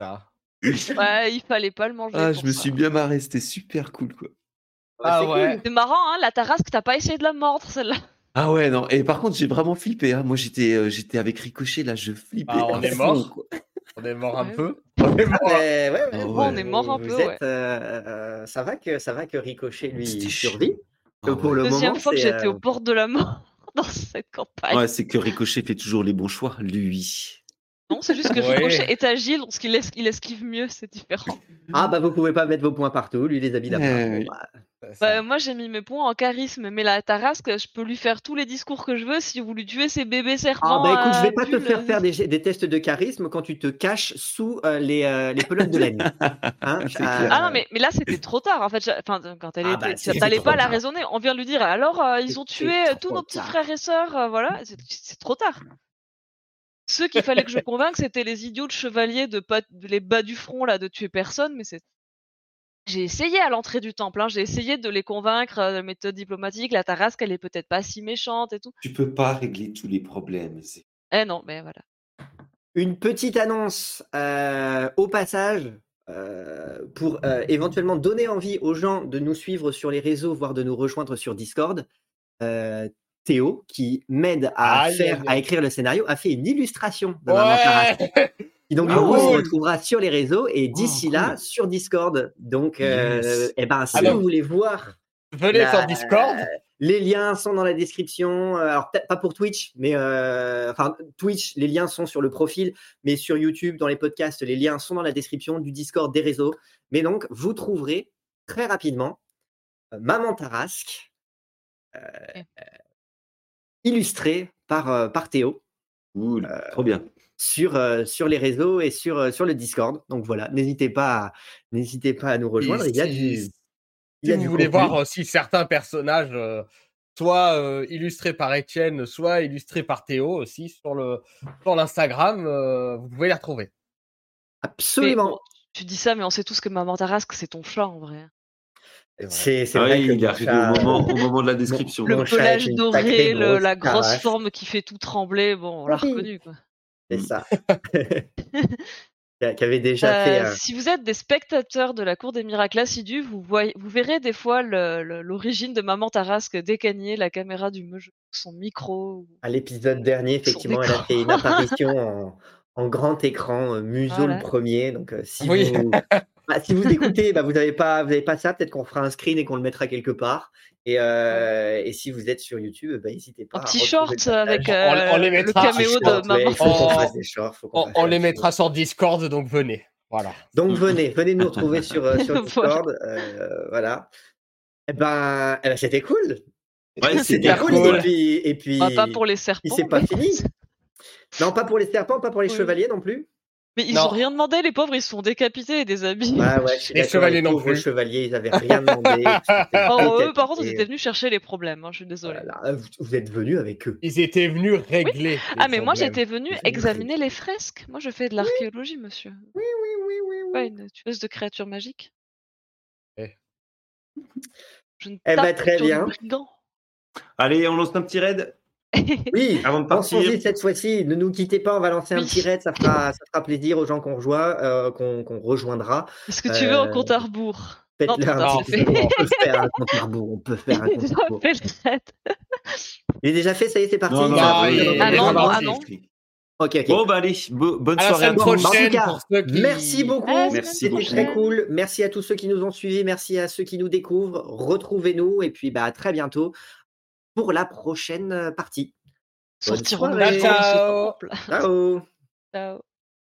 Ça. Ouais, il fallait pas le manger. Ah, je me ça. suis bien marré, c'était super cool quoi. Ah c'est ouais. cool. C'est marrant, hein, la tarasque, t'as pas essayé de la mordre celle-là? Ah ouais, non. Et par contre, j'ai vraiment flippé. Hein. Moi, j'étais euh, j'étais avec Ricochet, là, je flippais. Ah, on est fond, mort? quoi. On est mort un Ouais. peu? On est mort. Mais ouais, ouais, Ah vous- ouais. on est mort un vous peu, êtes, ouais. euh, euh, ça va que ça va que Ricochet lui survit? Ah Que pour le Deuxième moment, fois que j'étais euh, au bord de la mort dans cette campagne. Ouais, c'est que Ricochet fait toujours les bons choix, lui. Non, c'est juste que Ouais. Ricochet est agile, parce qu'il es- il esquive mieux, c'est différent. Ah bah vous pouvez pas mettre vos points partout, lui les. Ouais, Bon, oui. bah, Bah, moi j'ai mis mes points en charisme, mais la tarasque, je peux lui faire tous les discours que je veux si vous lui tuez ses bébés Ah serpents. bah écoute, je vais pas te bulles. faire faire des, des tests de charisme quand tu te caches sous euh, les, euh, les pelotes de la nuit. Hein, euh. Ah non, mais, mais là c'était trop tard en fait. Enfin, quand elle Ah était. bah, c'est- T'allais pas la raisonner. On vient de lui dire alors euh, ils ont tué euh, tous nos petits tard. frères et sœurs, euh, voilà. C'est- C'est trop tard. Ceux qu'il fallait que je convainque, c'était les idiots de chevaliers de pas de les bas du front là de tuer personne, mais c'est. J'ai essayé à l'entrée du temple, hein, j'ai essayé de les convaincre euh, de méthode diplomatique, la tarasque elle est peut-être pas si méchante et tout. Tu peux pas régler tous les problèmes. Eh non, mais voilà. Une petite annonce euh, au passage euh, pour euh, éventuellement donner envie aux gens de nous suivre sur les réseaux, voire de nous rejoindre sur Discord. Théo, qui m'aide à, faire, à écrire le scénario, a fait une illustration de Maman Tarasque. Ouais. qui donc Ah coup se retrouvera sur les réseaux et d'ici cool. là sur Discord. Donc, euh, Yes. eh ben, si Alors, vous voulez voir Venez La- sur Discord. les liens sont dans la description. Euh, Alors, pas pour Twitch, mais euh, enfin, Twitch, les liens sont sur le profil, mais sur YouTube, dans les podcasts, les liens sont dans la description du Discord des réseaux. Mais donc, vous trouverez très rapidement Maman Tarasque, Ok. illustrée par, euh, par Théo Cool, Euh, trop bien. sur, euh, sur les réseaux et sur, euh, sur le Discord. Donc voilà, n'hésitez pas, n'hésitez pas à nous rejoindre. Il y a si- du. Si il y a vous du voulez contenu. voir aussi certains personnages, euh, soit euh, illustrés par Étienne, soit illustrés par Théo aussi sur le sur l'Instagram, euh, vous pouvez les retrouver. Absolument. tu dis ça, mais on sait tous que Maman Tarasque, c'est ton chat en vrai. C'est c'est Ah vrai oui, que il est arrivé chat- au moment, au moment de la description. Le pelage doré, le- la grosse forme qui fait tout trembler, bon, on l'a Oui. reconnu. C'est ça. qui avait déjà fait. Euh, euh, Si vous êtes des spectateurs de la cour des miracles assidus, vous, voyez, vous verrez des fois l'origine de Maman Tarasque décagner la caméra du meugeux, son micro. À l'épisode dernier, effectivement, elle a fait une apparition en, en grand écran, euh, Museau Voilà. le premier. Donc, euh, si, Oui. vous, bah, si vous écoutez, bah, vous n'avez pas, vous avez pas ça, peut-être qu'on fera un screen et qu'on le mettra quelque part. Et, euh, et si vous êtes sur YouTube, bah, n'hésitez pas. Un petit short avec euh, On- on les le caméo Short, de Maman Oh. On, on les shorts. mettra sur Discord, donc venez. Voilà. Donc venez, venez nous retrouver sur, euh, sur. Discord. euh, voilà. Et ben, eh ben, c'était cool. Ouais, C'était cool. cool. Et puis, et puis Bah, pas pour les serpents. c'est pas fini. non, pas pour les serpents, pas pour les Oui. chevaliers non plus. Mais ils Non. ont rien demandé, les pauvres, ils se sont décapités et déshabillés. Ah ouais, Les chevaliers non plus. chevaliers, ils avaient rien demandé. Oh, eux, par contre, ils étaient venus chercher les problèmes, hein, je suis désolée. Voilà, Vous, vous êtes venus avec eux. Ils étaient venus régler. Ah, les mais moi, j'étais ont examiner les fresques. Moi, je fais de l'archéologie, monsieur. Oui, oui, oui, oui. oui. Pas une tueuse de créatures magiques. Eh. Je ne Eh ben, très bien. brigand. Allez, on lance un petit raid Oui, avant de pensons-y partir. cette fois-ci. Ne nous quittez pas, on va lancer un Oui. petit raid. Ça fera, ça fera plaisir aux gens qu'on rejoint, euh, qu'on rejoindra. Est-ce que tu veux un compte à rebours? Non. On peut faire un compte à rebours. On peut faire un compte à rebours. fait le raid. Il est déjà fait, ça y est, c'est parti. Non, Ah, ah ah. Ok, ok. Bon, bah allez, bo- bonne À soirée à. Bon, en tout prochaine cas, pour ceux qui. Merci beaucoup. C'était très cool. Merci à tous ceux qui nous ont suivis. Merci à ceux qui nous découvrent. Retrouvez-nous et puis bah, à très bientôt pour la prochaine partie. De. Ciao. Ciao.